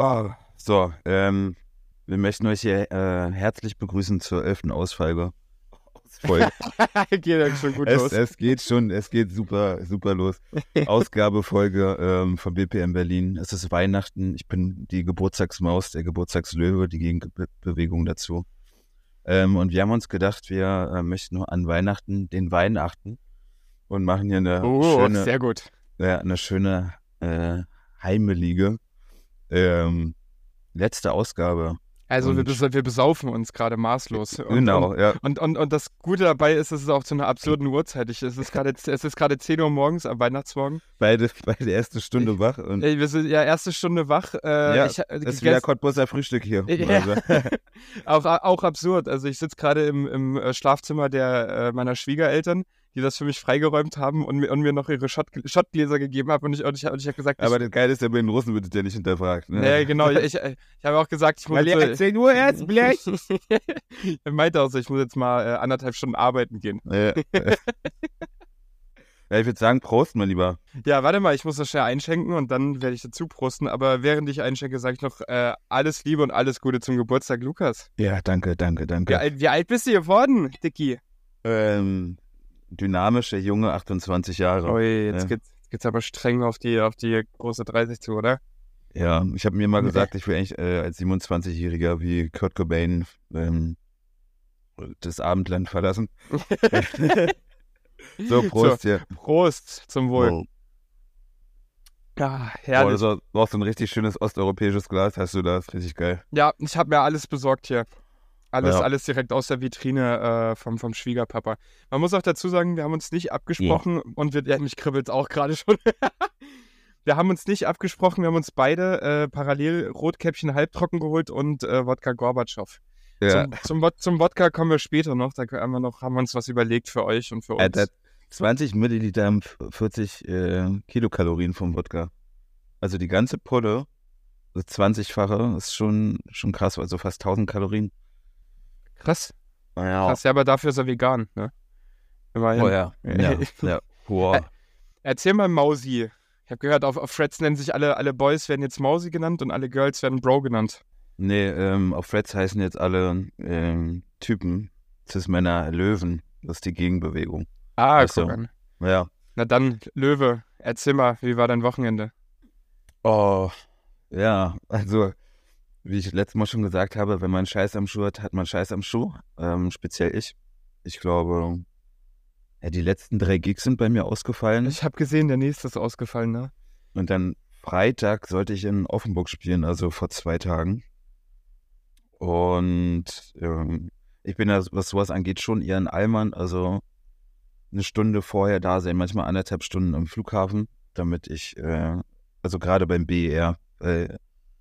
Oh, so, ähm, wir möchten euch hier äh, herzlich begrüßen zur elften Ausfolge. Geht ja schon gut es, los. es geht schon, es geht super, super los. Ausgabefolge ähm, von BPM Berlin. Es ist Weihnachten. Ich bin die Geburtstagsmaus, der Geburtstagslöwe, die Gegenbewegung dazu. Ähm, und wir haben uns gedacht, wir äh, möchten an Weihnachten den Wein achten und machen hier eine oh, schöne, sehr gut. ja, eine schöne äh, heimelige ähm, letzte Ausgabe. Also wir, wir besaufen uns gerade maßlos. Und, genau, Und, ja. und, und, und das Gute dabei ist, es ist auch zu einer absurden Uhrzeit. Ich, es ist gerade es ist gerade 10 Uhr morgens am Weihnachtsmorgen. Beide, beide erste Stunde wach und Ey, Wir sind ja erste Stunde wach. Äh, Ja, ich, äh, das ist wieder Cottbusser Frühstück hier. Ja. Also, auch, auch absurd. Also ich sitze gerade im, im äh, Schlafzimmer der, äh, meiner Schwiegereltern, die das für mich freigeräumt haben und mir, und mir noch ihre Shot, Shotgläser gegeben haben. Und ich, und ich, und ich habe gesagt, aber das Geile ist ja, bei den Russen wird ja nicht hinterfragt. Ne? nee, genau, ich, ich, ich habe auch gesagt, ich muss Weil jetzt, 10 Uhr erst, Blech. er meinte auch so, ich muss jetzt mal äh, anderthalb Stunden arbeiten gehen. ja, Ja, ich würde sagen, Prost, mein Lieber. Ja, warte mal, ich muss das schnell einschenken und dann werde ich dazu prosten. Aber während ich einschenke, sage ich noch äh, alles Liebe und alles Gute zum Geburtstag, Lukas. Ja, danke, danke, Wie, danke. alt, wie alt bist du geworden, Dicky? Ähm, dynamische Junge, 28 Jahre. Ui, jetzt ja. geht's, geht's aber streng auf die, auf die große 30 zu, oder? Ja, ich habe mir mal gesagt, ich will eigentlich äh, als 27-Jähriger wie Kurt Cobain ähm, das Abendland verlassen. so, Prost hier. Prost zum Wohl. Oh. Ja, Boah, herrlich. das war, war auch so ein richtig schönes osteuropäisches Glas, hast du das? Richtig geil. Ja, ich habe mir alles besorgt hier. Alles, Ja. alles direkt aus der Vitrine äh, vom, vom Schwiegerpapa. Man muss auch dazu sagen, wir haben uns nicht abgesprochen und wir, ja, mich kribbelt auch gerade schon. wir haben uns nicht abgesprochen, wir haben uns beide äh, parallel Rotkäppchen halbtrocken geholt und äh, Wodka Gorbatschow. Ja, Zum, zum, zum Wodka kommen wir später noch. Da haben wir, noch, haben wir uns was überlegt für euch und für uns. Alter, 20 Milliliter haben 40 äh, Kilokalorien vom Wodka. Also die ganze Pulle, das 20-fache, ist schon, schon krass, also fast 1000 Kalorien. Krass. Naja. Krass, ja, aber dafür ist er vegan, ne? Immerhin. Oh ja. Ja, ja. Wow. Erzähl mal Mausi. Ich habe gehört, auf, auf Threads nennen sich alle, alle Boys werden jetzt Mausi genannt und alle Girls werden Bro genannt. Nee, ähm, auf Threads heißen jetzt alle ähm, Typen Cis-Männer Löwen. Das ist die Gegenbewegung. Ah, Ach so. guck an. Ja. Na dann, Löwe, erzähl mal, wie war dein Wochenende? Oh, ja, also, wie ich letztes Mal schon gesagt habe, wenn man Scheiß am Schuh hat, hat man Scheiß am Schuh. Ähm, speziell ich. Ich glaube, ja, die letzten drei Gigs sind bei mir ausgefallen. Ich habe gesehen, der nächste ist ausgefallen, ne? Und dann Freitag sollte ich in Offenburg spielen, also vor zwei Tagen. Und ähm, ich bin ja, was sowas angeht, schon eher ein Allmann, also eine Stunde vorher da sein, manchmal anderthalb Stunden am Flughafen, damit ich, äh, also gerade beim BER, weil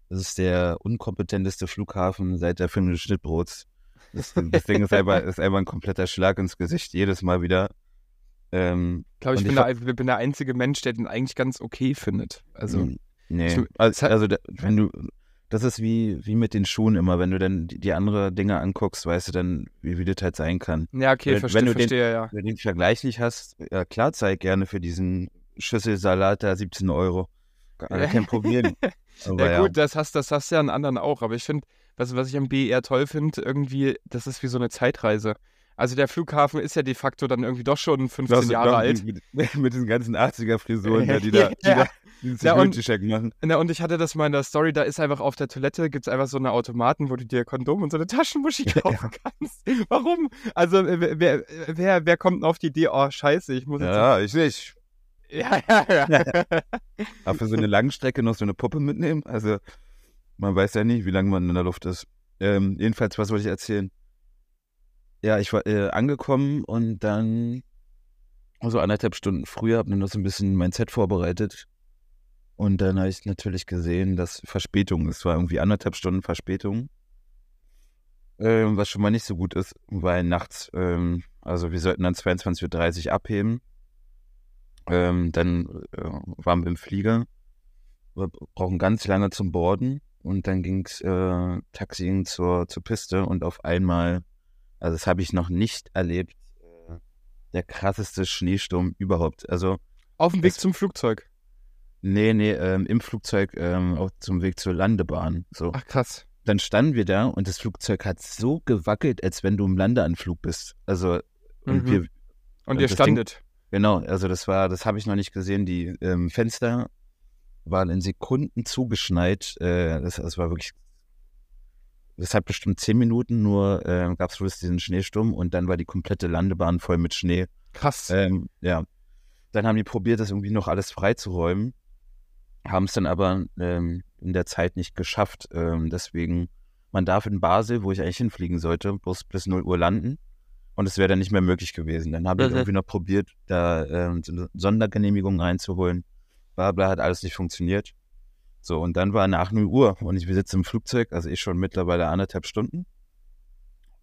das ist der unkompetenteste Flughafen seit der Film des Schnittbrots. Das, das Ding ist einfach, ist einfach ein kompletter Schlag ins Gesicht, jedes Mal wieder. Ähm, Ich glaube, ich, bin, der, bin der einzige Mensch, der den eigentlich ganz okay findet. Also, Nee. Ich- also, also wenn du, das ist wie, wie mit den Schuhen immer, wenn du dann die, die andere Dinge anguckst, weißt du dann, wie, wie das halt sein kann. ja, okay, wenn- verstehe, wenn du den- verstehe, ja. Wenn du den Vergleich nicht hast, ja klar, zeig gerne für diesen Schüsselsalat da 17 Euro. Gar- Kein Problem. Aber Ja, ja, gut, das hast, das hast ja an anderen auch, aber ich finde, was, was ich am BER toll finde, irgendwie, das ist wie so eine Zeitreise. Also der Flughafen ist ja de facto dann irgendwie doch schon 15 Das- Jahre alt. Mit, mit diesen ganzen 80er-Frisuren, da, die da, die Ja. da Ja, und- Security-Check machen. Na, und ich hatte das mal in der Story, da ist einfach auf der Toilette, gibt es einfach so eine Automaten, wo du dir Kondom und so eine Taschenmuschi kaufen kannst. Warum? Also äh, wer, wer, wer kommt denn auf die Idee, oh scheiße, ich muss jetzt... Ja, ich nicht. Ja, ja, ja. Aber für so eine Langstrecke noch so eine Puppe mitnehmen, also man weiß ja nie, wie lange man in der Luft ist. Ähm, jedenfalls, was wollte ich erzählen? Ja, ich war äh, angekommen und dann so anderthalb Stunden früher habe mir noch so ein bisschen mein Set vorbereitet. Und dann habe ich natürlich gesehen, dass Verspätung ist. Es war irgendwie anderthalb Stunden Verspätung. Ähm, was schon mal nicht so gut ist, weil nachts, ähm, also wir sollten dann 22.30 Uhr abheben. Ähm, dann äh, waren wir im Flieger. Wir brauchen ganz lange zum Borden. Und dann ging's äh, Taxiing zur, zur Piste und auf einmal, also das habe ich noch nicht erlebt, äh, der krasseste Schneesturm überhaupt. Also Auf dem Weg Es- zum Flugzeug. Nee, nee, ähm, im Flugzeug ähm, auch zum Weg zur Landebahn. So. Ach krass. Dann standen wir da und das Flugzeug hat so gewackelt, als wenn du im Landeanflug bist. Also, und Mhm. wir, Und ihr das Ding- standet. Genau, also das war, das habe ich noch nicht gesehen. Die ähm, Fenster waren in Sekunden zugeschneit. Äh, das, das war wirklich, das hat bestimmt zehn Minuten nur, äh, gab es bloß diesen Schneesturm und dann war die komplette Landebahn voll mit Schnee. Krass. Ähm, ja. Dann haben die probiert, das irgendwie noch alles freizuräumen, haben es dann aber ähm, in der Zeit nicht geschafft. Ähm, deswegen, man darf in Basel, wo ich eigentlich hinfliegen sollte, bloß bis 0 Uhr landen. Und es wäre dann nicht mehr möglich gewesen. Dann habe ich Mhm. irgendwie noch probiert, da ähm, so eine Sondergenehmigung reinzuholen. Bla bla, hat alles nicht funktioniert. So, und dann war nach 0 Uhr und ich, wir sitzen im Flugzeug, also ich schon mittlerweile anderthalb Stunden.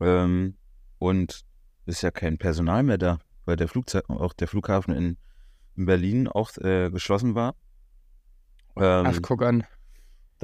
Ähm, und ist ja kein Personal mehr da, weil der Flugzeug, auch der Flughafen in, in Berlin auch äh, geschlossen war. Ähm, Ach, guck an.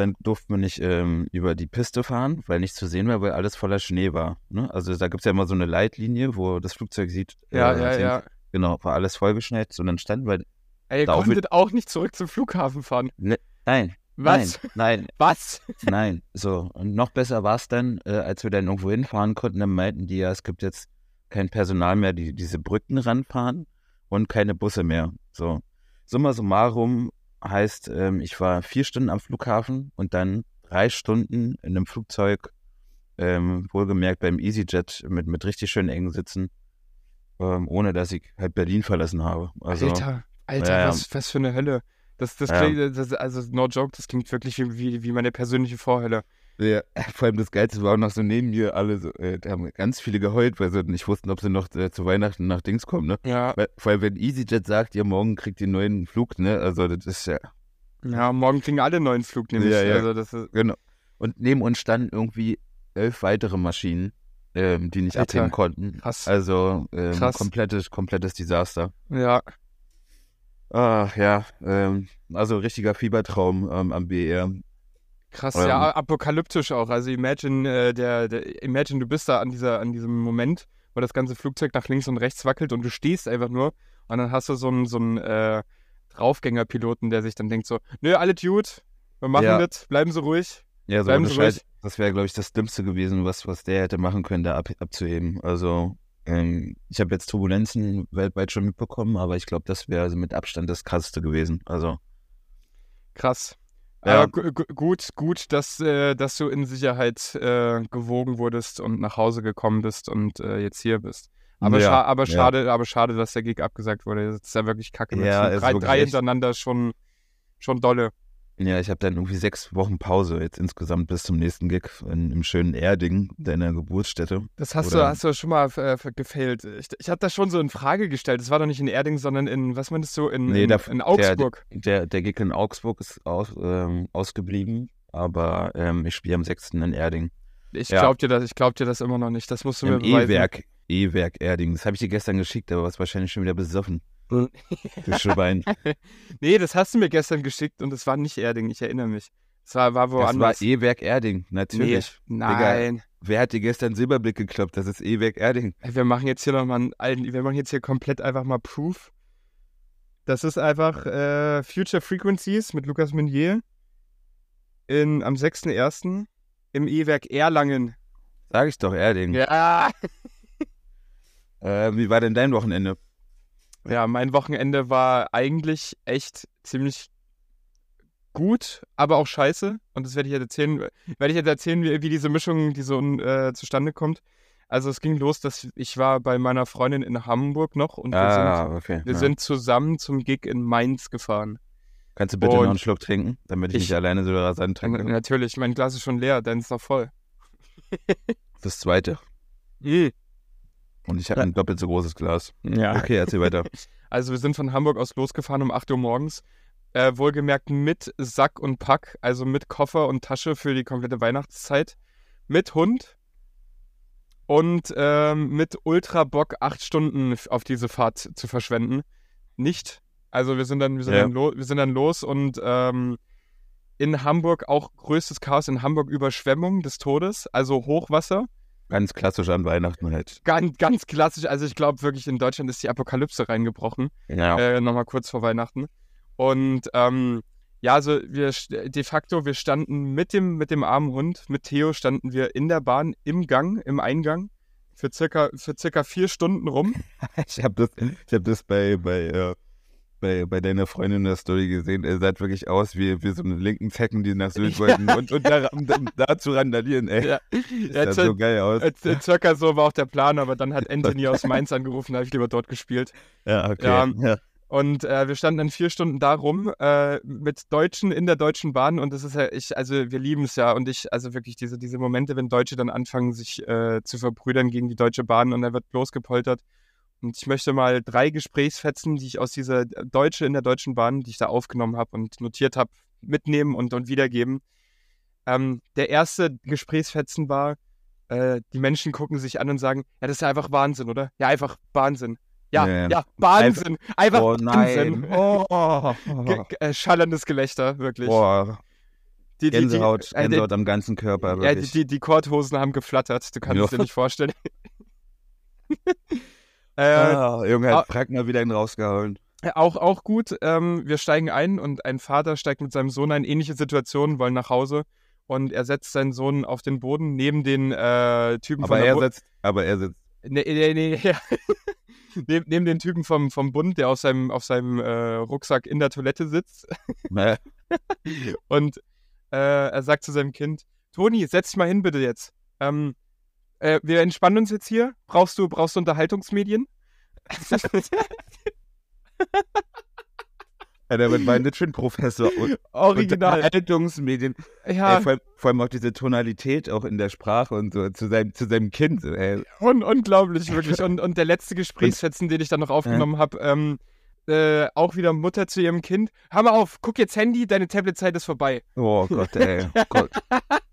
Dann durften wir nicht ähm, über die Piste fahren, weil nichts zu sehen war, weil alles voller Schnee war. Ne? Also da gibt es ja immer so eine Leitlinie, wo das Flugzeug sieht. Ja, äh, ja, sind- ja. Genau, war alles vollgeschneit. So, dann standen wir. Ey, ihr Da konntet auch nicht zurück zum Flughafen fahren. Ne, nein, Was? nein, nein, Was? nein. So, und noch besser war es dann, äh, als wir dann irgendwo hinfahren konnten, dann meinten die ja, es gibt jetzt kein Personal mehr, die diese Brücken ranfahren und keine Busse mehr. So, summa summarum heißt, ähm, ich war vier Stunden am Flughafen und dann drei Stunden in einem Flugzeug, ähm, wohlgemerkt beim EasyJet mit, mit richtig schön engen Sitzen, ähm, ohne dass ich halt Berlin verlassen habe. Also, Alter, Alter, Ja. Was, was für eine Hölle. Das, das Ja. klingt, das, also no joke, das klingt wirklich wie, wie, wie meine persönliche Vorhölle. Ja, vor allem das Geilste war auch noch so neben mir alle, so, äh, da haben ganz viele geheult, weil sie nicht wussten, ob sie noch äh, zu Weihnachten nach Dings kommen, ne? Ja, Weil, vor allem, wenn EasyJet sagt, ihr morgen kriegt ihr einen neuen Flug, ne? Also das ist ja, ja, morgen kriegen alle einen neuen Flug, nämlich. Ja, ja. Also das ist, genau. Und neben uns standen irgendwie elf weitere Maschinen, ähm, die nicht Alter, abheben konnten. krass. Also ähm, Krass. komplettes, komplettes Desaster. ja, Ach ja, ähm, also richtiger Fiebertraum ähm, am BR. Krass, Ähm. ja, apokalyptisch auch. Also imagine, äh, der, der, imagine, du bist da an dieser, an diesem Moment, wo das ganze Flugzeug nach links und rechts wackelt und du stehst einfach nur und dann hast du so einen, so einen äh, Draufgängerpiloten, der sich dann denkt so, nö, alle Dude, wir machen Ja. das, bleiben Sie ruhig. Ja, so Bleiben Sie ruhig. das wäre, glaube ich, das Dümmste gewesen, was, was der hätte machen können, da ab, abzuheben. Also, ähm, ich habe jetzt Turbulenzen weltweit schon mitbekommen, aber ich glaube, das wäre also mit Abstand das Krasseste gewesen. Also, Krass. Ja. Gu- gut, gut, dass, äh, dass du in Sicherheit äh, gewogen wurdest und nach Hause gekommen bist und äh, jetzt hier bist. Aber, Ja, scha aber ja. schade, aber schade, dass der Gig abgesagt wurde. Das ist ja wirklich kacke. Ja, drei, wirklich drei hintereinander schon, schon dolle. Ja, ich habe dann irgendwie sechs Wochen Pause jetzt insgesamt bis zum nächsten Gig in, im schönen Erding, deiner Geburtsstätte. Das hast du, hast du schon mal äh, gefailt. Ich, ich habe das schon so in Frage gestellt. Das war doch nicht in Erding, sondern in, was meinst du, in, Nee, in, der- in Augsburg. Der, der Gig in Augsburg ist aus, ähm, ausgeblieben, aber ähm, ich spiele am 6. in Erding. ich ja. glaub dir das, ich glaub dir das immer noch nicht. Das musst du mir Im beweisen. E-Werk, E-Werk Erding. Das habe ich dir gestern geschickt, aber warst wahrscheinlich schon wieder besoffen. Du Schwein. Nee, das hast du mir gestern geschickt und es war nicht Erding, ich erinnere mich. Es war, war Das war woanders. E-Werk Erding, natürlich. Nee, nein. Wer hat dir gestern Silberblick gekloppt? Das ist E-Werk Erding. Wir machen jetzt hier nochmal einen alten, wir machen jetzt hier komplett einfach mal Proof. Das ist einfach äh, Future Frequencies mit Lukas Meunier in, am 6.1. im E-Werk Erlangen. Sag ich doch, Erding. Ja. Äh, wie war denn dein Wochenende? Ja, mein Wochenende war eigentlich echt ziemlich gut, aber auch scheiße. Und das werde ich jetzt erzählen, werde ich jetzt erzählen, wie, wie diese Mischung, die so äh, zustande kommt. Also es ging los, dass ich war bei meiner Freundin in Hamburg noch und wir, Ah, sind, okay. wir ja. sind zusammen zum Gig in Mainz gefahren. Kannst du bitte noch und einen Schluck trinken, damit ich, ich- nicht alleine so rasant trinke? natürlich, mein Glas ist schon leer, dein ist noch voll. Das zweite. Mhm. Und ich habe Ja. ein doppelt so großes Glas. Ja. Okay, erzähl weiter. Also wir sind von Hamburg aus losgefahren um 8 Uhr morgens. Äh, wohlgemerkt mit Sack und Pack, also mit Koffer und Tasche für die komplette Weihnachtszeit. Mit Hund. Und ähm, mit Ultra Bock acht Stunden auf diese Fahrt zu verschwenden. Nicht. Also wir sind dann, wir sind Ja. dann, lo wir sind dann los und ähm, in Hamburg auch größtes Chaos. In Hamburg Überschwemmung des Todes, also Hochwasser. Ganz klassisch an Weihnachten halt. Ganz, ganz klassisch. Also ich glaube wirklich, in Deutschland ist die Apokalypse reingebrochen. Ja. Äh, Nochmal kurz vor Weihnachten. Und ähm, ja, also wir de facto, wir standen mit dem, mit dem armen Hund, mit Theo standen wir in der Bahn im Gang, im Eingang für circa, für circa vier Stunden rum. ich habe das, ich hab das bei, bei, äh, bei, bei deiner Freundin in der Story gesehen. Er sah wirklich aus wie, wie so eine linken Zecken, die nach Sylt wollten und, und da, da zu randalieren, ey. Ja, das sah so geil aus. Circa so war auch der Plan, aber dann hat Anthony aus Mainz angerufen, da habe ich lieber dort gespielt. Ja, okay. Ja, ja. Und äh, wir standen dann vier Stunden da rum äh, mit Deutschen in der Deutschen Bahn und das ist ja, ich, also wir lieben es ja und ich, also wirklich diese, diese Momente, wenn Deutsche dann anfangen, sich äh, zu verbrüdern gegen die Deutsche Bahn und dann wird bloßgepoltert. Und ich möchte mal drei Gesprächsfetzen, die ich aus dieser Deutsche in der Deutschen Bahn, die ich da aufgenommen habe und notiert habe, mitnehmen und, und wiedergeben. Ähm, der erste Gesprächsfetzen war, äh, die Menschen gucken sich an und sagen, ja, das ist ja einfach Wahnsinn, oder? Ja, einfach Wahnsinn. Ja, nee. ja, Wahnsinn. Einfach oh, Wahnsinn. Oh. Äh, schallendes Gelächter, wirklich. Boah. Die, die, Gänsehaut, die, äh, Gänsehaut am ganzen Körper, wirklich. Ja, die, die, Korthosen haben geflattert, du kannst es dir nicht vorstellen. äh, ah, Junge, hat Prag mal wieder einen rausgehauen. Auch, auch gut. Ähm, wir steigen ein und ein Vater steigt mit seinem Sohn ein. Ähnliche Situation, wollen nach Hause. Und er setzt seinen Sohn auf den Boden neben den äh, Typen aber von er setzt, Aber er sitzt. Nee, nee, nee, ja. neben, neben den Typen vom, vom Bund, der auf seinem, auf seinem äh, Rucksack in der Toilette sitzt. Nee. und äh, er sagt zu seinem Kind, Toni, setz dich mal hin bitte jetzt. Ähm, äh, wir entspannen uns jetzt hier. Brauchst du, brauchst du Unterhaltungsmedien? Alter, mit meinem Litschin-Professor und Original. Unterhaltungsmedien. Ja. Ey, vor, allem, vor, allem auch diese Tonalität auch in der Sprache und so zu seinem, zu seinem Kind. Un unglaublich, wirklich. Und, und der letzte Gesprächsfetzen, den ich dann noch aufgenommen ja. habe, ähm, äh, auch wieder Mutter zu ihrem Kind. Hör mal auf, guck jetzt Handy, deine Tabletzeit ist vorbei. Oh Gott, ey. Oh Gott.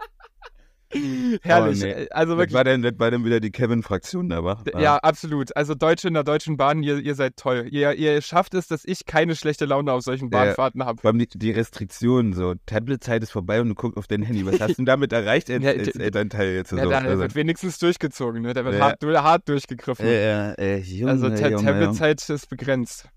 Herrlich. Oh, nee. Also wirklich. Das war, denn, das war denn wieder die Kevin-Fraktion da, war? Ja, absolut. Also Deutsche in der Deutschen Bahn, ihr, ihr seid toll. Ihr, ihr schafft es, dass ich keine schlechte Laune auf solchen Bahnfahrten habe. Vor allem die, die Restriktionen, so Tabletzeit ist vorbei und du guckst auf dein Handy. Was hast du damit erreicht als, als Elternteil jetzt? Ja, so? da also. wird wenigstens durchgezogen, ne? Da wird ja. hart, hart durchgegriffen. Ja, äh, Junge, also Ta Tabletzeit ist begrenzt.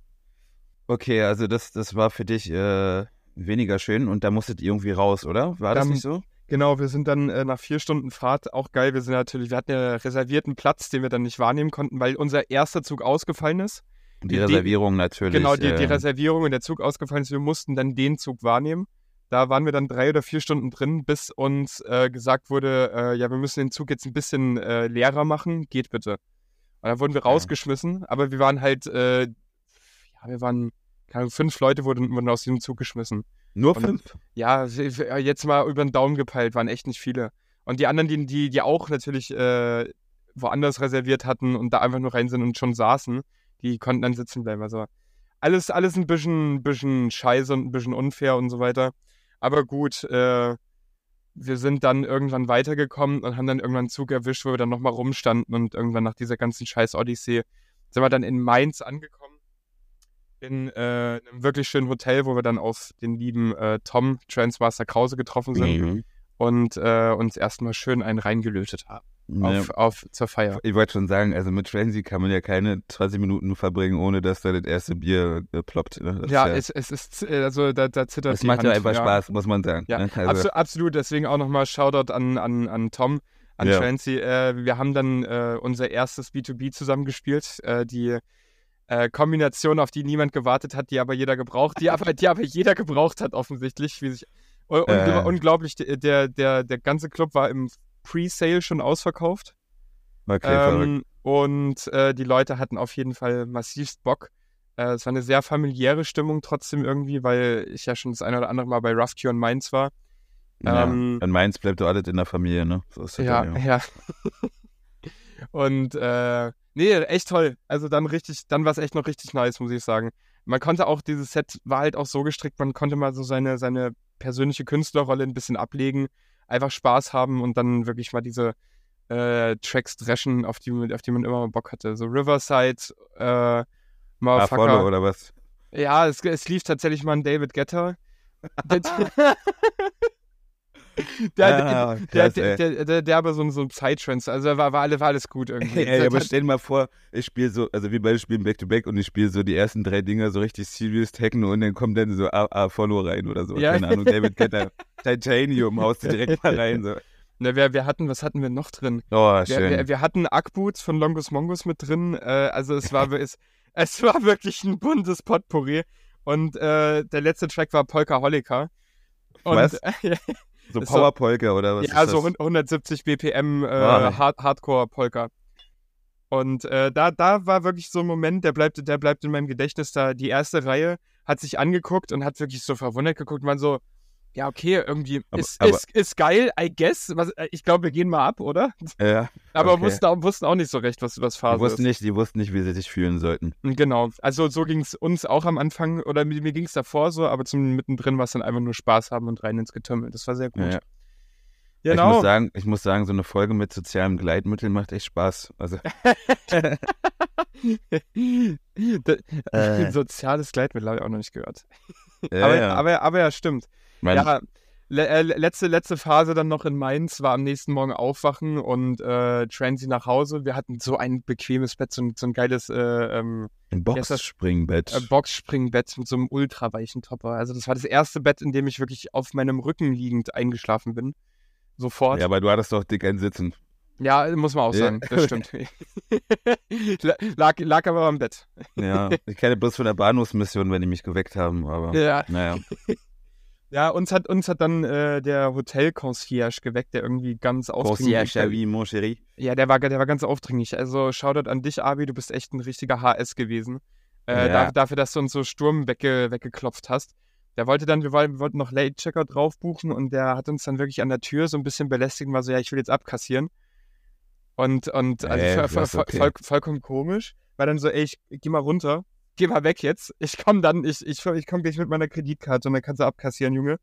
Okay, also das, das war für dich äh, weniger schön und da musstet ihr irgendwie raus, oder? War das um, nicht so? Genau, wir sind dann äh, nach vier Stunden Fahrt auch geil. Wir sind natürlich, wir hatten ja reservierten Platz, den wir dann nicht wahrnehmen konnten, weil unser erster Zug ausgefallen ist. Die, die Reservierung natürlich. Genau, die, äh, die Reservierung und der Zug ausgefallen ist. Wir mussten dann den Zug wahrnehmen. Da waren wir dann drei oder vier Stunden drin, bis uns äh, gesagt wurde, äh, ja, wir müssen den Zug jetzt ein bisschen äh, leerer machen. Geht bitte. Und dann wurden wir rausgeschmissen, aber wir waren halt, äh, ja, wir waren, keine Ahnung, fünf Leute wurden, wurden aus diesem Zug geschmissen. Nur und, fünf? Ja, jetzt mal über den Daumen gepeilt, waren echt nicht viele. Und die anderen, die, die, die auch natürlich äh, woanders reserviert hatten und da einfach nur rein sind und schon saßen, die konnten dann sitzen bleiben. Also alles, alles ein bisschen, bisschen scheiße und ein bisschen unfair und so weiter. Aber gut, äh, wir sind dann irgendwann weitergekommen und haben dann irgendwann einen Zug erwischt, wo wir dann nochmal rumstanden und irgendwann nach dieser ganzen scheiß Odyssee sind wir dann in Mainz angekommen in äh, einem wirklich schönen Hotel, wo wir dann auf den lieben äh, Tom Transmaster Krause getroffen sind mhm. und äh, uns erstmal schön einen reingelötet haben. Auf, ja. auf, zur Feier. Ich wollte schon sagen, also mit Transy kann man ja keine 20 Minuten verbringen, ohne dass da das erste Bier äh, ploppt. Ne? Ja, ja, Es, es ist, äh, also da, da zittert Es macht Hand, ja einfach ja. Spaß, muss man sagen. Ja, ne? also. absolut, absolut, deswegen auch nochmal Shoutout an, an, an Tom, an. Transy. Äh, wir haben dann äh, unser erstes B2B zusammengespielt, äh, die äh, Kombination, auf die niemand gewartet hat, die aber jeder gebraucht, die aber, die aber jeder gebraucht hat offensichtlich. Wie sich, un äh. Unglaublich, der, der, der ganze Club war im Pre-Sale schon ausverkauft. Okay, ähm, und äh, die Leute hatten auf jeden Fall massivst Bock. Äh, es war eine sehr familiäre Stimmung trotzdem irgendwie, weil ich ja schon das eine oder andere Mal bei Rough Q und Mainz war. Ja, ähm, in Mainz bleibt du alles in der Familie, ne? So ja, ja. ja. Und äh, Nee, echt toll. Also dann richtig, dann war es echt noch richtig nice, muss ich sagen. Man konnte auch, dieses Set war halt auch so gestrickt, man konnte mal so seine, seine persönliche Künstlerrolle ein bisschen ablegen, einfach Spaß haben und dann wirklich mal diese äh, Tracks dreschen, auf die, auf die man immer mal Bock hatte. So Riverside, äh, Motherfucker. Ah, oder was? Ja, es, es lief tatsächlich mal ein David Getter. Der, Ah, der, der, der, der, aber so ein, so ein Psytrance, also war, war, alles, war alles gut irgendwie. Ey, aber stell dir mal vor, ich spiele so, also wir beide spielen Back-to-Back und ich spiele so die ersten drei Dinger so richtig serious Techno und dann kommt dann so A, A Follow rein oder so. Keine Ahnung, David Guetta, Titanium, haust du direkt mal rein. So. Na, wir, wir hatten, was hatten wir noch drin? Oh, Wir, schön. wir, wir hatten Ackboots von Longus Mongus mit drin. Äh, also es war, es, es war wirklich ein buntes Potpourri. Und äh, der letzte Track war Polka Holika. Und, Was? So Powerpolka oder was? ja, ist so das? 170 BPM äh, Ah. Hard Hardcore Polka. Und äh, da, da war wirklich so ein Moment, der bleibt, der bleibt in meinem Gedächtnis da. Die erste Reihe hat sich angeguckt und hat wirklich so verwundert geguckt, man so, ja, okay, irgendwie Aber- ist, aber- ist, ist geil, I guess. Was, äh, ich glaube, wir gehen mal ab, oder? Ja, Aber Okay. wussten, auch, wussten auch nicht so recht, was, was die Phase wussten, ist. nicht, die wussten nicht, wie sie sich fühlen sollten. Genau. Also so ging es uns auch am Anfang, oder mir, mir ging es davor so, aber zum mittendrin war es dann einfach nur Spaß haben und rein ins Getümmel. Das war sehr gut. Ja, ja. Ich Genau. muss sagen, ich muss sagen, so eine Folge mit sozialem Gleitmittel macht echt Spaß. Also, Äh. Soziales Gleitmittel habe ich auch noch nicht gehört. ja, aber, ja. Aber, aber ja, stimmt. Mein, Ja, le äh, letzte, letzte Phase dann noch in Mainz war am nächsten Morgen aufwachen und äh, Transy nach Hause. Wir hatten so ein bequemes Bett, so ein, so ein geiles äh, ähm, ein Boxspringbett. äh, Boxspringbett mit so einem ultraweichen Topper. Also das war das erste Bett, in dem ich wirklich auf meinem Rücken liegend eingeschlafen bin. Sofort. ja, aber du hattest doch dick ein Sitzen. Ja, muss man auch Ja. sagen, das stimmt. La- lag, lag aber am Bett. Ja, ich kenne bloß von der Bahnhofsmission, wenn die mich geweckt haben, aber Ja, naja. Ja uns, hat, uns hat dann äh, der Hotel-Concierge geweckt, der irgendwie ganz aufdringlich Concierge, oui, mon chéri. Ja, der war, der war ganz aufdringlich. Also Shoutout an dich, Abi, du bist echt ein richtiger HS gewesen. Äh, Ja. da, dafür, dass du uns so Sturm wegge, weggeklopft hast. Der wollte dann, wir wollten, noch Late-Checker drauf buchen und der hat uns dann wirklich an der Tür so ein bisschen belästigt und war so, ja, ich will jetzt abkassieren. Und, und also Ey, voll, voll, okay. voll, vollkommen komisch. War dann so, ey, ich geh mal runter, geh mal weg jetzt. Ich komm dann, ich, ich, ich komm gleich mit meiner Kreditkarte und dann kannst du abkassieren, Junge.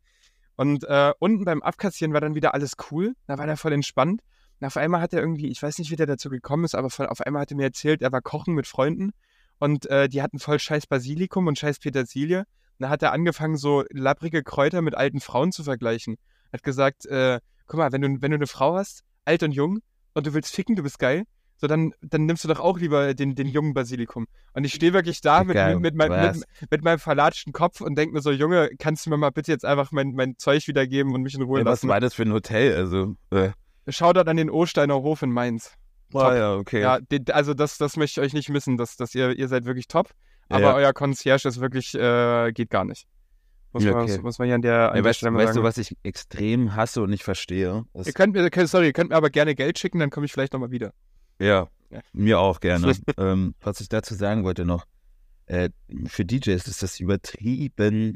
Und äh, unten beim Abkassieren war dann wieder alles cool. Da war der voll entspannt. Und auf einmal hat er irgendwie, ich weiß nicht, wie der dazu gekommen ist, aber voll, auf einmal hat er mir erzählt, er war kochen mit Freunden und äh, die hatten voll scheiß Basilikum und scheiß Petersilie. Und da hat er angefangen, so labbrige Kräuter mit alten Frauen zu vergleichen. Hat gesagt, äh, guck mal, wenn du, wenn du eine Frau hast, alt und jung, und du willst ficken, du bist geil, so dann, dann nimmst du doch auch lieber den, den jungen Basilikum. Und ich stehe wirklich da mit, Geil, mit, mit, mein, was? mit, mit meinem verlatschten Kopf und denke mir so, Junge, kannst du mir mal bitte jetzt einfach mein, mein Zeug wiedergeben und mich in Ruhe Ey, was lassen? war das für ein Hotel? Also, äh, Shoutout an den Osteiner Hof in Mainz. ah, ja, okay. Ja, also das, das möchte ich euch nicht missen, dass, dass ihr, ihr seid wirklich top. Ja, Aber ja. euer Concierge ist wirklich, äh, geht gar nicht. Muss, Ja, man, okay. muss man hier an der, an der weißt weißt du, was ich extrem hasse und nicht verstehe? Ihr könnt mir, okay, sorry, ihr könnt mir aber gerne Geld schicken, dann komme ich vielleicht nochmal wieder. Ja, mir auch gerne. ähm, was ich dazu sagen wollte noch, äh, für DJs ist das übertrieben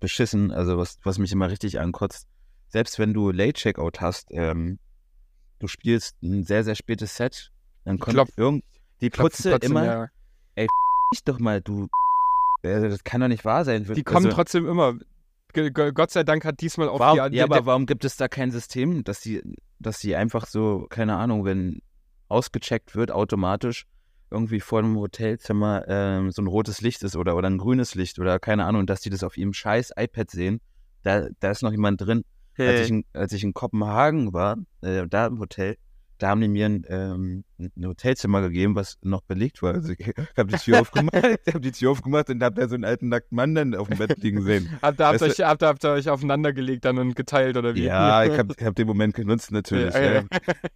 beschissen, also was, was mich immer richtig ankotzt. Selbst wenn du Late Checkout hast, ähm, du spielst ein sehr, sehr spätes Set, dann kommt Klopf- irgend die Putze immer, ja. ich doch mal, du, äh, das kann doch nicht wahr sein. Die kommen Also- trotzdem immer. Gott sei Dank hat diesmal auf Warum, die ja, aber warum gibt es da kein System, dass die, dass die einfach so, keine Ahnung, wenn ausgecheckt wird, automatisch irgendwie vor einem Hotelzimmer ähm, so ein rotes Licht ist oder, oder ein grünes Licht oder keine Ahnung, dass die das auf ihrem scheiß iPad sehen, da, da ist noch jemand drin. Als, ich in, als ich in Kopenhagen war, äh, da im Hotel, da haben die mir ein, ähm, ein Hotelzimmer gegeben, was noch belegt war. Also ich habe die Tür aufgemacht, habe die Tür aufgemacht und habe da so einen alten nackten Mann dann auf dem Bett liegen sehen. habt, ihr- habt, euch, habt, ihr- habt ihr euch aufeinander gelegt dann und geteilt oder wie? Ja, ich habe hab den Moment genutzt natürlich. Ja,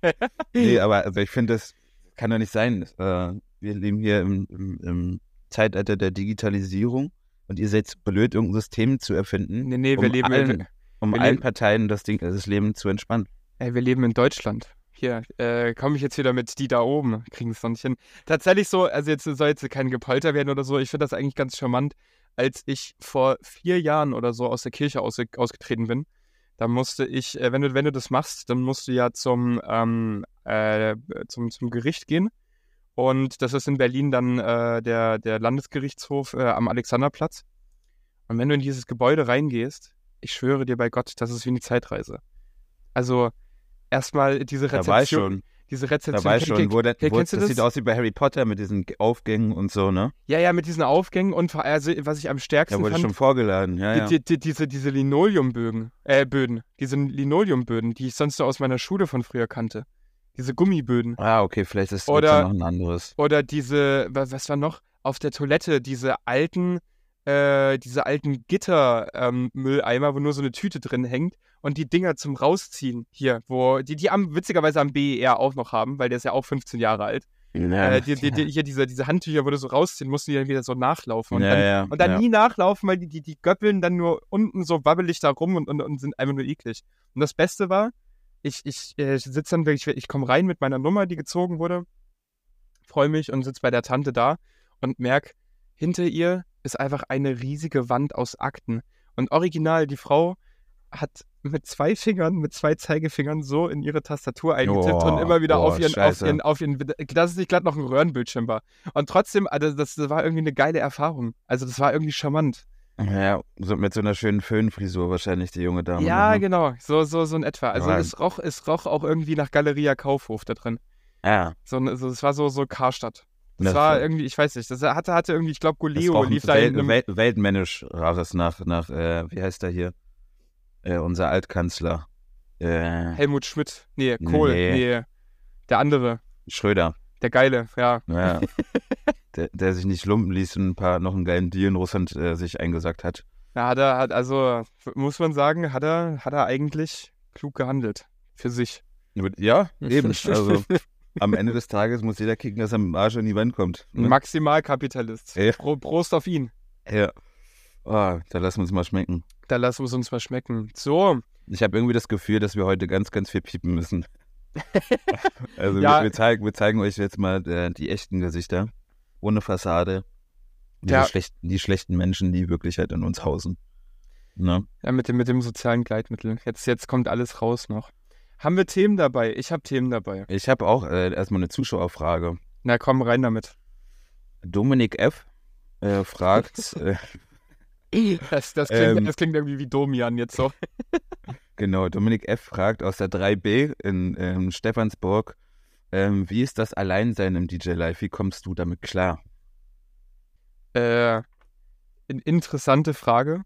ja. Nee, aber also ich finde, das kann doch nicht sein. Äh, wir leben hier im, im, im Zeitalter der Digitalisierung und ihr seid blöd, irgendein System zu erfinden, Nee, nee, wir um, leben, allen, in, um wir allen leben- Parteien das, Ding, das Leben zu entspannen. ey, wir leben in Deutschland. Hier, äh, komme ich jetzt wieder mit die da oben, kriegen es noch nicht hin. Tatsächlich so, also jetzt soll jetzt kein Gepolter werden oder so, ich finde das eigentlich ganz charmant. Als ich vor vier Jahren oder so aus der Kirche ausge ausgetreten bin, da musste ich, äh, wenn du, wenn du das machst, dann musst du ja zum, ähm, äh, zum, zum Gericht gehen. Und das ist in Berlin dann äh, der, der Landesgerichtshof äh, am Alexanderplatz. Und wenn du in dieses Gebäude reingehst, ich schwöre dir bei Gott, das ist wie eine Zeitreise. Also erstmal diese Da war ich Rezeption, schon. diese Rezeption. Da weiß Kenn- schon, wo der, wo, das, du sieht das? aus wie bei Harry Potter mit diesen Aufgängen und so, ne? Ja, ja, mit diesen Aufgängen und vor- also, was ich am Da stärksten wurde fand, schon vorgeladen, ja, ja. Die, die, diese, diese Linoleumbögen, äh, Böden, diese Linoleumböden, die ich sonst nur aus meiner Schule von früher kannte. Diese Gummiböden. Ah, okay, vielleicht ist Oder- da noch ein anderes. Oder diese, wa- was war noch? Auf der Toilette, diese alten, äh, diese alten Gitter-Mülleimer, wo nur so eine Tüte drin hängt und die Dinger zum Rausziehen hier, wo die, die am, witzigerweise am BER auch noch haben, weil der ist ja auch 15 Jahre alt. Ja, Äh, die, die, die, hier diese, diese Handtücher, wo du so rausziehen musst, die dann wieder so nachlaufen. Und ja, dann ja, und dann nie nachlaufen, weil die, die, die göppeln dann nur unten so wabbelig da rum und, und, und sind einfach nur eklig. Und das Beste war, ich, ich, äh, sitze dann wirklich, ich komme rein mit meiner Nummer, die gezogen wurde, freue mich und sitze bei der Tante da und merke, hinter ihr ist einfach eine riesige Wand aus Akten. Und original, die Frau hat mit zwei Fingern, mit zwei Zeigefingern so in ihre Tastatur eingetippt und Oh, immer wieder boah, auf, ihren, auf ihren, auf ihren, dass es nicht gerade noch ein Röhrenbildschirm war. Und trotzdem, also das, war irgendwie eine geile Erfahrung. Also das war irgendwie charmant. Ja, so mit so einer schönen Föhnfrisur wahrscheinlich, die junge Dame. ja, ne? genau, so, so, so in etwa. Also Ja. es roch, es roch auch irgendwie nach Galeria Kaufhof da drin. Ja, So, so, es war so, so Karstadt. Das war irgendwie, ich weiß nicht, das hatte, hatte irgendwie, ich glaube, Goleo lief da Welt, Welt, weltmännisch rares nach, nach äh, wie heißt der hier? Äh, unser Altkanzler. Äh, Helmut Schmidt. Nee, Kohl. Nee. Nee. Der andere. Schröder. Der Geile, ja. Ja. der, der sich nicht lumpen ließ und ein paar noch einen geilen Deal in Russland äh, sich eingesagt hat. Da hat er, hat, also, muss man sagen, hat er, hat er eigentlich klug gehandelt. Für sich. Ja, eben. Also am Ende des Tages muss jeder kicken, dass er mit dem Arsch an die Wand kommt. Ne? Maximalkapitalist. Ja. Pro, Prost auf ihn. Ja. Oh, da lassen wir uns mal schmecken. Da lassen wir es uns mal schmecken. So, Ich habe irgendwie das Gefühl, dass wir heute ganz, ganz viel piepen müssen. also Ja. wir, wir, zeigen, wir zeigen euch jetzt mal äh, die echten Gesichter. Ohne Fassade. Die, Ja. schlechten, die schlechten Menschen, die wirklich halt in uns hausen. Ne? ja, mit dem, mit dem sozialen Gleitmittel. Jetzt, jetzt kommt alles raus noch. Haben wir Themen dabei? Ich habe Themen dabei. Ich habe auch äh, erstmal eine Zuschauerfrage. Na komm, rein damit. Dominik F. Äh, fragt, äh, Das, das, klingt, Ähm. das klingt irgendwie wie Domian jetzt so. genau, Dominik F. fragt aus der 3B in ähm, Stephansburg, ähm, wie ist das Alleinsein im DJ Live? Wie kommst du damit klar? Äh, in, interessante Frage.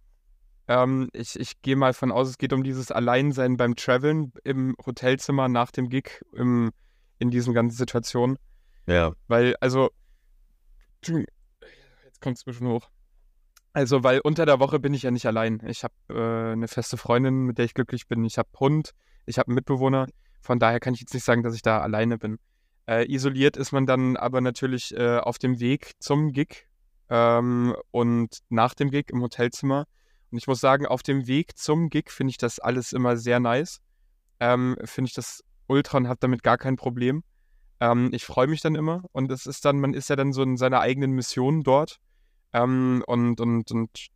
Ähm, ich ich gehe mal von aus, es geht um dieses Alleinsein beim Traveln im Hotelzimmer nach dem Gig im, in diesen ganzen Situationen. Ja. Weil, also, jetzt kommt es mir schon hoch. Also, weil unter der Woche bin ich ja nicht allein. Ich habe äh, eine feste Freundin, mit der ich glücklich bin. Ich habe Hund, ich habe einen Mitbewohner. Von daher kann ich jetzt nicht sagen, dass ich da alleine bin. Äh, isoliert ist man dann aber natürlich äh, auf dem Weg zum Gig ähm, und nach dem Gig im Hotelzimmer. Und ich muss sagen, auf dem Weg zum Gig finde ich das alles immer sehr nice. Ähm, finde ich das ultra und habe damit gar kein Problem. Ähm, ich freue mich dann immer und es ist dann, man ist ja dann so in seiner eigenen Mission dort. Ähm, und, und, und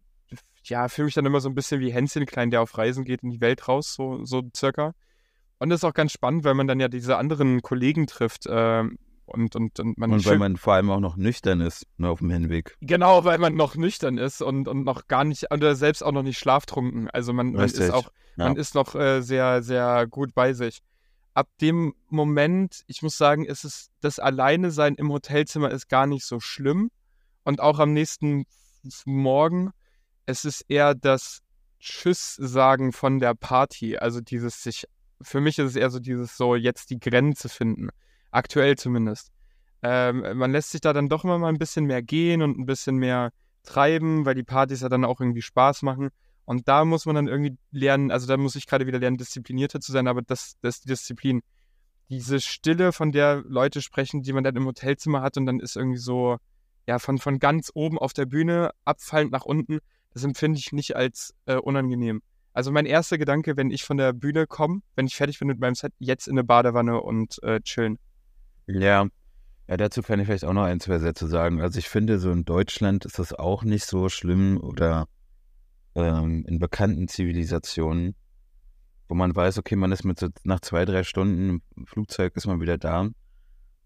ja, fühle mich dann immer so ein bisschen wie Hänschen Klein, der auf Reisen geht in die Welt raus, so, so circa. Und das ist auch ganz spannend, weil man dann ja diese anderen Kollegen trifft. ähm, und, und, und man Und weil man vor allem auch noch nüchtern ist ne, auf dem Hinweg. Genau, weil man noch nüchtern ist und, und noch gar nicht, oder selbst auch noch nicht schlaftrunken. Also man, man ist auch, ja. man ist noch äh, sehr, sehr gut bei sich. Ab dem Moment, ich muss sagen, ist es, das Alleine sein im Hotelzimmer ist gar nicht so schlimm. Und auch am nächsten Morgen, es ist eher das Tschüss sagen von der Party. Also dieses sich, für mich ist es eher so dieses so jetzt die Grenze finden. Aktuell zumindest. Ähm, man lässt sich da dann doch immer mal ein bisschen mehr gehen und ein bisschen mehr treiben, weil die Partys ja dann auch irgendwie Spaß machen. Und da muss man dann irgendwie lernen, also da muss ich gerade wieder lernen, disziplinierter zu sein, aber das, das ist die Disziplin. Diese Stille, von der Leute sprechen, die man dann im Hotelzimmer hat und dann ist irgendwie so, ja, von, von ganz oben auf der Bühne abfallend nach unten, das empfinde ich nicht als äh, unangenehm. Also mein erster Gedanke, wenn ich von der Bühne komme, wenn ich fertig bin mit meinem Set, jetzt in eine Badewanne und äh, chillen. Ja. Ja, dazu kann ich vielleicht auch noch ein, zwei Sätze sagen. Also ich finde, so in Deutschland ist das auch nicht so schlimm oder ähm, in bekannten Zivilisationen, wo man weiß, okay, man ist mit so nach zwei, drei Stunden im Flugzeug ist man wieder da.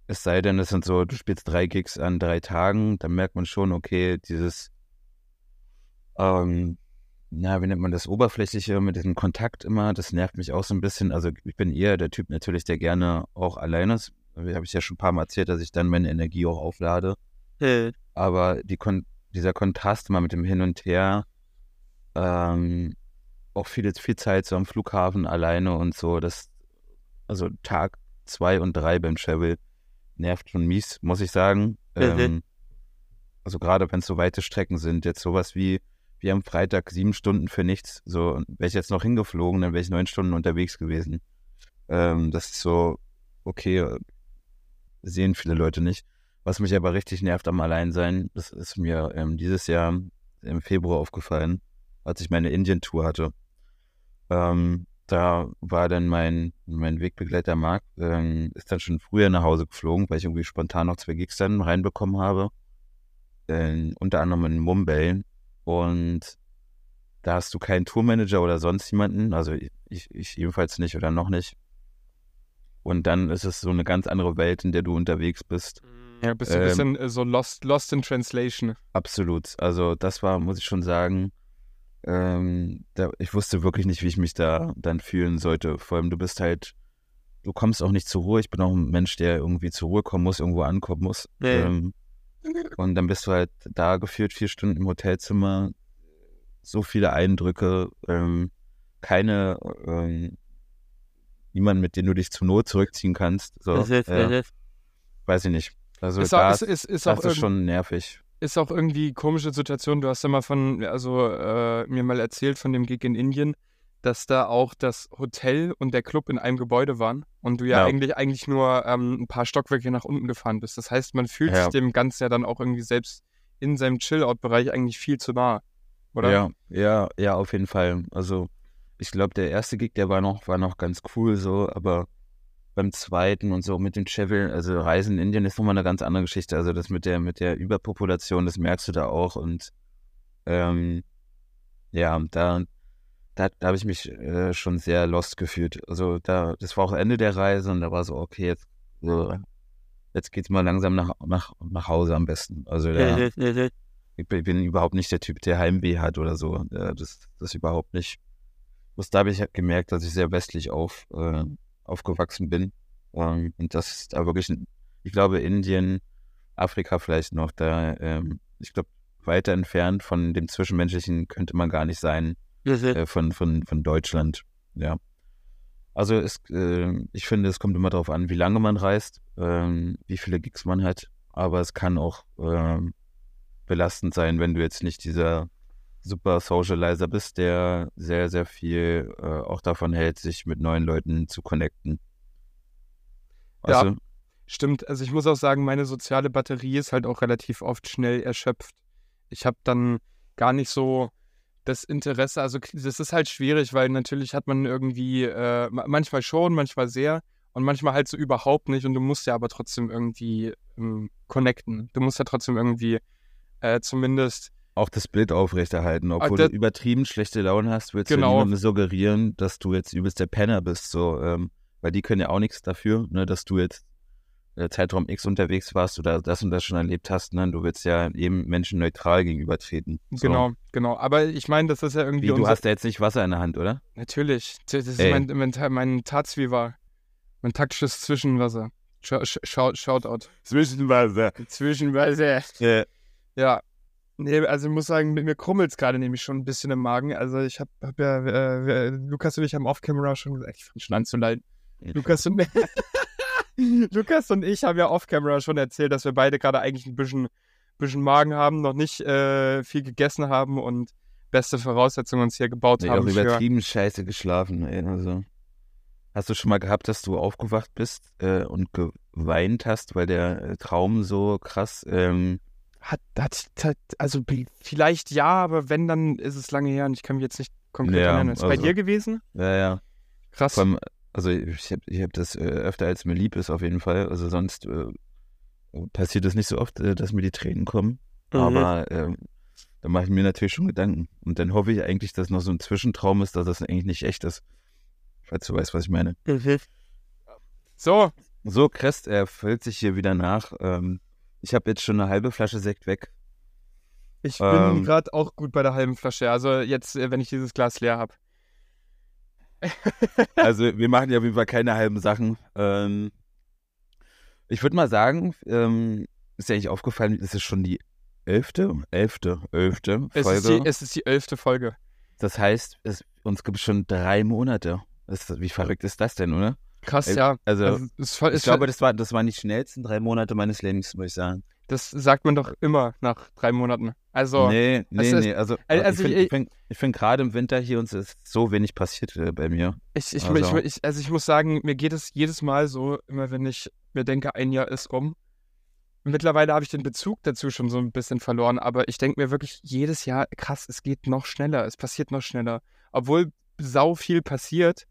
Es sei denn, es sind so, du spielst drei Gigs an drei Tagen, dann merkt man schon, okay, dieses, ähm, na, wie nennt man das, Oberflächliche mit diesem Kontakt immer, das nervt mich auch so ein bisschen. Also ich bin eher der Typ natürlich, der gerne auch alleine ist. Habe ich ja schon ein paar Mal erzählt, dass ich dann meine Energie auch auflade. Hm. Aber die Kon dieser Kontrast mal mit dem Hin und Her, ähm, auch viel, viel Zeit so am Flughafen alleine und so, das, also Tag zwei und drei beim Travel nervt schon mies, muss ich sagen. Mhm. Ähm, also gerade wenn es so weite Strecken sind, jetzt sowas wie, wie am Freitag sieben Stunden für nichts, so wäre ich jetzt noch hingeflogen, dann wäre ich neun Stunden unterwegs gewesen. Ähm, das ist so, okay, sehen viele Leute nicht. Was mich aber richtig nervt am Alleinsein, das ist mir ähm, dieses Jahr im Februar aufgefallen, als ich meine Indien-Tour hatte. Ähm, da war dann mein, mein Wegbegleiter Marc, ähm, ist dann schon früher nach Hause geflogen, weil ich irgendwie spontan noch zwei Gigs dann reinbekommen habe. Äh, unter anderem in Mumbai. Und da hast du keinen Tourmanager oder sonst jemanden, also ich, ich ebenfalls nicht oder noch nicht. Und dann ist es so eine ganz andere Welt, in der du unterwegs bist. Ja, bist du ein Ähm, bisschen äh, so lost, lost in translation. Absolut. Also das war, muss ich schon sagen, ähm, da, ich wusste wirklich nicht, wie ich mich da dann fühlen sollte. Vor allem, du bist halt, du kommst auch nicht zur Ruhe. Ich bin auch ein Mensch, der irgendwie zur Ruhe kommen muss, irgendwo ankommen muss. Nee. Ähm, und dann bist du halt da geführt, vier Stunden im Hotelzimmer, so viele Eindrücke, ähm, keine, ähm, niemand, mit dem du dich zur Not zurückziehen kannst. So, äh, weiß ich nicht. Also Ist, da auch, ist, ist, ist, das auch ist schon nervig. ist auch irgendwie komische Situation. Du hast ja mal von, also äh, mir mal erzählt von dem Gig in Indien, dass da auch das Hotel und der Club in einem Gebäude waren und du ja, Ja. eigentlich eigentlich nur ähm, ein paar Stockwerke nach unten gefahren bist. Das heißt, man fühlt Ja. sich dem Ganzen ja dann auch irgendwie selbst in seinem Chill-Out-Bereich eigentlich viel zu nah, oder? Ja, ja, ja, auf jeden Fall. Also ich glaube, der erste Gig, der war noch, war noch ganz cool so, aber beim zweiten und so mit dem Travel, also Reisen in Indien ist nochmal eine ganz andere Geschichte. Also das mit der, mit der Überpopulation, das merkst du da auch und ähm, ja, da, da, da habe ich mich äh, schon sehr lost gefühlt. Also da, das war auch Ende der Reise und da war so, okay, jetzt, so, jetzt geht's mal langsam nach, nach, nach Hause am besten. Also da, ich bin, überhaupt nicht der Typ, der Heimweh hat oder so. Das, das überhaupt nicht. Bloß da habe ich halt gemerkt, dass ich sehr westlich auf, äh, aufgewachsen bin. Ähm, und das ist da wirklich, ich glaube, Indien, Afrika vielleicht noch, da, ähm, ich glaube, weiter entfernt von dem Zwischenmenschlichen könnte man gar nicht sein, äh, von, von, von Deutschland. Ja. Also es, äh, ich finde, es kommt immer darauf an, wie lange man reist, ähm, wie viele Gigs man hat. Aber es kann auch ähm, belastend sein, wenn du jetzt nicht dieser super Socializer bist, der sehr, sehr viel äh, auch davon hält, sich mit neuen Leuten zu connecten. Ja. Weißt du? Stimmt, also ich muss auch sagen, meine soziale Batterie ist halt auch relativ oft schnell erschöpft. Ich habe dann gar nicht so das Interesse, also das ist halt schwierig, weil natürlich hat man irgendwie äh, ma- manchmal schon, manchmal sehr und manchmal halt so überhaupt nicht und du musst ja aber trotzdem irgendwie ähm, connecten. Du musst ja trotzdem irgendwie äh, zumindest Auch das Bild aufrechterhalten. Obwohl das- du übertrieben schlechte Laune hast, willst Genau. du niemandem suggerieren, dass du jetzt übelst der Penner bist. So, ähm, weil die können ja auch nichts dafür, ne, dass du jetzt äh, Zeitraum X unterwegs warst oder das und das schon erlebt hast. Ne? Du willst ja eben Menschen neutral gegenübertreten. So. Genau, genau. Aber ich meine, das ist ja irgendwie Wie, du hast ja jetzt nicht Wasser in der Hand, oder? Natürlich. Das ist Ey. mein, mein, mein Tarzwieber. Mein taktisches Zwischenwasser. Sch sch Shout- Shoutout. Zwischenwasser. Zwischenwasser. Äh, Ja. Nee, also ich muss sagen, mit mir krummelt es gerade nämlich schon ein bisschen im Magen. Also ich habe hab ja, äh, Lukas und ich haben off-camera schon gesagt, ich fange schon an zu leiden. Lukas und, Lukas und ich haben ja off-camera schon erzählt, dass wir beide gerade eigentlich ein bisschen, bisschen Magen haben, noch nicht äh, viel gegessen haben und beste Voraussetzungen uns hier gebaut nee, haben für... übertrieben scheiße geschlafen. Ey. Also, hast du schon mal gehabt, dass du aufgewacht bist äh, und geweint hast, weil der äh, Traum so krass ähm, Hat, hat, hat, also vielleicht ja, aber wenn, dann ist es lange her und ich kann mich jetzt nicht konkret Ja, erinnern. Ist es bei also- dir gewesen? Ja, ja. Krass. Allem, also ich habe ich hab das äh, öfter, als mir lieb ist, auf jeden Fall. Also sonst äh, passiert es nicht so oft, äh, dass mir die Tränen kommen. Mhm. Aber ähm, da mache ich mir natürlich schon Gedanken. Und dann hoffe ich eigentlich, dass noch so ein Zwischentraum ist, dass das eigentlich nicht echt ist. Falls du weißt, was ich meine. So, So, Crest, er füllt sich hier wieder nach. Ähm, ich habe jetzt schon eine halbe Flasche Sekt weg. Ich bin Ähm. gerade auch gut bei der halben Flasche. Also jetzt, äh, wenn ich dieses Glas leer habe. Also wir machen ja auf jeden Fall keine halben Sachen. Ähm, ich würde mal sagen, ähm, ist dir eigentlich aufgefallen, es ist schon die elfte, elfte, elfte Es ist, Folge. die, es ist die elfte Folge. das heißt, es, uns gibt es schon drei Monate. Das, wie verrückt ist das denn, oder? Krass, Ey, ja. Also, Also, ist voll, ich glaube, das, war, das waren die schnellsten drei Monate meines Lebens, muss ich sagen. das sagt man doch immer nach drei Monaten. Also, nee, nee, ist- nee. Also, also ich finde ich- ich find, find gerade im Winter hier uns ist so wenig passiert äh, bei mir. ich, ich, also- ich, ich, also ich muss sagen, mir geht es jedes Mal so, immer wenn ich mir denke, ein Jahr ist rum. Mittlerweile habe ich den Bezug dazu schon so ein bisschen verloren, aber ich denke mir wirklich jedes Jahr, krass, es geht noch schneller, es passiert noch schneller. Obwohl sau viel passiert,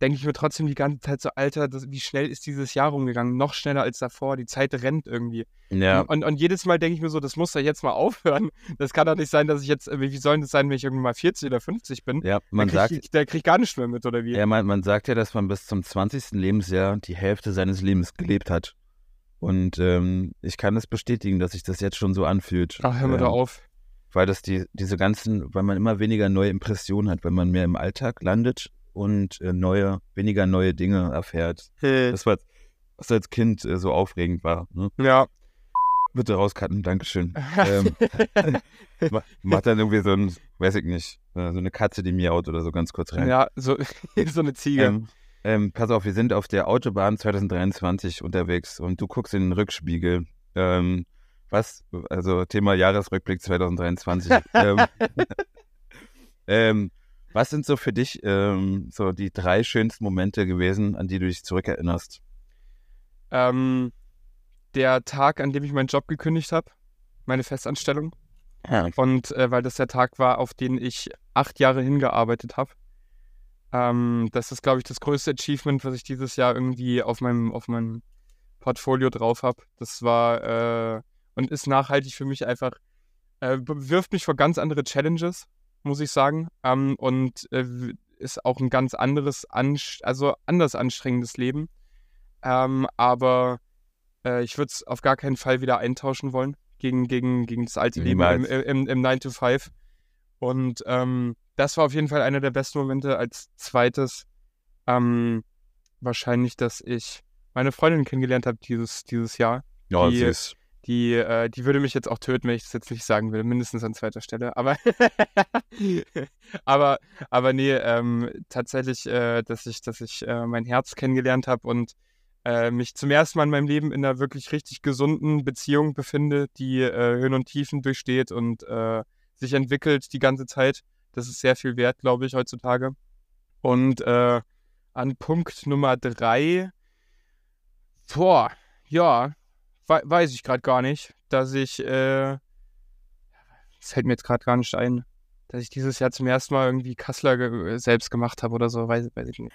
denke ich mir trotzdem die ganze Zeit so, Alter, das, wie schnell ist dieses Jahr rumgegangen? Noch schneller als davor, die Zeit rennt irgendwie. Ja, Und, und jedes Mal denke ich mir so, das muss doch jetzt mal aufhören. Das kann doch nicht sein, dass ich jetzt, wie wie soll das sein, wenn ich irgendwann mal 40 oder 50 bin? ja, Da man krieg sagt, ich, da krieg ich gar nichts mehr mit, oder wie? ja, man, man sagt ja, dass man bis zum 20. Lebensjahr die Hälfte seines Lebens gelebt hat. Und ähm, ich kann es bestätigen, dass sich das jetzt schon so anfühlt. Ach, hör mir ähm, doch auf. Weil das die, diese ganzen, weil man immer weniger neue Impressionen hat, weil man mehr im Alltag landet und äh, neue, weniger neue Dinge erfährt. Das war, was als Kind äh, so aufregend war. Ne? Ja. Bitte rauscutten, Dankeschön. ähm, ma- macht dann irgendwie so ein, weiß ich nicht, äh, so eine Katze, die miaut oder so ganz kurz rein. ja, so, so eine Ziege. Ähm, ähm, pass auf, wir sind auf der Autobahn 2023 unterwegs und du guckst in den Rückspiegel. Ähm, was, also Thema Jahresrückblick 2023. ähm, ähm, was sind so für dich ähm, so die drei schönsten Momente gewesen, an die du dich zurückerinnerst? Ähm, der Tag, an dem ich meinen Job gekündigt habe, meine Festanstellung. Ja. Und äh, weil das der Tag war, auf den ich acht Jahre hingearbeitet habe. Ähm, das ist, glaube ich, das größte Achievement, was ich dieses Jahr irgendwie auf meinem, auf meinem Portfolio drauf habe. Das war äh, und ist nachhaltig für mich einfach, äh, wirft mich vor ganz andere Challenges, muss ich sagen. Ähm, und äh, ist auch ein ganz anderes, anst also anders anstrengendes Leben. Ähm, aber äh, ich würde es auf gar keinen Fall wieder eintauschen wollen gegen, gegen, gegen das alte Leben im, Niemals. im, im 9 to 5. Und ähm, das war auf jeden Fall einer der besten Momente. Als zweites ähm, wahrscheinlich, dass ich meine Freundin kennengelernt habe dieses, dieses Jahr. Ja, Die- süß. Die, äh, die würde mich jetzt auch töten, wenn ich das jetzt nicht sagen will, mindestens an zweiter Stelle. Aber, aber, aber nee, ähm, tatsächlich, äh, dass ich, dass ich äh, mein Herz kennengelernt habe und äh, mich zum ersten Mal in meinem Leben in einer wirklich richtig gesunden Beziehung befinde, die äh, Höhen und Tiefen durchsteht und äh, sich entwickelt die ganze Zeit. Das ist sehr viel wert, glaube ich, heutzutage. Und an Punkt Nummer drei, boah, ja, we weiß ich gerade gar nicht, dass ich, äh, das fällt mir jetzt gerade gar nicht ein, dass ich dieses Jahr zum ersten Mal irgendwie Kassler ge selbst gemacht habe oder so, weiß, weiß ich nicht.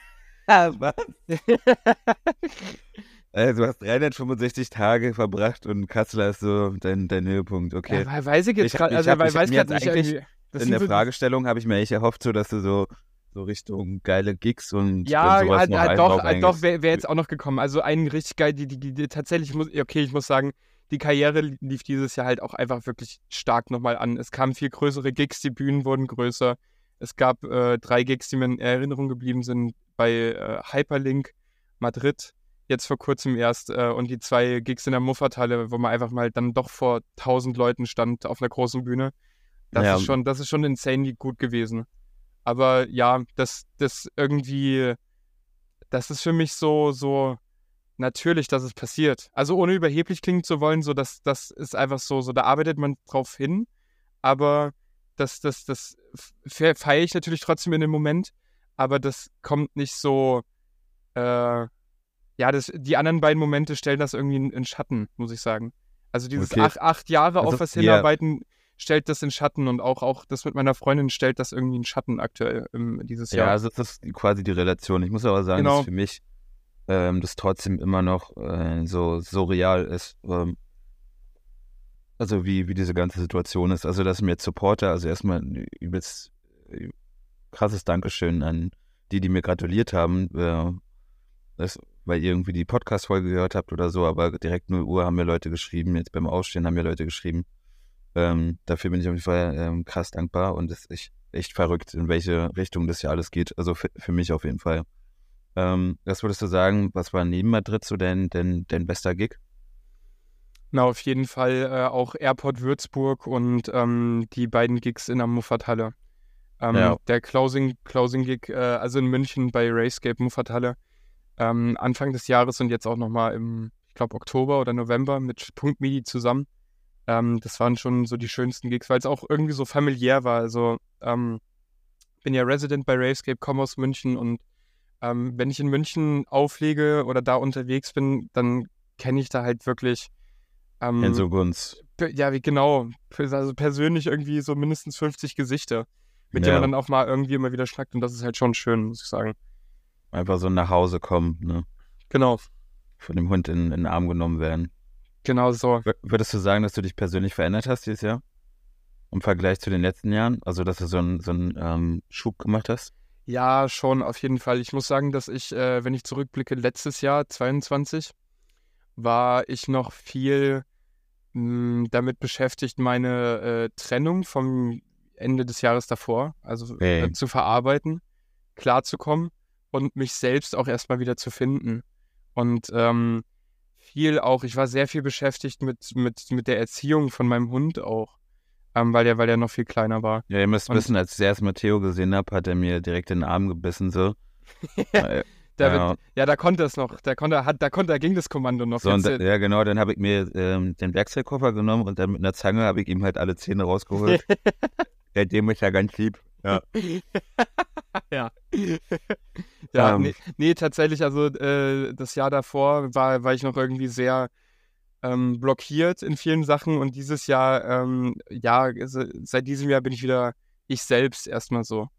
Äh, du hast 365 Tage verbracht und Kassler ist so dein, dein Höhepunkt. Okay. Ja, we- weiß ich jetzt gerade, also ich hab weiß mir gerade nicht eigentlich In der so- Fragestellung habe ich mir eigentlich erhofft, so dass du so, so Richtung geile Gigs und, Ja, sowas halt, noch halt doch, halt doch wäre wär jetzt auch noch gekommen. Also ein richtig geil, die, die, die, die tatsächlich muss, okay, ich muss sagen, die Karriere lief dieses Jahr halt auch einfach wirklich stark nochmal an. Es kamen viel größere Gigs, die Bühnen wurden größer. Es gab äh, drei Gigs, die mir in Erinnerung geblieben sind, bei äh, Hyperlink, Madrid, jetzt vor kurzem erst, äh, und die zwei Gigs in der Muffathalle, wo man einfach mal dann doch vor 1000 Leuten stand auf einer großen Bühne. Das Ja. ist schon, das ist schon insanely gut gewesen. Aber ja, das, das irgendwie, das ist für mich so, so natürlich, dass es passiert. Also ohne überheblich klingen zu wollen, so dass das ist einfach so, so da arbeitet man drauf hin, aber das, das, das fe- feiere ich natürlich trotzdem in dem Moment, aber das kommt nicht so, äh, ja, das, die anderen beiden Momente stellen das irgendwie in, in Schatten, muss ich sagen. Also dieses Okay. acht, acht Jahre Also, auf was ja. hinarbeiten stellt das in Schatten und auch, auch das mit meiner Freundin stellt das irgendwie in Schatten aktuell ähm, dieses Ja, Jahr. also das ist quasi die Relation. Ich muss aber sagen, Genau. dass für mich ähm, das trotzdem immer noch äh, so surreal ist. Ähm, also wie, wie diese ganze Situation ist. Also dass mir jetzt Supporter, also erstmal übelst äh, krasses Dankeschön an die, die mir gratuliert haben, äh, das, weil ihr irgendwie die Podcast-Folge gehört habt oder so, aber direkt 0 Uhr haben mir Leute geschrieben, jetzt beim Aufstehen haben mir Leute geschrieben. Ähm, dafür bin ich auf jeden Fall ähm, krass dankbar und es ist echt, echt verrückt, in welche Richtung das hier alles geht. Also für, für mich auf jeden Fall. Ähm, was würdest du sagen, was war neben Madrid so dein, dein, dein bester Gig? Na, auf jeden Fall äh, auch Airport Würzburg und ähm, die beiden Gigs in der Muffathalle. Ähm, Ja. Der Closing, Closing Gig, äh, also in München bei Rayscape Muffathalle, ähm, Anfang des Jahres und jetzt auch nochmal im, ich glaube, Oktober oder November mit Punkt Midi zusammen. Ähm, das waren schon so die schönsten Gigs, weil es auch irgendwie so familiär war. Also, ähm, bin ja Resident bei Rayscape, komme aus München und ähm, wenn ich in München auflege oder da unterwegs bin, dann kenne ich da halt wirklich ähm, Enzo Gunz. Ja, wie genau. Also persönlich irgendwie so mindestens 50 Gesichter, mit denen Ja. man dann auch mal irgendwie immer wieder schnackt. Und das ist halt schon schön, muss ich sagen. Einfach so nach Hause kommen, ne? Genau, Von dem Hund in, in den Arm genommen werden. Genau so. Würdest du sagen, dass du dich persönlich verändert hast dieses Jahr? Im Vergleich zu den letzten Jahren? Also, dass du so einen so einen, ähm, Schub gemacht hast? Ja, schon, auf jeden Fall. Ich muss sagen, dass ich, äh, wenn ich zurückblicke, letztes Jahr, 22, war ich noch viel mh, damit beschäftigt, meine äh, Trennung vom Ende des Jahres davor, also Okay. äh, zu verarbeiten, klarzukommen und mich selbst auch erstmal wieder zu finden. Und ähm, viel auch, ich war sehr viel beschäftigt mit, mit, mit der Erziehung von meinem Hund auch, ähm, weil der, weil der noch viel kleiner war. Ja, ihr müsst Und- wissen, als ich das erste Mal Theo gesehen habe, hat er mir direkt in den Arm gebissen, so. Äh, Der, ja, wird- ja, da konnte es noch, da konnte, hat, da konnte, da ging das Kommando noch. so da- ja, genau, dann habe ich mir ähm, den Werkzeugkoffer genommen und dann mit einer Zange habe ich ihm halt alle Zähne rausgeholt. Der dem ist ja ganz lieb. Ja. ja. ja, Ähm. nee, nee, tatsächlich, also äh, das Jahr davor war, war ich noch irgendwie sehr ähm, blockiert in vielen Sachen und dieses Jahr, ähm, ja, seit diesem Jahr bin ich wieder ich selbst erstmal so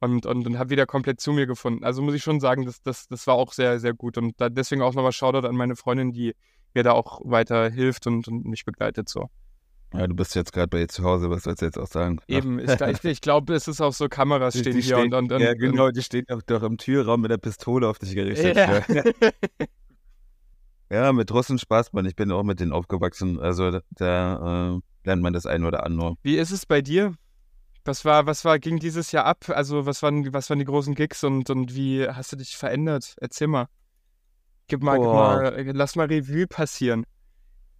und, und, und habe wieder komplett zu mir gefunden. Also muss ich schon sagen, das, das, das war auch sehr, sehr gut und da, deswegen auch nochmal Shoutout an meine Freundin, die mir da auch weiter hilft und, und mich begleitet so. Ja, du bist jetzt gerade bei ihr zu Hause, was sollst du jetzt auch sagen? Eben, ich, ich, ich glaube, es ist auch so, Kameras stehen die hier stehen- und, und, und ja, genau, die stehen auch doch im Türraum mit der Pistole auf dich gerichtet. Ja. Ja. Mit Russen spaßt man. Ich bin auch mit denen aufgewachsen. Also da, äh, lernt man das ein oder andere. Wie ist es bei dir? Was war, was war, ging dieses Jahr ab? Also, was waren, was waren die großen Gigs und, und wie hast du dich verändert? Erzähl mal. Gib mal, gib mal, lass mal Revue passieren.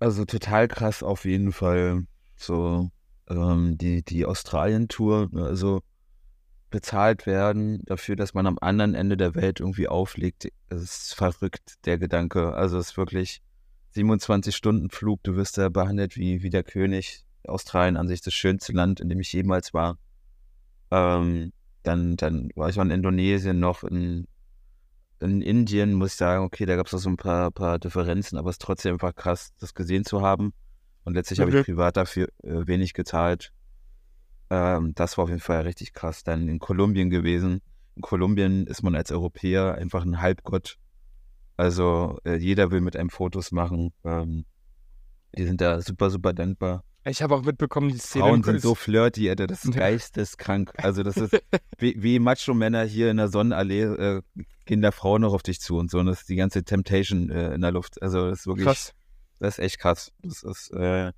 Also total krass auf jeden Fall. So ähm, die, die Australien-Tour, ne, also bezahlt werden dafür, dass man am anderen Ende der Welt irgendwie auflegt. Es ist verrückt, der Gedanke. Also es ist wirklich 27 Stunden Flug. Du wirst da behandelt wie, wie der König. Australien an sich das schönste Land, in dem ich jemals war. Ähm, dann, dann war ich auch in Indonesien noch, in, in Indien muss ich sagen, okay, da gab es auch so ein paar, paar Differenzen, aber es ist trotzdem einfach krass, das gesehen zu haben. Und letztlich habe Mhm. ich privat dafür äh, wenig gezahlt. Ähm, das war auf jeden Fall richtig krass. Dann in Kolumbien gewesen. In Kolumbien ist man als Europäer einfach ein Halbgott. Also äh, jeder will mit einem Fotos machen. Ähm, die sind da super, super dankbar. Ich habe auch mitbekommen, die Szene. Frauen in sind so flirty, Alter, das ist geisteskrank. Also das ist wie, wie Macho-Männer hier in der Sonnenallee äh, gehen da Frauen noch auf dich zu und so. Und das ist die ganze Temptation äh, in der Luft. Also das ist wirklich, Krass. das ist echt krass. Das ist, äh,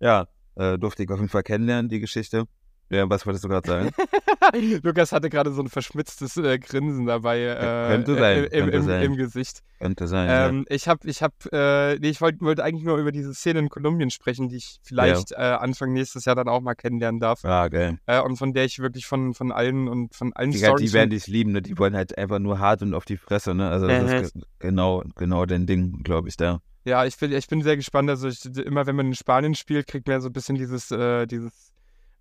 ja, äh, durfte ich auf jeden Fall kennenlernen, die Geschichte. Ja, was wolltest du gerade sagen? Lukas hatte gerade so ein verschmitztes äh, Grinsen dabei äh, Könnte sein, äh, im, könnte im, sein. im Gesicht. Könnte sein. ja. Ähm, ich habe, ich habe, äh, nee, ich wollte wollt eigentlich nur über diese Szene in Kolumbien sprechen, die ich vielleicht äh, Anfang nächstes Jahr dann auch mal kennenlernen darf. Ja, geil. Äh, und von der ich wirklich von, von allen und von allen Die, Stories. die werden dich lieben, ne? Die wollen halt einfach nur hart und auf die Fresse, ne? Also das ist ge- genau, genau dein Ding, glaube ich, da. ja, ich bin, ich bin sehr gespannt. Also ich, immer wenn man in Spanien spielt, kriegt man ja so ein bisschen dieses, äh, dieses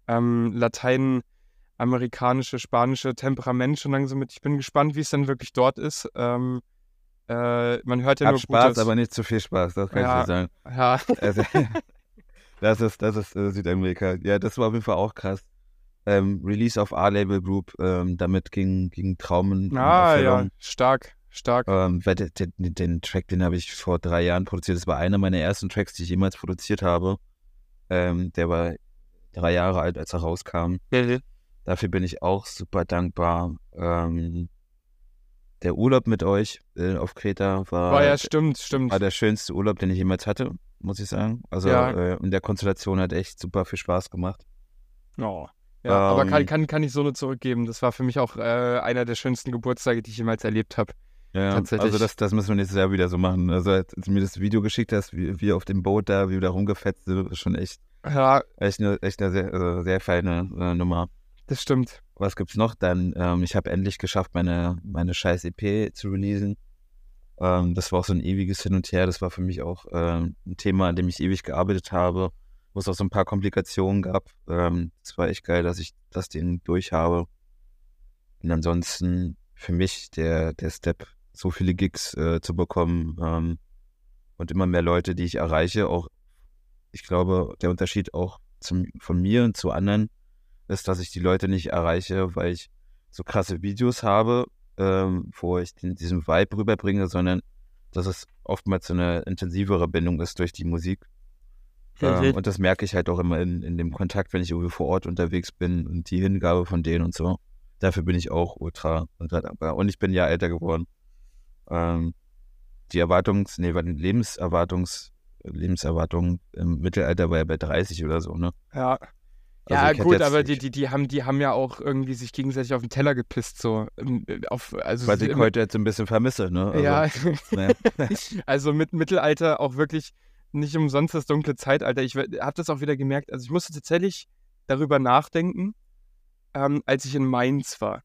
ähm, lateinamerikanische, spanische Temperament schon langsam mit. Ich bin gespannt, wie es dann wirklich dort ist. Ähm, äh, man hört ja Hab nur Spaß, Gutes. aber nicht zu viel Spaß, das kann Ja. ich dir sagen. ja, Also, das ist, das ist äh, Südamerika. Ja, das war auf jeden Fall auch krass. Ähm, Release auf A-Label Group, ähm, damit ging, ging Traum in, in ah, ja, stark, stark. Ähm, den, den Track, den habe ich vor drei Jahren produziert. Das war einer meiner ersten Tracks, die ich jemals produziert habe. Ähm, der war drei Jahre alt, als er rauskam. Dafür bin ich auch super dankbar. Ähm, der Urlaub mit euch äh, auf Kreta war, War ja, stimmt, stimmt. war der schönste Urlaub, den ich jemals hatte, muss ich sagen. Also Ja. äh, in der Konstellation hat echt super viel Spaß gemacht. Oh. Ja, aber kann, Ähm, kann, kann ich so nur zurückgeben. Das war für mich auch äh, einer der schönsten Geburtstage, die ich jemals erlebt habe. Ja, also das, das müssen wir nächstes Jahr wieder so machen. Also als du mir das Video geschickt hast, wie wir auf dem Boot da, wie wir da rumgefetzt sind, ist schon echt, Ja, echt eine, echt eine sehr, also sehr feine äh, Nummer. das stimmt. Was gibt's noch? Dann, ähm, ich habe endlich geschafft, meine, meine scheiß EP zu releasen. Ähm, das war auch so ein ewiges Hin und Her. Das war für mich auch ähm, ein Thema, an dem ich ewig gearbeitet habe, wo es auch so ein paar Komplikationen gab. Ähm, es war echt geil, dass ich das Ding durch habe. Und ansonsten für mich der, der Step, so viele Gigs äh, zu bekommen ähm, und immer mehr Leute, die ich erreiche. Auch, ich glaube, der Unterschied auch zum, von mir und zu anderen ist, dass ich die Leute nicht erreiche, weil ich so krasse Videos habe, ähm, wo ich den, diesen Vibe rüberbringe, sondern dass es oftmals so eine intensivere Bindung ist durch die Musik. Ähm, und das merke ich halt auch immer in, in dem Kontakt, wenn ich irgendwie vor Ort unterwegs bin und die Hingabe von denen und so. Dafür bin ich auch ultra, ultra dankbar. Und ich bin ja älter geworden. Ähm, die Erwartungs-, nee, die Lebenserwartungs-, Lebenserwartung im Mittelalter war ja bei 30 oder so, ne? Ja. Also ja, gut, aber die, die, die, haben, die haben ja auch irgendwie sich gegenseitig auf den Teller gepisst, so. Auf, also Was ich heute jetzt ein bisschen vermisse, ne? Also, ja, naja. also mit Mittelalter auch wirklich nicht umsonst das dunkle Zeitalter. Ich habe das auch wieder gemerkt. Also ich musste tatsächlich darüber nachdenken, ähm, als ich in Mainz war.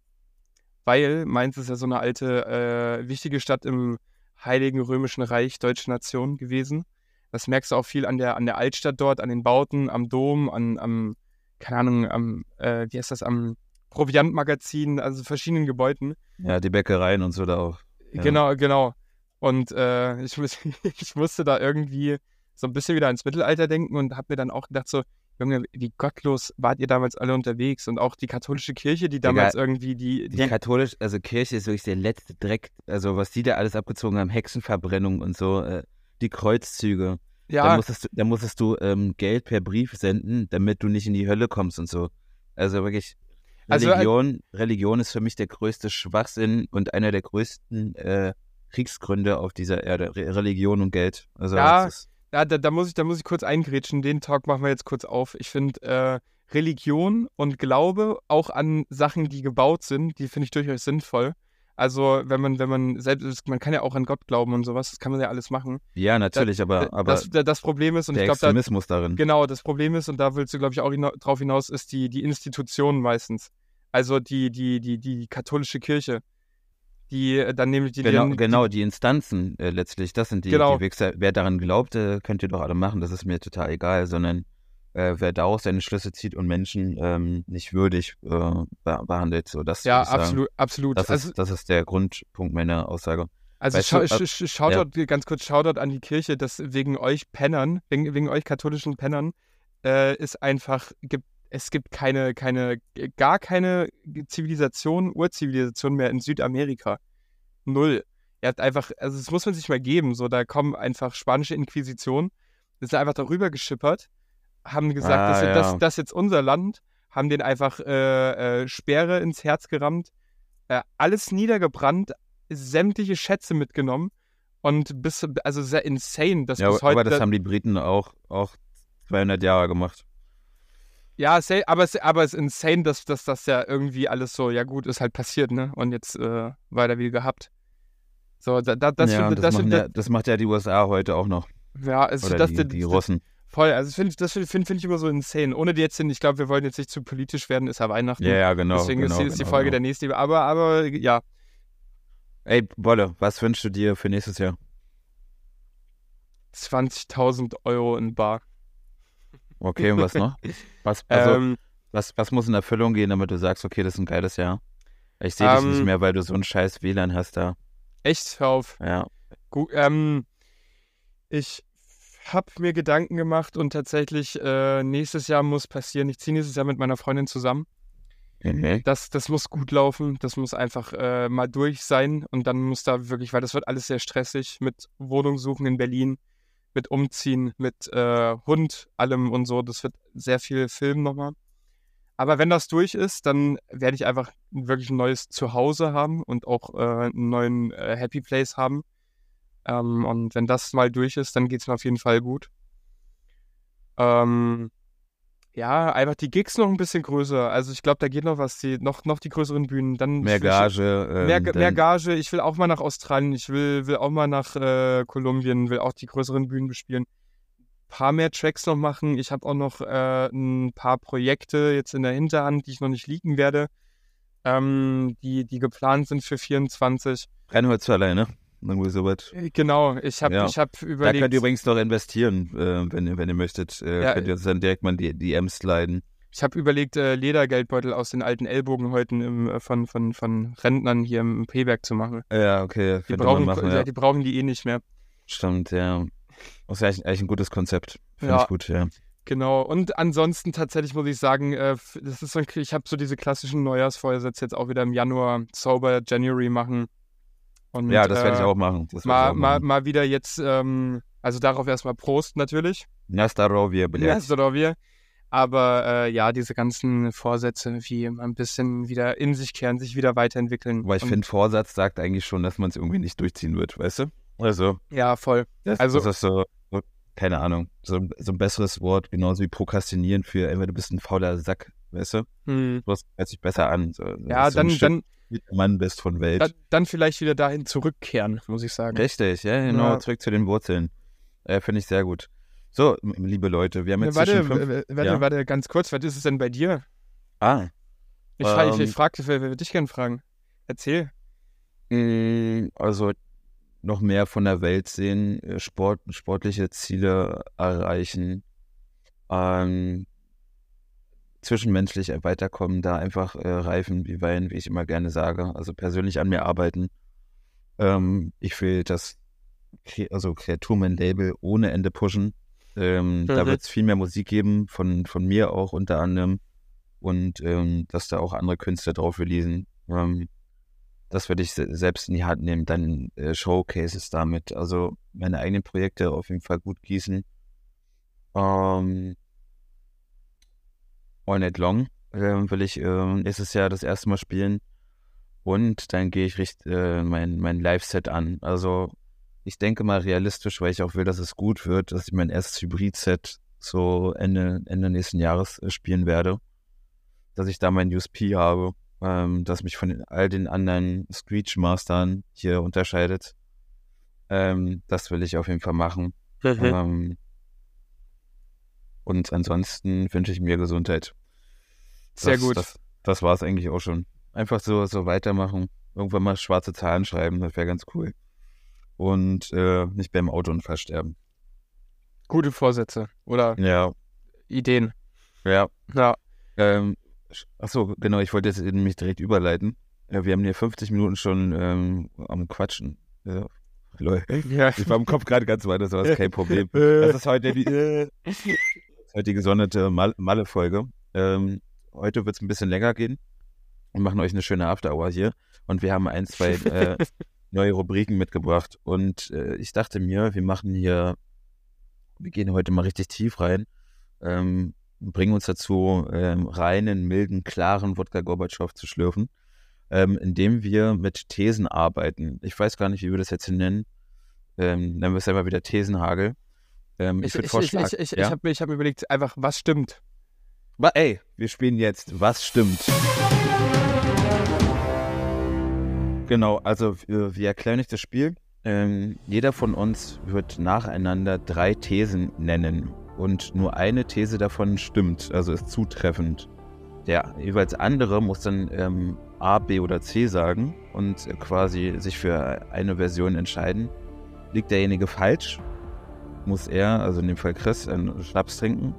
Weil Mainz ist ja so eine alte, äh, wichtige Stadt im Heiligen Römischen Reich, Deutsche Nation gewesen. Das merkst du auch viel an der, an der Altstadt dort, an den Bauten, am Dom, an, am, keine Ahnung, am, äh, wie heißt das, am Proviantmagazin, also verschiedenen Gebäuden. ja, die Bäckereien und so da auch. Ja. Genau, genau. Und äh, ich, ich musste da irgendwie so ein bisschen wieder ins Mittelalter denken und habe mir dann auch gedacht, so, Junge, wie gottlos wart ihr damals alle unterwegs? Und auch die katholische Kirche, die damals irgendwie die, Die die katholisch, also Kirche ist wirklich der letzte Dreck. Also was die da alles abgezogen haben, Hexenverbrennung und so, äh, die Kreuzzüge. Da ja, musstest du, da musstest du ähm, Geld per Brief senden, damit du nicht in die Hölle kommst und so. Also wirklich, Also, äh, Religion, Religion ist für mich der größte Schwachsinn und einer der größten äh, Kriegsgründe auf dieser Erde. Re Religion und Geld. Also Ja, ja da, da, muss ich, da muss ich kurz eingrätschen. Den Talk machen wir jetzt kurz auf. Ich finde, äh, Religion und Glaube auch an Sachen, die gebaut sind, die finde ich durchaus sinnvoll. Also, wenn man, wenn man selbst, man kann ja auch an Gott glauben und sowas, das kann man ja alles machen. ja, natürlich, aber, Da- aber das, da- das Problem ist, und der ich glaube, da, Extremismus darin. Genau, das Problem ist, und da willst du, glaube ich, auch hina drauf hinaus, ist die, die Institution meistens. Also die, die, die, die katholische Kirche. Die äh, dann nämlich die. Genau, die, genau, die Instanzen äh, letztlich, das sind die, Genau. die Wichser. Wer daran glaubt, äh, könnt ihr doch alle machen, das ist mir total egal, sondern äh, wer daraus seine Schlüsse zieht und Menschen ähm, nicht würdig äh, be behandelt, so das Ja, ich sagen. absolut, absolut. Das, also ist, das ist der Grundpunkt meiner Aussage. also weißt schau, du, sch, äh, sch, Shoutout, ganz kurz Shoutout an die Kirche, dass wegen euch Pennern, wegen, wegen euch katholischen Pennern, äh, ist einfach, gibt, es gibt keine, keine, gar keine Zivilisation, Urzivilisation mehr in Südamerika. Null. Ihr habt einfach, also das muss man sich mal geben, so, da kommen einfach spanische Inquisition, sind einfach darüber geschippert, haben gesagt, Ah, das, ja. das, das ist jetzt unser Land, haben den einfach äh, äh, Speere ins Herz gerammt, äh, alles niedergebrannt, sämtliche Schätze mitgenommen und bis, also sehr insane, dass Ja, bis aber heute. das haben die Briten auch, auch 200 Jahre gemacht. ja, aber es, aber es ist insane, dass, dass das ja irgendwie alles so, ja gut, ist halt passiert, ne? Und jetzt äh, weiter wie gehabt. So, da, da, das, ja, das, das, find- ja, das macht ja die USA heute auch noch. ja, also Oder das, die, die Russen. Voll, also find, das finde find, find ich immer so insane. Ohne die jetzt hin, ich glaube, wir wollen jetzt nicht zu politisch werden, ist ja Weihnachten. Ja, ja, genau. Deswegen genau, ist, die- ist die genau, Folge genau. der nächste. Aber, aber ja, Ey, Wolle, was wünschst du dir für nächstes Jahr? 20.000 Euro in Bar. Okay, und was noch? Was, also, ähm, was, was muss in Erfüllung gehen, damit du sagst, okay, das ist ein geiles Jahr? Ich sehe dich nicht Ähm, mehr, weil du so ein scheiß WLAN hast da. echt, hör auf. Ja. Gut, ähm, ich habe mir Gedanken gemacht und tatsächlich äh, nächstes Jahr muss passieren. Ich ziehe nächstes Jahr mit meiner Freundin zusammen. Okay. Das, das muss gut laufen. Das muss einfach äh, mal durch sein. Und dann muss da wirklich, weil das wird alles sehr stressig mit Wohnung suchen in Berlin, mit Umziehen, mit äh, Hund, allem und so. Das wird sehr viel Film nochmal. Aber wenn das durch ist, dann werde ich einfach wirklich ein neues Zuhause haben und auch äh, einen neuen äh, Happy Place haben. Ähm, und wenn das mal durch ist, dann geht es mir auf jeden Fall gut. Ähm, ja, einfach die Gigs noch ein bisschen größer. Also ich glaube, da geht noch was, die, noch, noch die größeren Bühnen. Dann Mehr Gage. Ähm, mehr, mehr Gage. Ich will auch mal nach Australien. Ich will, will auch mal nach äh, Kolumbien. Will auch die größeren Bühnen bespielen paar mehr Tracks noch machen. Ich habe auch noch äh, ein paar Projekte jetzt in der Hinterhand, die ich noch nicht liegen werde, ähm, die, die geplant sind für 24. Reinholz alleine. Irgendwie sowas. Äh, genau, ich habe Ja. ich hab überlegt. Da könnt ihr übrigens noch investieren, äh, wenn, ihr, wenn ihr möchtet. Äh, Ja, könnt ihr dann direkt mal die DMs leiten. Ich habe überlegt, äh, Ledergeldbeutel aus den alten Ellbogenhäuten im, äh, von, von, von Rentnern hier im P-Werk zu machen. Ja, okay. Die brauchen, machen, ja. die brauchen die eh nicht mehr. Stimmt, ja. Das ist eigentlich, eigentlich ein gutes Konzept. Finde Ja. ich gut, ja. Genau. Und ansonsten tatsächlich muss ich sagen, äh, das ist so ein, ich habe so diese klassischen Neujahrsvorsätze jetzt auch wieder im Januar Sober January machen. Und, ja, das werde ich äh, auch machen. Das mal, auch machen. Mal, mal wieder jetzt, ähm, also darauf erstmal Prost natürlich. Nastarovia, bitte. Nastarovia. Aber äh, ja, diese ganzen Vorsätze wie ein bisschen wieder in sich kehren, sich wieder weiterentwickeln. Weil ich finde, Vorsatz sagt eigentlich schon, dass man es irgendwie nicht durchziehen wird, weißt du? Also. Ja, voll. Das, also, das ist so, keine Ahnung, so, so ein besseres Wort, genauso wie Prokrastinieren für, entweder du bist ein fauler Sack weißt du? Hm. Das hört sich besser an. So, Ja, dann, Stück dann, Mann bist von Welt. dann, dann vielleicht wieder dahin zurückkehren, muss ich sagen. Richtig, ja, genau, Ja. zurück zu den Wurzeln. Äh, Finde ich sehr gut. So, liebe Leute, wir haben jetzt warte, fünf... warte, ja. warte, ganz kurz, was ist es denn bei dir? Ah, Ich, frage, ich, Ähm. ich fragte, wer würde dich gerne fragen? Erzähl. mh, also noch mehr von der Welt sehen, äh, Sport, sportliche Ziele erreichen, ähm, zwischenmenschlich weiterkommen, da einfach äh, reifen wie Wein, wie ich immer gerne sage, also persönlich an mir arbeiten. Ähm, ich will das also Kreaturman-Label ohne Ende pushen. Ähm, Da Mhm. wird es viel mehr Musik geben, von, von mir auch unter anderem. Und ähm, dass da auch andere Künstler drauf releasen. Ähm, das werde ich se selbst in die Hand nehmen. Dann äh, Showcases damit. Also meine eigenen Projekte auf jeden Fall gut gießen. Ähm, All Night Long ähm, will ich ähm, nächstes Jahr das erste Mal spielen. Und dann gehe ich richt, äh, mein, mein Live-Set an. Also ich denke mal realistisch, weil ich auch will, dass es gut wird, dass ich mein erstes Hybrid-Set so Ende, Ende nächsten Jahres äh, spielen werde. Dass ich da mein USP habe, ähm, das mich von all den anderen Screech-Mastern hier unterscheidet. Ähm, das will ich auf jeden Fall machen. Ähm, und ansonsten wünsche ich mir Gesundheit. Sehr das, gut. Das, das war es eigentlich auch schon. Einfach so, so weitermachen. Irgendwann mal schwarze Zahlen schreiben, das wäre ganz cool. Und äh, nicht beim Autounfall sterben. Gute Vorsätze oder Ja, Ideen. ja. Ja, Ähm, achso, genau, ich wollte jetzt nämlich direkt überleiten. Ja, wir haben hier 50 Minuten schon ähm, am Quatschen. Ja, lol. ja. Ich war im Kopf gerade ganz weit, das war kein Problem. Äh. Das ist heute die, heute die gesonderte Mal- Malle-Folge. Ähm, heute wird es ein bisschen länger gehen. Wir machen euch eine schöne After-Hour hier. Und wir haben ein, zwei äh, neue Rubriken mitgebracht. Und äh, ich dachte mir, wir machen hier, wir gehen heute mal richtig tief rein, ähm, bringen uns dazu, ähm, reinen, milden, klaren Wodka Gorbatschow zu schlürfen, ähm, indem wir mit Thesen arbeiten. Ich weiß gar nicht, wie wir das jetzt hier nennen. Ähm, nennen wir es einfach wieder Thesenhagel. Ähm, ich Ich, würde vorschlagen, ich, ich, ja? ich habe mir, hab mir überlegt, einfach, was stimmt. Aber ey, wir spielen jetzt. Was stimmt? Genau, also äh, wie erkläre ich das Spiel? Ähm, jeder von uns wird nacheinander drei Thesen nennen und nur eine These davon stimmt, also ist zutreffend. Der jeweils andere muss dann ähm, A, B oder C sagen und äh, quasi sich für eine Version entscheiden. Liegt derjenige falsch, muss er, also in dem Fall Chris, einen Schnaps trinken.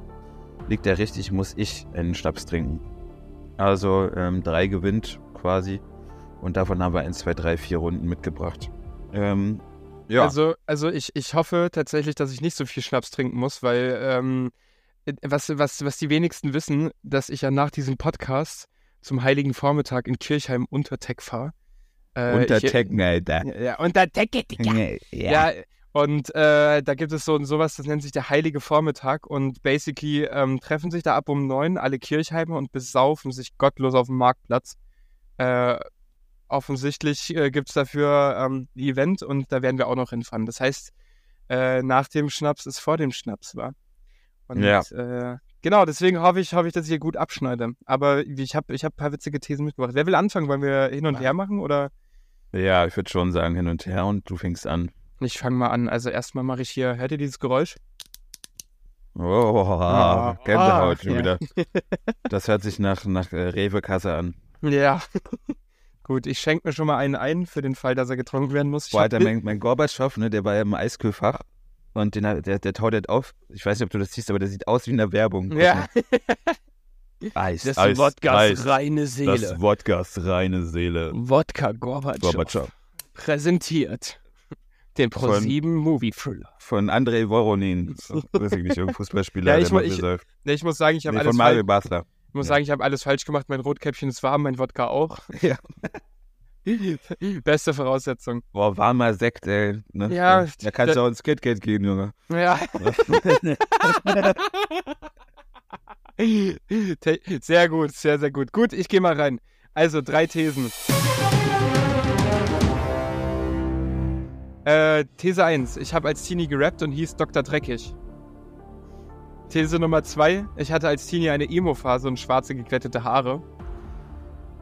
Liegt er richtig, muss ich einen Schnaps trinken. Also ähm, drei gewinnt quasi. Und davon haben wir 1, 2, 3, 4 Runden mitgebracht. Ähm, ja, Also, also ich, ich hoffe tatsächlich, dass ich nicht so viel Schnaps trinken muss, weil ähm, was, was, was die wenigsten wissen, dass ich ja nach diesem Podcast zum Heiligen Vormittag in Kirchheim unter Tech fahre. Äh, unter ich- Tekken, Alter. Ja, unter Tech, Digga. Ja. Ja, Und äh, da gibt es so sowas, das nennt sich der Heilige Vormittag. Und basically ähm, treffen sich da ab um neun alle Kirchheimer und besaufen sich gottlos auf dem Marktplatz. Äh, offensichtlich äh, gibt es dafür ähm, ein Event und da werden wir auch noch hinfahren. Das heißt, äh, nach dem Schnaps ist vor dem Schnaps, war. Und Ja. äh, genau, deswegen hoffe ich, hoffe ich, dass ich hier gut abschneide. Aber ich habe ich hab ein paar witzige Thesen mitgebracht. Wer will anfangen? Wollen wir hin und her machen oder? Ja, ich würde schon sagen hin und her und du fängst an. Ich fange mal an. Also erstmal mache ich hier, hört ihr dieses Geräusch? Oh, Ah, Gänsehaut ah, schon ja. wieder. Das hört sich nach, nach äh, Rewe-Kasse an. Ja. Gut, ich schenke mir schon mal einen ein, für den Fall, dass er getrunken werden muss. Ich Boah, hab- Alter, mein, mein Gorbatschow, ne, der war ja im Eiskühlfach und den, der, der taut halt auf. Ich weiß nicht, ob du das siehst, aber der sieht aus wie in der Werbung. Ja, mal. Eis, das Eis, ist Wodkas Eis. reine Seele. Das Wodkas reine Seele. Wodka Gorbatschow Gorbatschow. präsentiert den Von- Pro7 Movie Thriller. Von Andrei Voronin. Weiß ich nicht, irgendein Fußballspieler, Ja, ich der ich- besäuft. Ne, ich muss sagen, ich habe Nee, alles, von Mario Basler. ich muss ja. sagen, ich habe alles falsch gemacht. Mein Rotkäppchen ist warm, mein Wodka auch. Ja. Beste Voraussetzung. Boah, warmer Sekt, ey. Ne? Ja, Da kannst du auch ins KitKat gehen, Junge. Ja. Sehr gut, sehr, sehr gut. Gut, ich gehe mal rein. Also, drei Thesen. Äh, These 1. Ich habe als Teenie gerappt und hieß Dr. Dreckig. These Nummer 2. Ich hatte als Teenie eine Emo-Phase und schwarze geglättete Haare.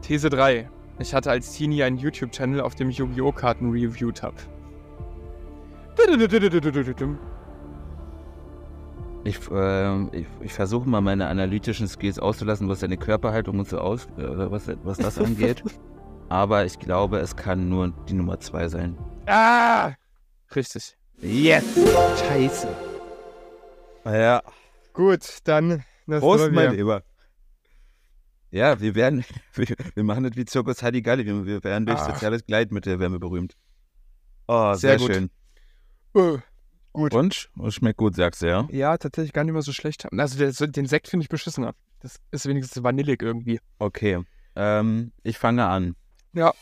These 3. Ich hatte als Teenie einen YouTube-Channel, auf dem ich Yu-Gi-Oh! Karten reviewed habe. Ich, ähm, ich, ich versuche mal meine analytischen Skills auszulassen, was deine Körperhaltung und so aus, äh, was, was das angeht. Aber ich glaube, es kann nur die Nummer zwei sein. Ah! Richtig. Yes! Scheiße. Ja. Gut, dann. Das Prost, mein. Lieber. Ja, wir werden, wir, wir machen das wie Zirkus Halligalli. Wir, wir werden durch Ah. soziales Gleitmittel werden wir berühmt. Oh, sehr, Sehr gut. schön. Äh, gut. Und? Und schmeckt gut, sagst du, ja? Ja, tatsächlich gar nicht mal so schlecht. Also der, den Sekt finde ich beschissener. Das ist wenigstens vanillig irgendwie. Okay. Ähm, ich fange an. Ja.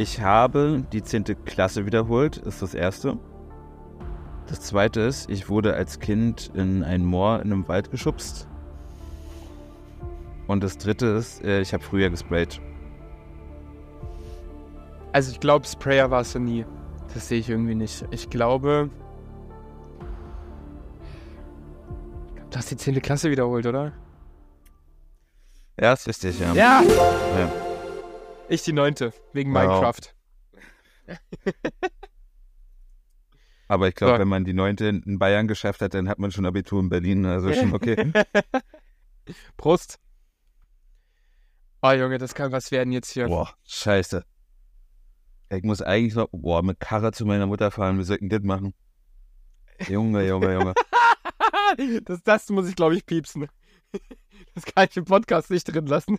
Ich habe die 10. Klasse wiederholt, ist das erste. Das zweite ist, ich wurde als Kind in ein Moor in einem Wald geschubst. Und das dritte ist, äh, ich habe früher gesprayt. Also ich glaube, Sprayer war es ja nie. Das sehe ich irgendwie nicht. Ich glaube. Ich glaube, du hast die 10. Klasse wiederholt, oder? Ja, ist richtig, ja. Ja! Ja. Ich die 9. Wegen Wow. Minecraft. Aber ich glaube, So. wenn man die neunte in Bayern geschafft hat, dann hat man schon Abitur in Berlin. Also schon okay. Prost. Oh Junge, das kann was werden jetzt hier. Boah, scheiße. Ich muss eigentlich noch, boah, mit Karre zu meiner Mutter fahren. Wir sollten das machen. Junge, Junge, Junge. das, das muss ich, glaube ich, piepsen. Das kann ich im Podcast nicht drin lassen.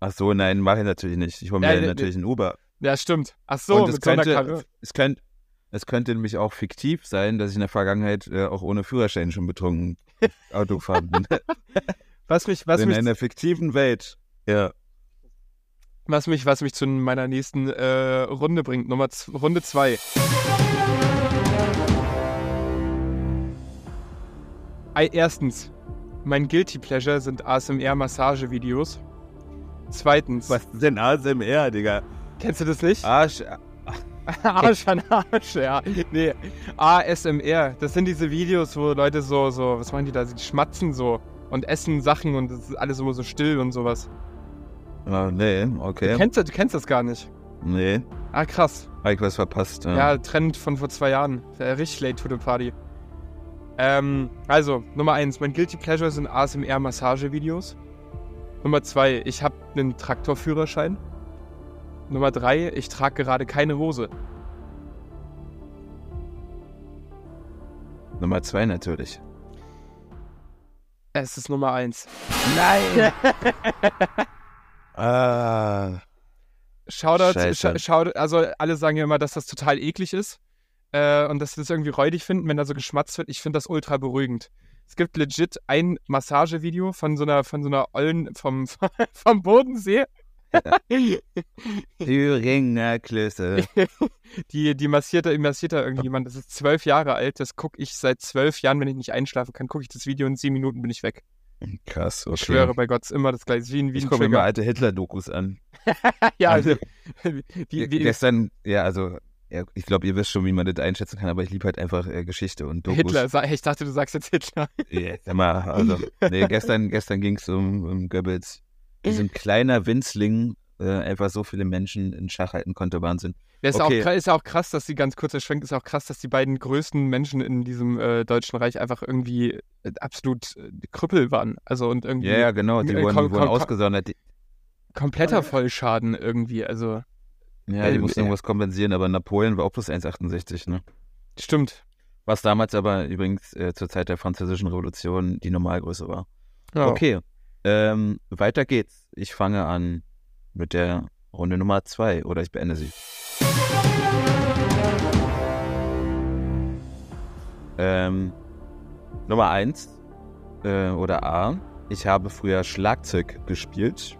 Ach so, nein, mache ich natürlich nicht. Ich hole mir Ja, ne- natürlich ein Uber. Ja, Und stimmt. Ach so, es so einer könnte, es könnte, es könnte nämlich auch fiktiv sein, dass ich in der Vergangenheit äh, auch ohne Führerschein schon betrunken Auto gefahren bin. Was mich, was in mich, einer fiktiven Welt. Ja. was mich, was mich zu meiner nächsten äh, Runde bringt. Nummer Runde 2. Erstens, mein Guilty Pleasure sind ASMR-Massagevideos. Zweitens, Was ist denn ASMR, Digga? kennst du das nicht? Arsch. Arsch an Arsch, ja. Nee, ASMR. Das sind diese Videos, wo Leute so, so, was machen die da? Die schmatzen so und essen Sachen und es ist alles immer so still und sowas. Ah, nee, Du, okay. kennst, du kennst das gar nicht. Nee, Ah, krass. hab ich was verpasst. Ja, Trend von vor zwei Jahren. Äh, richtig late to the party. Ähm, also, Nummer eins, mein Guilty Pleasure sind ASMR-Massagevideos. Nummer zwei, ich habe einen Traktorführerschein. Nummer drei, ich trage gerade keine Hose. Nummer zwei natürlich. Es ist Nummer eins. Nein! ah. Shoutout, Shoutout, also alle sagen ja immer, dass das total eklig ist äh, und dass sie das irgendwie räudig finden, wenn da so geschmatzt wird. Ich finde das ultra beruhigend. Es gibt legit ein Massagevideo von so einer, von so einer Ollen vom, vom Bodensee. Thüringer Klöße. die, die massiert, da, massiert da irgendjemand. Das ist zwölf Jahre alt. Das gucke ich seit zwölf Jahren, wenn ich nicht einschlafen kann, gucke ich das Video und in sieben Minuten bin ich weg. Krass, okay. Ich schwöre bei Gott, ist immer das gleiche. Wie, ein- wie Ich gucke mir alte Hitler-Dokus an. ja, Also, wie, wie, Gestern, ja, also, ja, ich glaube, ihr wisst schon, wie man das einschätzen kann, aber ich liebe halt einfach äh, Geschichte und Dokus. Hitler, ich dachte, du sagst jetzt Hitler. Ja, sag mal, also, nee, gestern, gestern ging es um, um Goebbels. Wie so ein kleiner Winzling äh, einfach so viele Menschen in Schach halten konnte, Wahnsinn. Ja, ist, Okay. auch, ist ja auch krass, dass die ganz kurzer Schwenk ist auch krass, dass die beiden größten Menschen in diesem äh, Deutschen Reich einfach irgendwie äh, absolut äh, Krüppel waren. Also und irgendwie Ja, ja, genau, die äh, wurden, die wurden komm- ausgesondert. Die, kompletter Vollschaden irgendwie. Also ja, die Ähm, mussten ja. irgendwas kompensieren, aber Napoleon war auch plus 1,68, ne? stimmt. Was damals aber übrigens äh, zur Zeit der Französischen Revolution die Normalgröße war. Ja. Okay, ähm, weiter geht's. Ich fange an mit der Runde Nummer zwei oder ich beende sie. Ähm, Nummer eins äh, oder A. Ich habe früher Schlagzeug gespielt.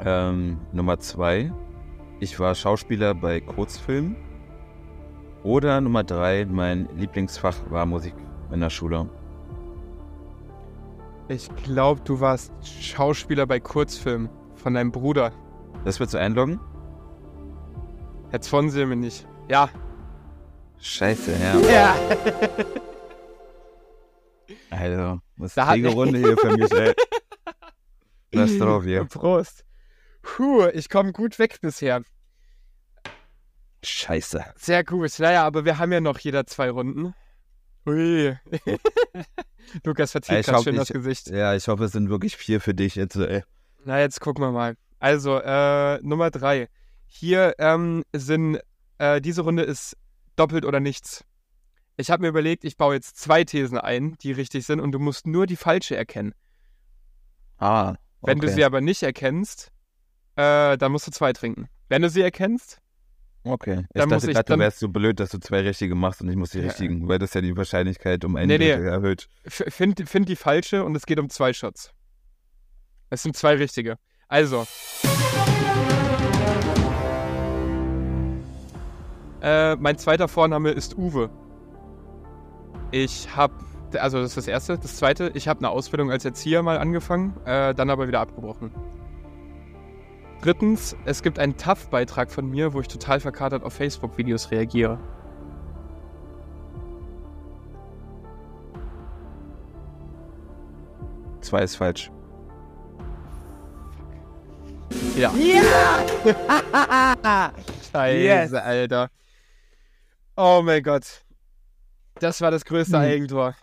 Ähm, Nummer zwei. Ich war Schauspieler bei Kurzfilmen. Oder Nummer drei. Mein Lieblingsfach war Musik in der Schule. Ich glaube, du warst Schauspieler bei Kurzfilmen von deinem Bruder. Das willst du einloggen? Jetzt von sie mir nicht. Ja. Scheiße, ja. Ja. Also, was Da die Runde hier für mich, ey. Lass drauf hier. Prost. Puh, ich komme gut weg bisher. Scheiße. Sehr gut. Naja, aber wir haben ja noch jeder zwei Runden. Ui. Lukas verzieht hoffe, schön das ich- Gesicht. Ja, ich hoffe, es sind wirklich vier für dich jetzt, ey. Na, jetzt gucken wir mal. Also, äh, Nummer drei. Hier ähm, sind, äh, diese Runde ist doppelt oder nichts. Ich habe mir überlegt, ich baue jetzt zwei Thesen ein, die richtig sind, und du musst nur die falsche erkennen. Ah. Okay. Wenn du sie aber nicht erkennst, äh, dann musst du zwei trinken. Wenn du sie erkennst, Okay. Ich dann muss dachte ich- gerade, du dann- wärst so blöd, dass du zwei richtige machst und ich muss die Ja. richtigen, weil das ja die Wahrscheinlichkeit um ein Nee, nee. Drittel erhöht. f- find, find die falsche und es geht um zwei Shots. Es sind zwei richtige. Also. Äh, mein zweiter Vorname ist Uwe. Ich habe, also das ist das erste. Das zweite, ich habe eine Ausbildung als Erzieher mal angefangen, äh, dann aber wieder abgebrochen. Drittens, es gibt einen TAF-Beitrag von mir, wo ich total verkatert auf Facebook-Videos reagiere. Zwei ist falsch. Ja. Scheiße, Yes. Alter. Oh mein Gott. Das war das größte Hm. Eigentor.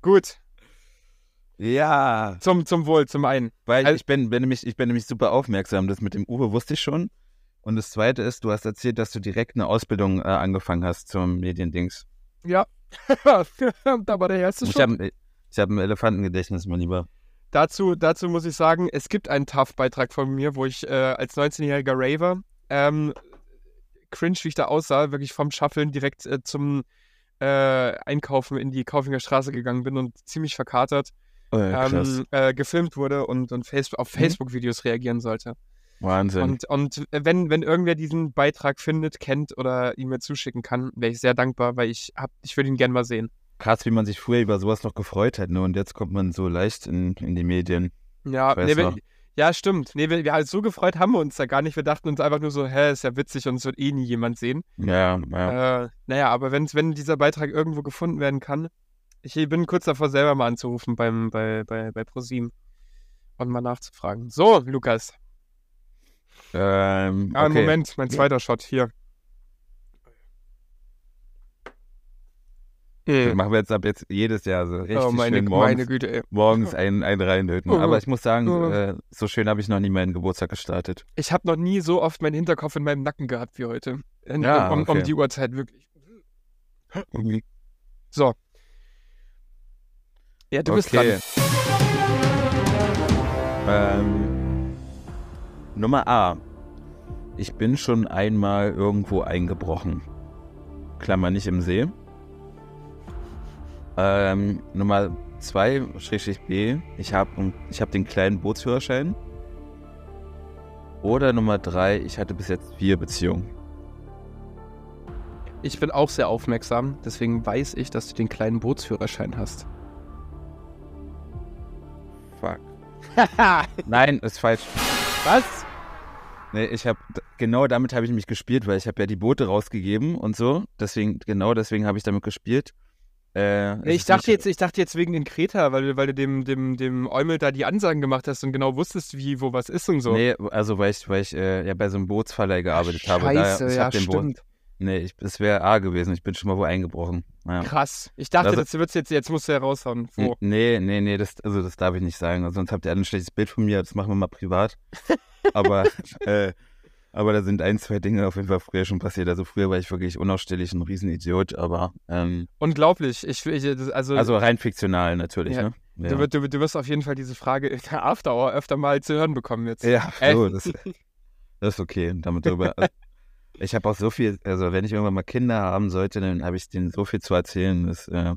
Gut, Ja. zum, zum Wohl, zum einen. Weil Also- ich, bin, bin nämlich, ich bin nämlich super aufmerksam. Das mit dem Uwe wusste ich schon. Und das zweite ist, du hast erzählt, dass du direkt eine Ausbildung äh, angefangen hast zum Mediendings. Ja. da war der erste Ich schon. habe ich hab ein Elefantengedächtnis, mein Lieber. Dazu, dazu muss ich sagen, es gibt einen TAF-Beitrag von mir, wo ich äh, als 19-jähriger Raver, ähm, cringe, wie ich da aussah, wirklich vom Shuffeln direkt äh, zum äh, Einkaufen in die Kaufinger Straße gegangen bin und ziemlich verkatert Oh, ja, ähm, äh, gefilmt wurde und, und face auf Mhm. Facebook-Videos reagieren sollte. Wahnsinn. Und, und wenn, wenn irgendwer diesen Beitrag findet, kennt oder ihn mir zuschicken kann, wäre ich sehr dankbar, weil ich hab, ich würde ihn gerne mal sehen. Krass, wie man sich früher über sowas noch gefreut hat. Ne? Und jetzt kommt man so leicht in, in die Medien. Ja, nee, wir, ja stimmt. Nee, wir, wir, so gefreut haben wir uns da gar nicht. Wir dachten uns einfach nur so, hä, ist ja witzig und es wird eh nie jemand sehen. Ja, ja. Äh, naja, aber wenn's, wenn dieser Beitrag irgendwo gefunden werden kann, ich bin kurz davor, selber mal anzurufen beim, bei, bei, bei ProSieben und mal nachzufragen. So, Lukas. Ähm, Ah, okay. Moment, mein zweiter Shot hier. Das Äh, machen wir jetzt ab jetzt jedes Jahr so richtig oh, meine, schön morgens, meine Güte, ey. morgens einen, einen reinlöten. Oh. Aber ich muss sagen, Oh. äh, so schön habe ich noch nie meinen Geburtstag gestartet. Ich habe noch nie so oft meinen Hinterkopf in meinem Nacken gehabt wie heute. In, Ja, um, um okay. die Uhrzeit, wirklich. So. Ja, du bist okay. dran. Ähm, Nummer A. Ich bin schon einmal irgendwo eingebrochen. Klammer nicht im See. Ähm, Nummer 2, Schrägstrich B. Ich habe ich hab den kleinen Bootsführerschein. Oder Nummer drei, ich hatte bis jetzt vier Beziehungen. Ich bin auch sehr aufmerksam, deswegen weiß ich, dass du den kleinen Bootsführerschein hast. Nein, ist falsch. Was? Nee, ich habe genau damit habe ich mich gespielt, weil ich habe ja die Boote rausgegeben und so. Deswegen, genau deswegen habe ich damit gespielt. Äh, Nee, ich dachte jetzt, ich dachte jetzt wegen den Kreta, weil, du- weil du dem, dem, dem Eumel da die Ansagen gemacht hast und genau wusstest, wie, wo was ist und so. Nee, also weil ich, weil ich äh, ja bei so einem Bootsverleih gearbeitet habe. Scheiße, Daher- ich ja, hab den Boot, stimmt. Nee, ich, es wäre A gewesen. Ich bin schon mal wo eingebrochen. Ja. Krass. Ich dachte, Also- das wird's jetzt, jetzt musst du ja raushauen. Wo? Nee, nee, nee, das, also das darf ich nicht sagen. Sonst habt ihr alle ein schlechtes Bild von mir. Das machen wir mal privat. aber, äh, aber da sind ein, zwei Dinge auf jeden Fall früher schon passiert. Also früher war ich wirklich unausstehlich, ein Riesenidiot, aber ähm, Unglaublich. Ich, ich, also, also rein fiktional natürlich, Ja. ne? Ja. du, wirst- du, du wirst auf jeden Fall diese Frage in der After Hour öfter mal zu hören bekommen jetzt. Ja, so, das, das ist okay. Damit darüber. ich habe auch so viel, also wenn ich irgendwann mal Kinder haben sollte, dann habe ich denen so viel zu erzählen. Das, äh,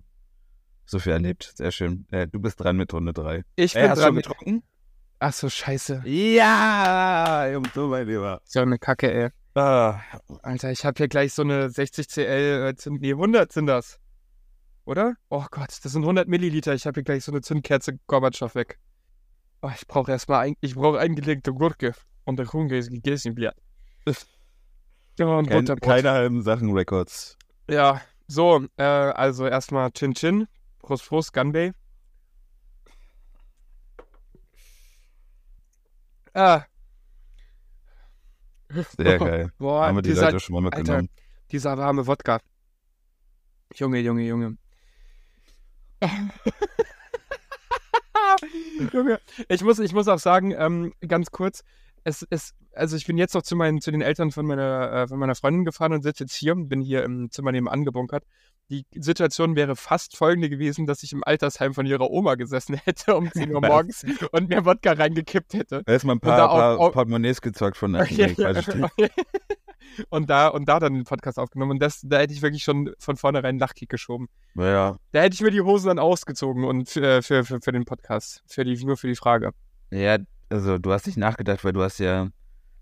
so viel erlebt. Sehr schön. Äh, du bist dran mit Runde 3. Ich bin Äh, hast du dran. schon getrunken? Ach so, scheiße. Ja, so mein Lieber. So eine Kacke, ey. Ah, Alter, ich habe hier gleich so eine 60 CL, äh, nee, 100 sind das. Oder? Oh Gott, das sind 100 Milliliter. Ich habe hier gleich so eine Zündkerze Gorbatschow weg. Oh, ich brauche erstmal ein, ich brauche eingelegte Gurke. Und der Hunger ist gegessen, Blatt. Und kein, keine halben Sachen Records. Ja, so, äh, also erstmal Chin Chin. Prost, Prost, Gunbay. Ah. Sehr geil. Boah, Haben wir die dieser, Leute schon mal mitgenommen. dieser warme Wodka. Junge, Junge, Junge. Junge, ich muss, ich muss auch sagen, ähm, ganz kurz, es, es, also ich bin jetzt noch zu meinen, zu den Eltern von meiner, äh, von meiner Freundin gefahren und sitze jetzt hier, bin hier im Zimmer nebenan gebunkert. Die Situation wäre fast folgende gewesen, dass ich im Altersheim von ihrer Oma gesessen hätte um 10 Uhr morgens und mir Wodka reingekippt hätte. Erstmal ein da paar, paar auch- Portemonnaies gezockt von der Ja, nee, Quatsch. und da und da dann den Podcast aufgenommen. Und das, da hätte ich wirklich schon von vornherein einen Lachkick geschoben. Ja, Da hätte ich mir die Hosen dann ausgezogen und für, für, für, für den Podcast. Für die, nur für die Frage. ja, also du hast nicht nachgedacht, weil du hast ja,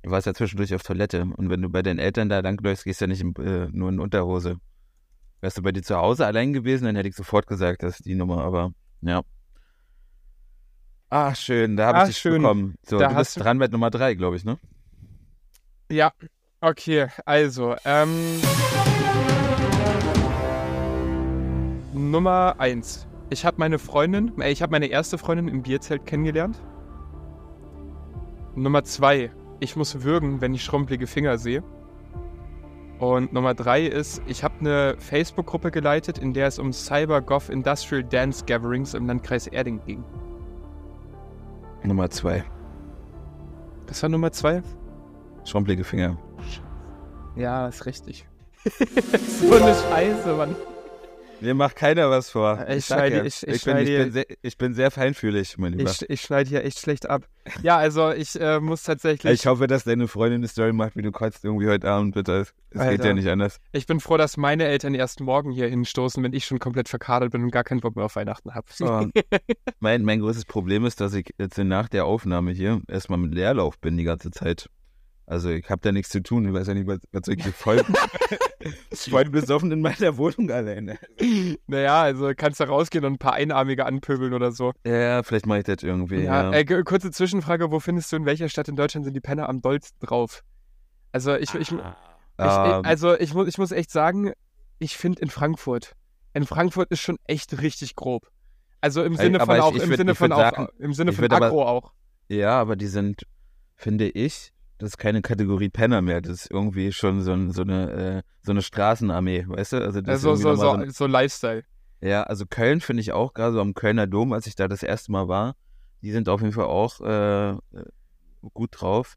du warst ja zwischendurch auf Toilette. Und wenn du bei deinen Eltern da langläufst, gehst du ja nicht in, äh, nur in Unterhose. Wärst du bei dir zu Hause allein gewesen, dann hätte ich sofort gesagt, das ist die Nummer, aber ja. Ach, schön, da habe ich dich schön. bekommen. So, Da du hast bist du- dran mit Nummer drei, glaube ich, ne? Ja, okay, also, ähm. Nummer eins. Ich habe meine Freundin, äh, ich habe meine erste Freundin im Bierzelt kennengelernt. Nummer zwei. Ich muss würgen, wenn ich schrumpelige Finger sehe. Und Nummer drei ist, ich habe eine Facebook-Gruppe geleitet, in der es um Cyber-Goth Industrial Dance Gatherings im Landkreis Erding ging. Nummer zwei. Das war Nummer zwei? Schrumpelige Finger. Ja, ist richtig. so eine Scheiße, Mann. Mir macht keiner was vor. Ich schneide- ja. ich- ich bin, ich, schneide- bin sehr, ich bin sehr feinfühlig, mein Lieber. Ich, ich schneide hier echt schlecht ab. Ja, also ich äh, muss tatsächlich. Ich hoffe, dass deine Freundin eine Story macht, wie du kotzt irgendwie heute Abend, bitte. Es geht ja nicht anders. Ich bin froh, dass meine Eltern erst morgen hier hinstoßen, wenn ich schon komplett verkadert bin und gar keinen Bock mehr auf Weihnachten habe. So. mein, mein größtes Problem ist, dass ich jetzt nach der Aufnahme hier erstmal mit Leerlauf bin die ganze Zeit. Also ich habe da nichts zu tun. Ich weiß ja nicht, was, was ich voll, voll besoffen in meiner Wohnung alleine. naja, also kannst du rausgehen und ein paar Einarmige anpöbeln oder so. Ja, vielleicht mache ich das irgendwie. Ja, Ja, Äh, kurze Zwischenfrage: Wo findest du in welcher Stadt in Deutschland sind die Penner am dollsten drauf? Also ich, ich, ich, ich, Ähm, also ich, muss, ich muss echt sagen, ich finde in Frankfurt. In Frankfurt ist schon echt richtig grob. Also im Sinne aber von auch, im Sinne von auch, im Sinne von aber- Agro auch. ja, aber die sind, finde ich, das ist keine Kategorie Penner mehr. Das ist irgendwie schon so, ein, so, eine, äh, so eine Straßenarmee, weißt du? Also das ist Also so, mal so, ein- so Lifestyle. Ja, also Köln finde ich auch, gerade so am Kölner Dom, als ich da das erste Mal war, die sind auf jeden Fall auch äh, äh, gut drauf.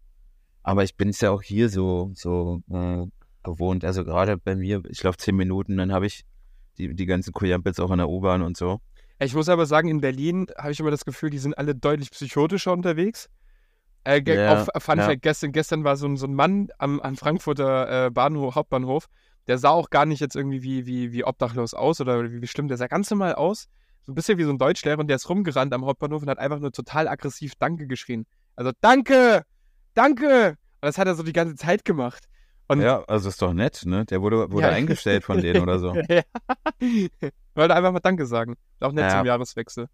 Aber ich bin es ja auch hier so, so äh, gewohnt. Also gerade bei mir, ich laufe zehn Minuten, dann habe ich die, die ganzen Kujampels auch in der U-Bahn und so. Ich muss aber sagen, in Berlin habe ich immer das Gefühl, die sind alle deutlich psychotischer unterwegs. Äh, Ja, auf Fun ja. Fact, gestern, gestern war so ein, so ein Mann am, am Frankfurter äh, Bahnhof, Hauptbahnhof, der sah auch gar nicht jetzt irgendwie wie, wie, wie obdachlos aus oder wie, wie schlimm, der sah ganz normal aus. So ein bisschen wie so ein Deutschlehrer und der ist rumgerannt am Hauptbahnhof und hat einfach nur total aggressiv Danke geschrien. Also Danke! danke. Und das hat er so die ganze Zeit gemacht. Und Ja, also ist doch nett, ne? Der wurde, wurde Ja. eingestellt von denen oder so. ja. Wollte einfach mal Danke sagen. Auch nett Ja. zum Jahreswechsel.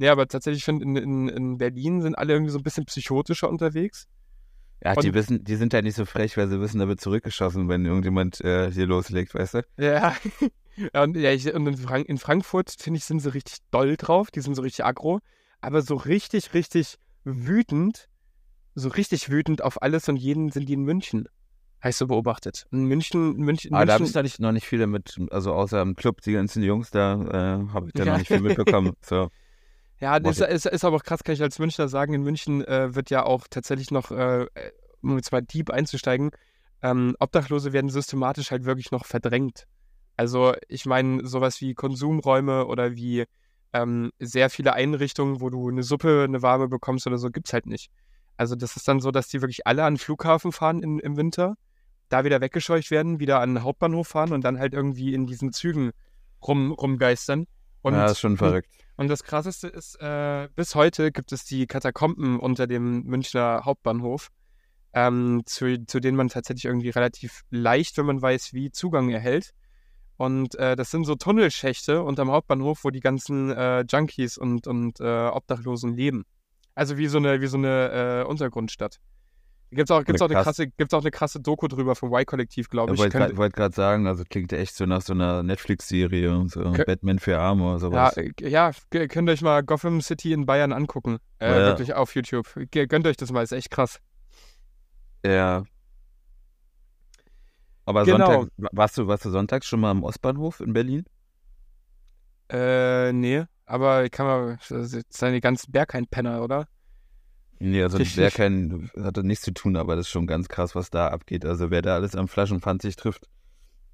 Nee, aber tatsächlich finde in, in, in Berlin sind alle irgendwie so ein bisschen psychotischer unterwegs. Ja, die Und- wissen, die sind ja nicht so frech, weil sie wissen, da wird zurückgeschossen, wenn irgendjemand äh, hier loslegt, weißt du? Ja. Ja, und, ja, ich, und in, Frank in Frankfurt, finde ich, sind sie richtig doll drauf. Die sind so richtig aggro. Aber so richtig, richtig wütend, so richtig wütend auf alles und jeden sind die in München. Heißt so beobachtet. In München, München, Aber da habe ich noch nicht, noch nicht viele mit, also außer im Club, die ganzen Jungs, da äh, habe ich da Ja. noch nicht viel mitbekommen. So. Ja, das ist, ist aber auch krass, kann ich als Münchner sagen. In München äh, wird ja auch tatsächlich noch, äh, um jetzt mal deep einzusteigen, ähm, Obdachlose werden systematisch halt wirklich noch verdrängt. Also ich meine, sowas wie Konsumräume oder wie ähm, sehr viele Einrichtungen, wo du eine Suppe, eine warme bekommst oder so, gibt's halt nicht. Also das ist dann so, dass die wirklich alle an den Flughafen fahren in, im Winter, da wieder weggescheucht werden, wieder an den Hauptbahnhof fahren und dann halt irgendwie in diesen Zügen rum, rumgeistern. Und ja, ist schon verrückt. und das Krasseste ist, äh, bis heute gibt es die Katakomben unter dem Münchner Hauptbahnhof, ähm, zu, zu denen man tatsächlich irgendwie relativ leicht, wenn man weiß, wie Zugang erhält. Und äh, das sind so Tunnelschächte unterm Hauptbahnhof, wo die ganzen äh, Junkies und, und äh, Obdachlosen leben. Also wie so eine, wie so eine äh, Untergrundstadt. Gibt's auch, gibt's, auch eine Krass. krasse, gibt's auch eine krasse Doku drüber vom Y-Kollektiv, glaube Ich ich. wollte gerade wollt grad sagen, also klingt echt so nach so einer Netflix-Serie und so Kö- Batman für Arme oder Ja, sowas. äh, ja, könnt euch mal Gotham City in Bayern angucken. Äh, Ja. Wirklich auf YouTube. Gönnt euch das mal, ist echt krass. Ja. Aber Genau. Sonntag, warst du, warst du sonntags schon mal am Ostbahnhof in Berlin? Äh, nee, aber kann man, das ist eine ganzen Berghain-Penner, oder? Nee, also Richtig. wer kein, hatte nichts zu tun, aber das ist schon ganz krass, was da abgeht. Also wer da alles am Flaschenpfand sich trifft,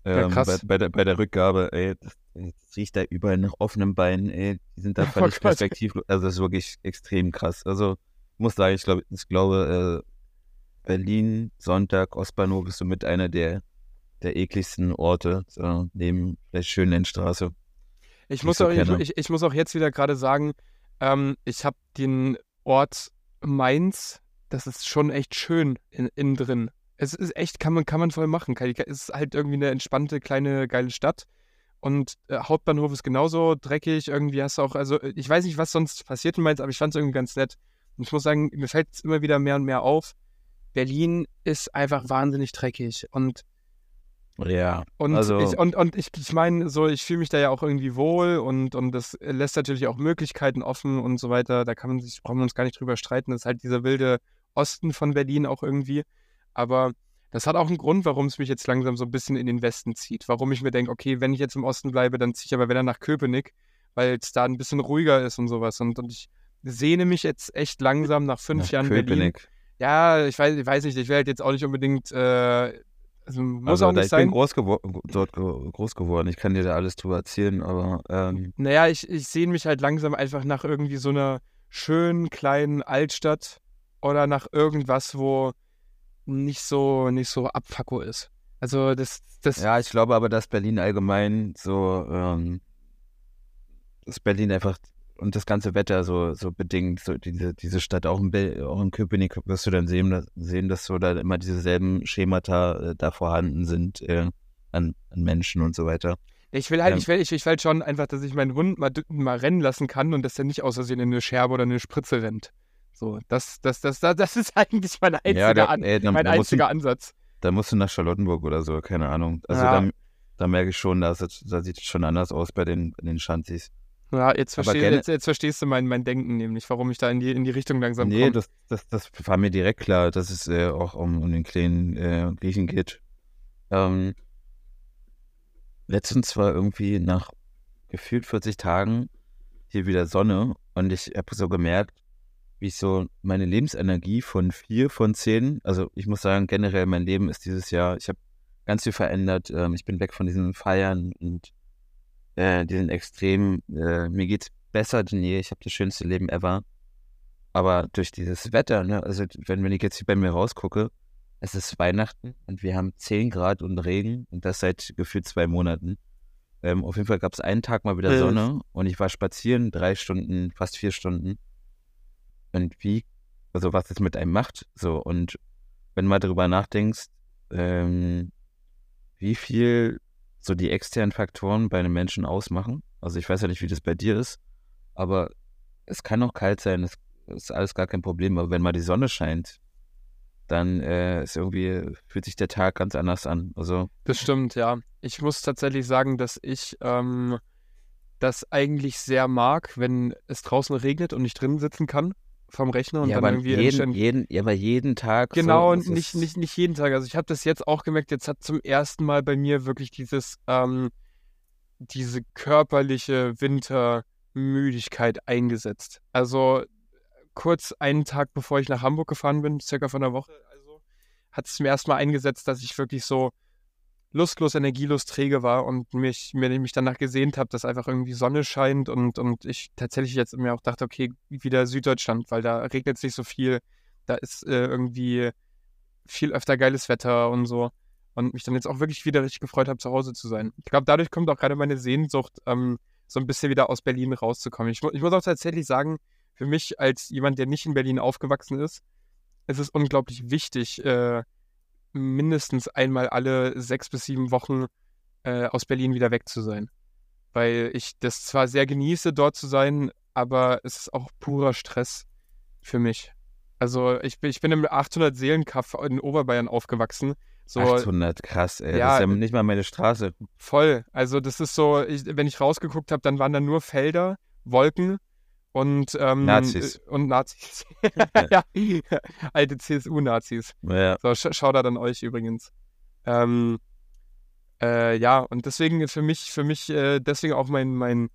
Ja, ähm, krass. bei, bei, der, bei der Rückgabe, ey, das, das riecht da überall nach offenen Beinen, ey, die sind da Oh völlig perspektivlos. Also das ist wirklich extrem krass. Also muss sagen, ich glaube, ich glaube, äh, Berlin, Sonntag, Ostbahnhof ist so mit einer der, der ekligsten Orte, so, neben der Schönenstraße. Ich muss, so auch, ich, ich muss auch jetzt wieder gerade sagen, ähm, ich habe den Ort Mainz, das ist schon echt schön in, innen drin. Es ist echt, kann man, kann man voll machen. Es ist halt irgendwie eine entspannte, kleine, geile Stadt. Und äh, Hauptbahnhof ist genauso dreckig. Irgendwie hast du auch, also äh, ich weiß nicht, was sonst passiert in Mainz, aber ich fand es irgendwie ganz nett. Und ich muss sagen, mir fällt es immer wieder mehr und mehr auf. Berlin ist einfach wahnsinnig dreckig. Und Ja, und Also- ich, und, und ich, ich meine, so, ich fühle mich da ja auch irgendwie wohl und, und das lässt natürlich auch Möglichkeiten offen und so weiter. Da kann man sich, brauchen wir uns gar nicht drüber streiten. Das ist halt dieser wilde Osten von Berlin auch irgendwie. Aber das hat auch einen Grund, warum es mich jetzt langsam so ein bisschen in den Westen zieht. Warum ich mir denke, okay, wenn ich jetzt im Osten bleibe, dann ziehe ich aber wieder nach Köpenick, weil es da ein bisschen ruhiger ist und sowas. Und, und ich sehne mich jetzt echt langsam nach fünf nach Jahren Berlin. Köpenick. Ja, ich weiß, ich weiß nicht, ich will halt jetzt auch nicht unbedingt, äh, also muss also, auch nicht ich sein. bin groß gewo dort groß geworden. Ich kann dir da alles drüber erzählen, aber ähm, Naja, ich, ich sehne mich halt langsam einfach nach irgendwie so einer schönen kleinen Altstadt oder nach irgendwas, wo nicht so, nicht so Abfacko ist. Also das, das, ja, ich glaube aber, dass Berlin allgemein so, ähm, dass Berlin einfach und das ganze Wetter so, so bedingt, so diese, diese Stadt, auch in, auch in Köpenick wirst du dann sehen, dass, sehen, dass so da immer dieselben Schemata äh, da vorhanden sind äh, an, an Menschen und so weiter. ich will halt, Ja. ich will, ich, ich will halt schon einfach, dass ich meinen Hund mal, mal rennen lassen kann und dass der nicht aus Versehen in eine Scherbe oder eine Spritze rennt. So, das, das, das, das, das ist eigentlich mein einziger, da, An ey, da, mein da, musst du, einziger Ansatz. da musst du nach Charlottenburg oder so, keine Ahnung. Also Ja. da, da merke ich schon, da, da sieht es schon anders aus bei den, bei den Schanzis. Ja, jetzt, versteh, jetzt, jetzt verstehst du mein, mein Denken nämlich, warum ich da in die, in die Richtung langsam Nee, komme. das, das, das war mir direkt klar, dass es äh, auch um, um den kleinen äh, Griechen geht. Ähm, letztens war irgendwie nach gefühlt 40 Tagen hier wieder Sonne und ich habe so gemerkt, wie ich so meine Lebensenergie von vier von zehn, also ich muss sagen, generell mein Leben ist dieses Jahr, ich habe ganz viel verändert. Ähm, ich bin weg von diesen Feiern und äh, diesen Extremen. Äh, mir geht's besser denn je. Ich habe das schönste Leben ever. Aber durch dieses Wetter, ne, also wenn, wenn ich jetzt hier bei mir rausgucke, es ist Weihnachten und wir haben 10 Grad und Regen und das seit gefühlt zwei Monaten. Ähm, auf jeden Fall gab es einen Tag mal wieder Äh. Sonne und ich war spazieren, drei Stunden, fast vier Stunden. Und wie, also was es mit einem macht, so und wenn du mal drüber nachdenkst, ähm, wie viel so die externen Faktoren bei einem Menschen ausmachen. Also ich weiß ja nicht, wie das bei dir ist, aber es kann auch kalt sein, es ist alles gar kein Problem. Aber wenn mal die Sonne scheint, dann äh, ist irgendwie, fühlt sich der Tag ganz anders an. Also. Das stimmt, ja. Ich muss tatsächlich sagen, dass ich ähm, das eigentlich sehr mag, wenn es draußen regnet und ich drinnen sitzen kann vom Rechner und ja, dann irgendwie jeden, jeden, ja, aber jeden Tag. Genau, so, nicht, nicht, nicht jeden Tag. Also ich habe das jetzt auch gemerkt, jetzt hat zum ersten Mal bei mir wirklich dieses, ähm, diese körperliche Wintermüdigkeit eingesetzt. Also kurz einen Tag bevor ich nach Hamburg gefahren bin, circa von einer Woche, also hat es mir erstmal eingesetzt, dass ich wirklich so lustlos, energielos träge war und mich, mir, mich danach gesehnt habe, dass einfach irgendwie Sonne scheint und, und ich tatsächlich jetzt mir auch dachte, okay, wieder Süddeutschland, weil da regnet es nicht so viel, da ist äh, irgendwie viel öfter geiles Wetter und so. Und mich dann jetzt auch wirklich wieder richtig gefreut habe, zu Hause zu sein. Ich glaube, dadurch kommt auch gerade meine Sehnsucht, ähm, so ein bisschen wieder aus Berlin rauszukommen. Ich, ich muss auch tatsächlich sagen, für mich als jemand, der nicht in Berlin aufgewachsen ist, ist es unglaublich wichtig, äh, mindestens einmal alle sechs bis sieben Wochen äh, aus Berlin wieder weg zu sein. Weil ich das zwar sehr genieße, dort zu sein, aber es ist auch purer Stress für mich. Also ich bin, ich bin im 800-Seelen-Kaff in Oberbayern aufgewachsen. So 800, krass, ey. Ja, das ist ja nicht mal meine Straße. voll. Also das ist so, ich, wenn ich rausgeguckt habe, dann waren da nur Felder, Wolken und ähm, Nazis. äh, Und Nazis. ja, alte CSU-Nazis. Ja, So, sch schau da an euch übrigens. Ähm, äh, ja, und deswegen für mich, für mich, äh, deswegen auch mein, mein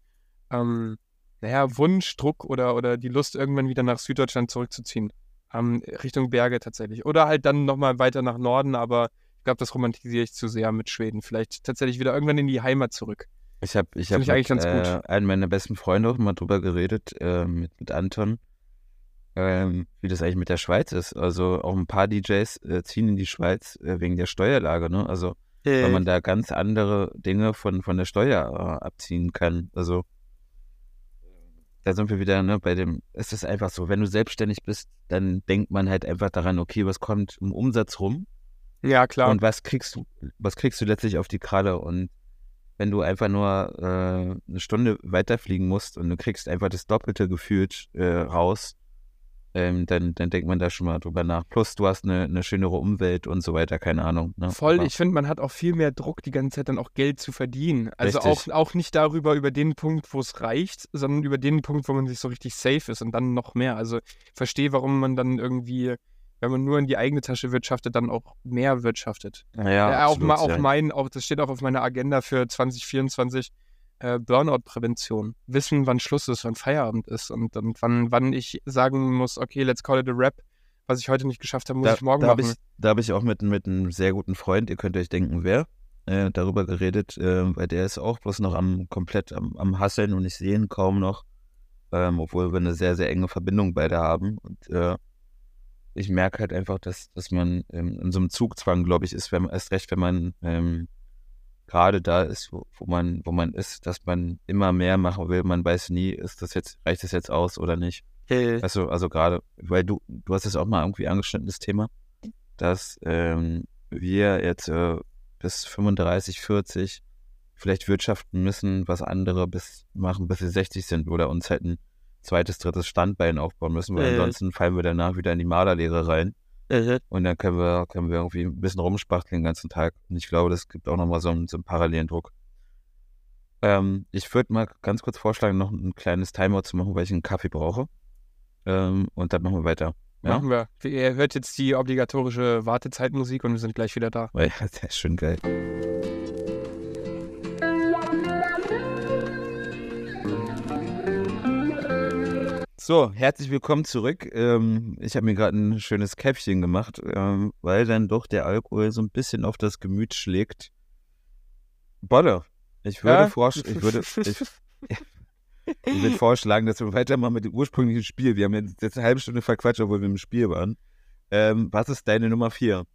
ähm, naja, Wunschdruck oder, oder die Lust, irgendwann wieder nach Süddeutschland zurückzuziehen. Ähm, Richtung Berge tatsächlich. Oder halt dann nochmal weiter nach Norden, aber ich glaube, das romantisiere ich zu sehr mit Schweden. Vielleicht tatsächlich wieder irgendwann in die Heimat zurück. Ich habe ich hab ich mit ganz äh, gut. einem meiner besten Freunde auch mal drüber geredet, äh, mit, mit Anton, ähm, wie das eigentlich mit der Schweiz ist. Also auch ein paar DJs äh, ziehen in die Schweiz äh, wegen der Steuerlage, ne? Also weil man da ganz andere Dinge von, von der Steuer äh, abziehen kann. Also da sind wir wieder ne, bei dem, es ist einfach so, wenn du selbstständig bist, dann denkt man halt einfach daran, okay, was kommt im Umsatz rum ja, klar. und was kriegst du, was kriegst du letztlich auf die Kralle und wenn du einfach nur äh, eine Stunde weiterfliegen musst und du kriegst einfach das Doppelte gefühlt äh, raus, ähm, dann, dann denkt man da schon mal drüber nach. Plus du hast eine, eine schönere Umwelt und so weiter, keine Ahnung. Ne? Voll, Aber- ich finde, man hat auch viel mehr Druck, die ganze Zeit dann auch Geld zu verdienen. Also auch, Richtig. auch nicht darüber, über den Punkt, wo es reicht, sondern über den Punkt, wo man sich so richtig safe ist und dann noch mehr. Also verstehe, warum man dann irgendwie, wenn man nur in die eigene Tasche wirtschaftet, dann auch mehr wirtschaftet. Ja, Ja, auch, absolut, ma, auch ja. mein, auch das steht auch auf meiner Agenda für 2024, äh, Burnout-Prävention. Wissen, wann Schluss ist, wann Feierabend ist und, und wann, wann ich sagen muss, okay, let's call it a rap. Was ich heute nicht geschafft habe, muss da, ich morgen da habe machen. ich, da hab ich auch mit, mit einem sehr guten Freund, ihr könnt euch denken, wer, äh, darüber geredet, äh, weil der ist auch bloß noch am komplett am, am Hasseln und ich sehe ihn kaum noch, ähm, obwohl wir eine sehr, sehr enge Verbindung beide haben. Und äh, ich merke halt einfach, dass, dass man ähm, in so einem Zugzwang, glaube ich, ist, wenn man erst recht, wenn man ähm, gerade da ist, wo, wo man, wo man ist, dass man immer mehr machen will. Man weiß nie, ist das jetzt, reicht das jetzt aus oder nicht. Also, also gerade, weil du, du hast es auch mal irgendwie angeschnitten, das Thema, dass ähm, wir jetzt äh, bis 35, 40 vielleicht wirtschaften müssen, was andere bis machen, bis sie 60 sind oder uns halt ein zweites, drittes Standbein aufbauen müssen, weil Äh. ansonsten fallen wir danach wieder in die Malerlehre rein und dann können wir, können wir irgendwie ein bisschen rumspachteln den ganzen Tag. Und ich glaube, das gibt auch nochmal so einen, so einen parallelen Druck. Ähm, ich würde mal ganz kurz vorschlagen, noch ein kleines Timeout zu machen, weil ich einen Kaffee brauche. Ähm, und dann machen wir weiter. Ja? Machen wir. Ihr hört jetzt die obligatorische Wartezeitmusik und wir sind gleich wieder da. Weil ja, der ist schön geil. So, herzlich willkommen zurück. Ähm, ich habe mir gerade ein schönes Käffchen gemacht, ähm, weil dann doch der Alkohol so ein bisschen auf das Gemüt schlägt. Bolle, ich würde, Ja? vorsch ich würde, ich, ich würde vorschlagen, dass wir weitermachen mit dem ursprünglichen Spiel. Wir haben jetzt, jetzt eine halbe Stunde verquatscht, obwohl wir im Spiel waren. Ähm, was ist deine Nummer vier?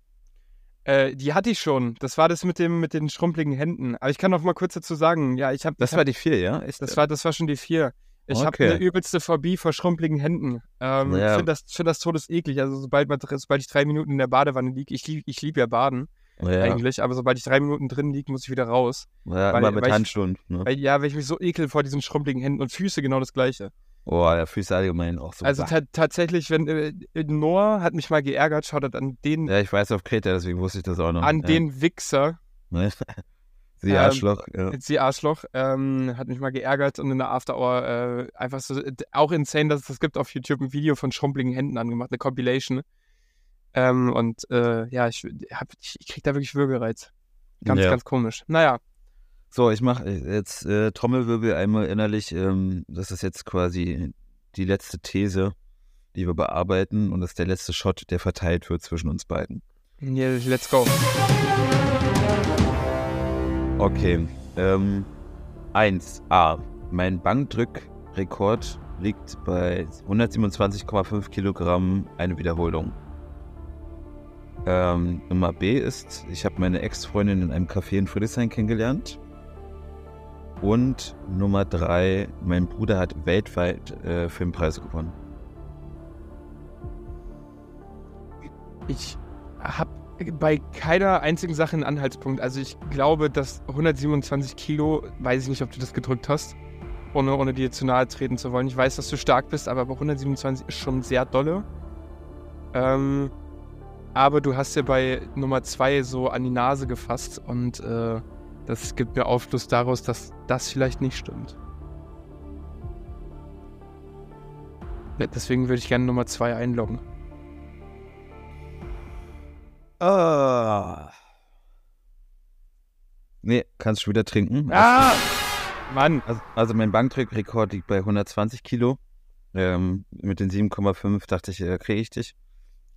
Äh, die hatte ich schon. Das war das mit dem mit den schrumpeligen Händen. Aber ich kann noch mal kurz dazu sagen, ja, ich habe Das war die vier, ja? Echt? das war das war schon die vier. Ich habe Okay. eine übelste Phobie vor schrumpeligen Händen. Ähm, Ich Ja. finde das, find das todeseklig. Also sobald, man, sobald ich drei Minuten in der Badewanne liege, ich liebe ich lieb ja Baden Ja, eigentlich, aber sobald ich drei Minuten drin liege, muss ich wieder raus. ja weil- immer mit weil ich- Handschuhen. Ne? Weil, ja, weil ich mich so ekel vor diesen schrumpeligen Händen und Füße genau das gleiche. Oh, ja, Füße allgemein auch so. Also ta tatsächlich, wenn äh, Noah hat mich mal geärgert, schaut er an den, ja, ich weiß auf Kreta, deswegen wusste ich das auch noch. an ja. den Wichser, Sie Ähm, Arschloch. Ja. Sie Arschloch, ähm, hat mich mal geärgert und in der After Hour äh, einfach so, äh, auch insane, dass es das gibt auf YouTube ein Video von schrumpeligen Händen angemacht, eine Compilation. Ähm, und äh, ja, ich, hab, ich, ich krieg da wirklich Würgereiz. Ganz, Ja. ganz komisch. Naja, So, ich mache jetzt äh, Trommelwirbel einmal innerlich. Ähm, das ist jetzt quasi die letzte These, die wir bearbeiten. Und das ist der letzte Shot, der verteilt wird zwischen uns beiden. yeah, let's go. Okay. Ähm, 1a. Mein Bankdrückrekord liegt bei 127,5 Kilogramm eine Wiederholung. Ähm, Nummer B ist, ich habe meine Ex-Freundin in einem Café in Friedrichshain kennengelernt. Und Nummer 3, mein Bruder hat weltweit äh, Filmpreise gewonnen. Ich habe bei keiner einzigen Sache einen Anhaltspunkt. Also ich glaube, dass 127 Kilo, weiß ich nicht, ob du das gedrückt hast, ohne, ohne dir zu nahe treten zu wollen. Ich weiß, dass du stark bist, aber bei 127 ist schon sehr dolle. Ähm, aber du hast ja bei Nummer 2 so an die Nase gefasst und äh, das gibt mir Aufschluss daraus, dass das vielleicht nicht stimmt. Deswegen würde ich gerne Nummer 2 einloggen. Ah. Nee, kannst schon wieder trinken. Ah! Mann! Also, also mein Bankdrückrekord liegt bei 120 Kilo. Ähm, mit den 7,5 dachte ich, äh, kriege ich dich.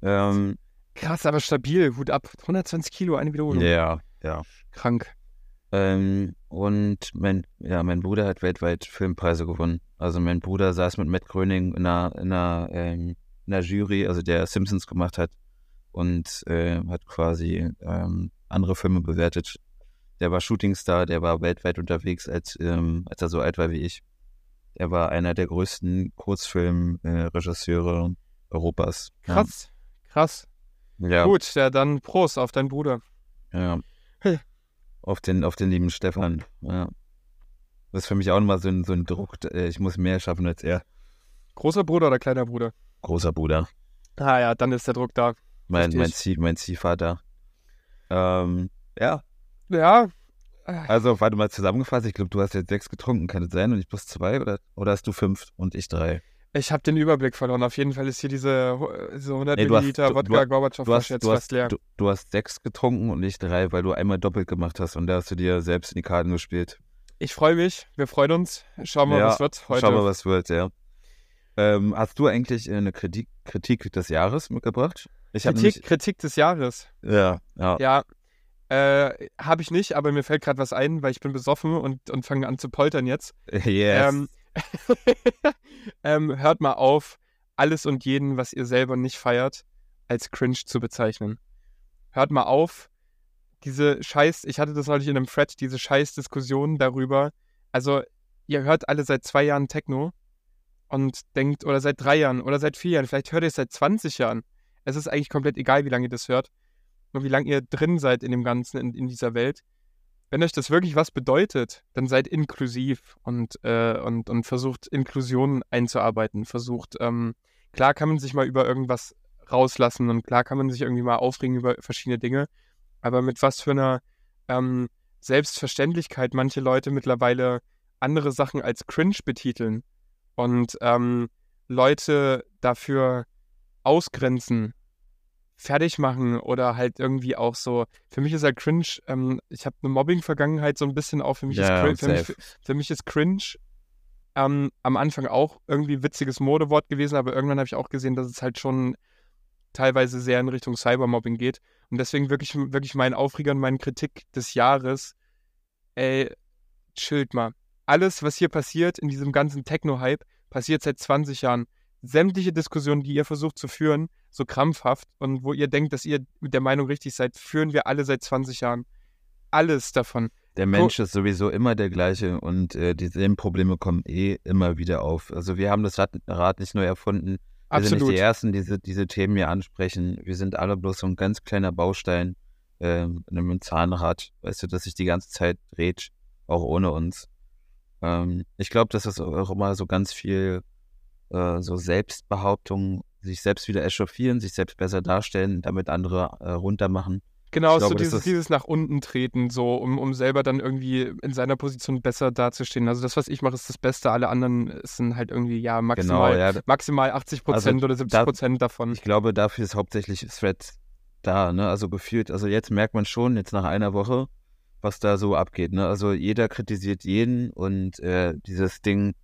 Ähm, Krass, aber stabil. Hut ab. 120 Kilo, eine Wiederholung. ja, ja. Krank. Ähm, und mein, ja, mein Bruder hat weltweit Filmpreise gewonnen. Also mein Bruder saß mit Matt Gröning in einer, in einer, ähm, in einer Jury, also der Simpsons gemacht hat und äh, hat quasi ähm, andere Filme bewertet. Der war Shootingstar, der war weltweit unterwegs, als, ähm, als er so alt war wie ich. Er war einer der größten Kurzfilmregisseure Europas. Krass. Krass. Ja, Gut, ja, dann Prost auf deinen Bruder. Ja. Hey. Auf den, auf den lieben Stefan. Ja. Das ist für mich auch nochmal so ein, so ein Druck. äh, Ich muss mehr schaffen als er. Großer Bruder oder kleiner Bruder? Großer Bruder. Ah ja, dann ist der Druck da. Mein, mein. Zieh, mein Ziehvater. Ähm, ja. Ja. Also, warte mal zusammengefasst. Ich glaube, du hast jetzt sechs getrunken, kann das sein? Und ich plus zwei? Oder, oder hast du fünf und ich drei? Ich habe den Überblick verloren. Auf jeden Fall ist hier diese, diese 100 Nee, du hast- Milliliter du- Wodka Gorbatschow hast, Flasche jetzt du, hast, fast leer. du, du hast sechs getrunken und ich drei, weil du einmal doppelt gemacht hast. Und da hast du dir selbst in die Karten gespielt. Ich freue mich. Wir freuen uns. Schauen wir mal, Ja, was wird heute. Schau mal, was wird, ja. Ähm, hast du eigentlich äh, eine Kritik, Kritik des Jahres mitgebracht? Ich habe Kritik, Kritik des Jahres. Ja, ja. Ja. Äh, habe ich nicht, aber mir fällt gerade was ein, weil ich bin besoffen und, und fange an zu poltern jetzt. Yes. Ähm, ähm, hört mal auf, alles und jeden, was ihr selber nicht feiert, als cringe zu bezeichnen. Hört mal auf, diese Scheiß, ich hatte das neulich in einem Thread, diese scheiß Diskussion darüber. Also, ihr hört alle seit zwei Jahren Techno und denkt, oder seit drei Jahren oder seit vier Jahren, vielleicht hört ihr es seit 20 Jahren. Es ist eigentlich komplett egal, wie lange ihr das hört und wie lange ihr drin seid in dem Ganzen, in, in dieser Welt. Wenn euch das wirklich was bedeutet, dann seid inklusiv und, äh, und, und versucht Inklusion einzuarbeiten. Versucht, ähm, klar kann man sich mal über irgendwas rauslassen und klar kann man sich irgendwie mal aufregen über verschiedene Dinge, aber mit was für einer ähm, Selbstverständlichkeit manche Leute mittlerweile andere Sachen als cringe betiteln und ähm, Leute dafür ausgrenzen, fertig machen oder halt irgendwie auch so. Für mich ist halt cringe, ähm, ich habe eine Mobbing-Vergangenheit so ein bisschen auch. Für mich, Ja, ist, cri- für mich, für mich ist cringe ähm, am Anfang auch irgendwie witziges Modewort gewesen, aber irgendwann habe ich auch gesehen, dass es halt schon teilweise sehr in Richtung Cybermobbing geht. Und deswegen wirklich, wirklich mein Aufreger und meine Kritik des Jahres, ey, chillt mal. Alles, was hier passiert in diesem ganzen Techno-Hype, passiert seit 20 Jahren. Sämtliche Diskussionen, die ihr versucht zu führen, so krampfhaft und wo ihr denkt, dass ihr mit der Meinung richtig seid, führen wir alle seit 20 Jahren. Alles davon. der Mensch ist sowieso immer der gleiche und äh, dieselben Probleme kommen eh immer wieder auf. Also wir haben das Rad, nicht neu erfunden. Wir Absolut. sind nicht die Ersten, die diese, diese Themen hier ansprechen. Wir sind alle bloß so ein ganz kleiner Baustein ähm, in einem Zahnrad, weißt du, dass sich die ganze Zeit dreht, auch ohne uns. Ähm, ich glaube, dass das auch immer so ganz viel äh, so Selbstbehauptung, sich selbst wieder echauffieren, sich selbst besser darstellen, damit andere äh, runtermachen. Genau, Ich so glaube, dieses, dieses nach unten treten, so um, um selber dann irgendwie in seiner Position besser dazustehen. Also das, was ich mache, ist das Beste. Alle anderen sind halt irgendwie, ja, maximal, Genau, ja. maximal 80 Prozent Also oder 70 da- Prozent davon. Ich glaube, dafür ist hauptsächlich Threads da, ne? Also gefühlt, also jetzt merkt man schon, jetzt nach einer Woche, was da so abgeht, ne? Also jeder kritisiert jeden und äh, dieses Ding,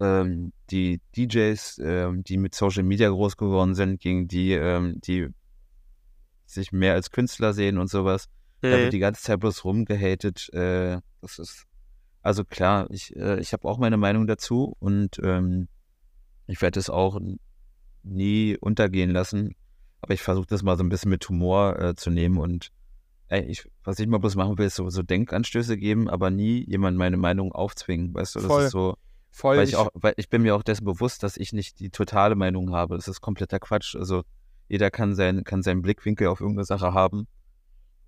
ähm, die DJs, ähm, die mit Social Media groß geworden sind, gegen die, ähm, die sich mehr als Künstler sehen und sowas, da wird die ganze Zeit bloß rumgehatet. Äh, das ist, also klar, ich, äh, ich habe auch meine Meinung dazu und ähm, ich werde es auch nie untergehen lassen. Aber ich versuche das mal so ein bisschen mit Humor äh, zu nehmen und ich, was ich mal bloß machen will, ist so, so Denkanstöße geben, aber nie jemand meine Meinung aufzwingen. Weißt du, das Voll. ist so, Voll. weil ich auch, weil ich bin mir auch dessen bewusst, dass ich nicht die totale Meinung habe. Das ist kompletter Quatsch. Also jeder kann, sein, kann seinen Blickwinkel auf irgendeine Sache haben.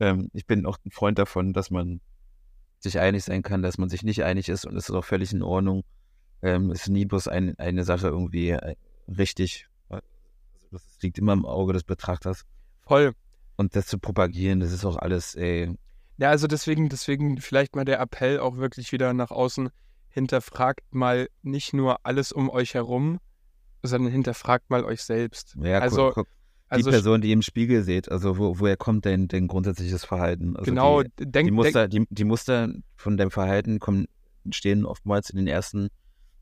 Ähm, ich bin auch ein Freund davon, dass man sich einig sein kann, dass man sich nicht einig ist und es ist auch völlig in Ordnung. Ähm, es ist nie bloß ein, eine Sache irgendwie äh, richtig. Also das liegt immer im Auge des Betrachters. voll. Und das zu propagieren, das ist auch alles, ey, Ja, also deswegen, deswegen vielleicht mal der Appell auch wirklich wieder nach außen. Hinterfragt mal nicht nur alles um euch herum, sondern hinterfragt mal euch selbst. ja, guck- also, guck, die also Person, die ihr im Spiegel seht, also wo, woher kommt dein, dein grundsätzliches Verhalten? Also genau, die, denkt, die denk, Muster, die, die Muster von deinem Verhalten kommen, entstehen oftmals in den ersten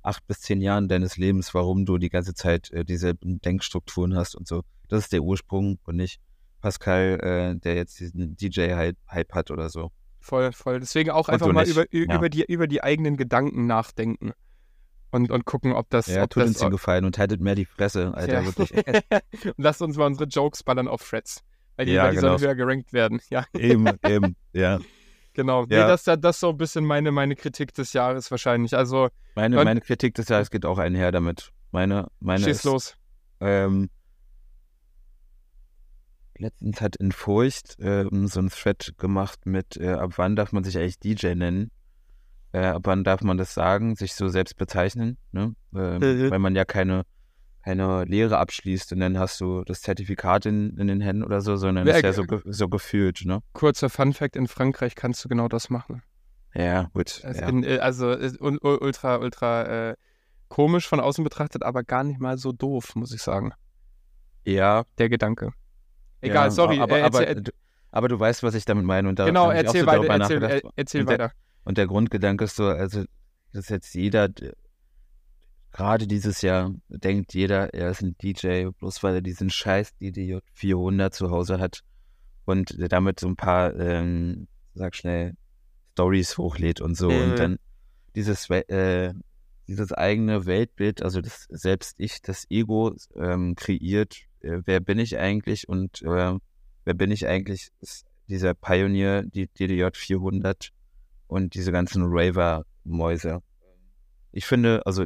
acht bis zehn Jahren deines Lebens, warum du die ganze Zeit äh, dieselben Denkstrukturen hast und so. Das ist der Ursprung und nicht Pascal, äh, der jetzt diesen DJ-Hype hat oder so. Voll, voll. Deswegen auch Und einfach mal nicht. über, Ja. über, die, über die eigenen Gedanken nachdenken. Und, und gucken, ob das. Ja, ob tut das uns den Gefallen und haltet mehr die Fresse, Alter, Ja. wirklich. und lasst uns mal unsere Jokes ballern auf Threads. Weil die, Ja, weil die sollen genau. höher gerankt werden. Ja, eben, eben, ja. genau. Nee, Ja. das, das ist so ein bisschen meine, meine Kritik des Jahres wahrscheinlich. Also, Meine, meine Kritik des Jahres geht auch einher damit. Meine, meine schieß ist, los. Ähm, letztens hat in Furcht ähm, so ein Thread gemacht mit, äh, ab wann darf man sich eigentlich DJ nennen? Äh, ab wann darf man das sagen, sich so selbst bezeichnen? Ne? Ähm, Mhm. Weil man ja keine, keine Lehre abschließt und dann hast du das Zertifikat in, in den Händen oder so, sondern Ja, ist ja äh, so, ge so gefühlt, ne? Kurzer Fun-Fact: In Frankreich kannst du genau das machen. Ja, gut. Also, ja. in, äh, also ultra, ultra äh, komisch von außen betrachtet, aber gar nicht mal so doof, muss ich sagen. ja, Der Gedanke. Egal, ja, sorry. Aber, äh, aber, du, aber du weißt, was ich damit meine. Und da genau, ich erzähl so weiter, erzähl, nachgedacht. äh, erzähl Und der- weiter. Und der Grundgedanke ist so, also, dass jetzt jeder, gerade dieses Jahr, denkt jeder, er ist ein DJ, bloß weil er diesen scheiß DJ 400 zu Hause hat und damit so ein paar, ähm, sag schnell, Stories hochlädt und so. Mhm. Und dann dieses, äh, dieses eigene Weltbild, also das Selbst-Ich, das Ego ähm, kreiert, äh, wer bin ich eigentlich und äh, wer bin ich eigentlich, ist dieser Pioneer, die DDJ 400 und diese ganzen Raver-Mäuse. Ich finde, also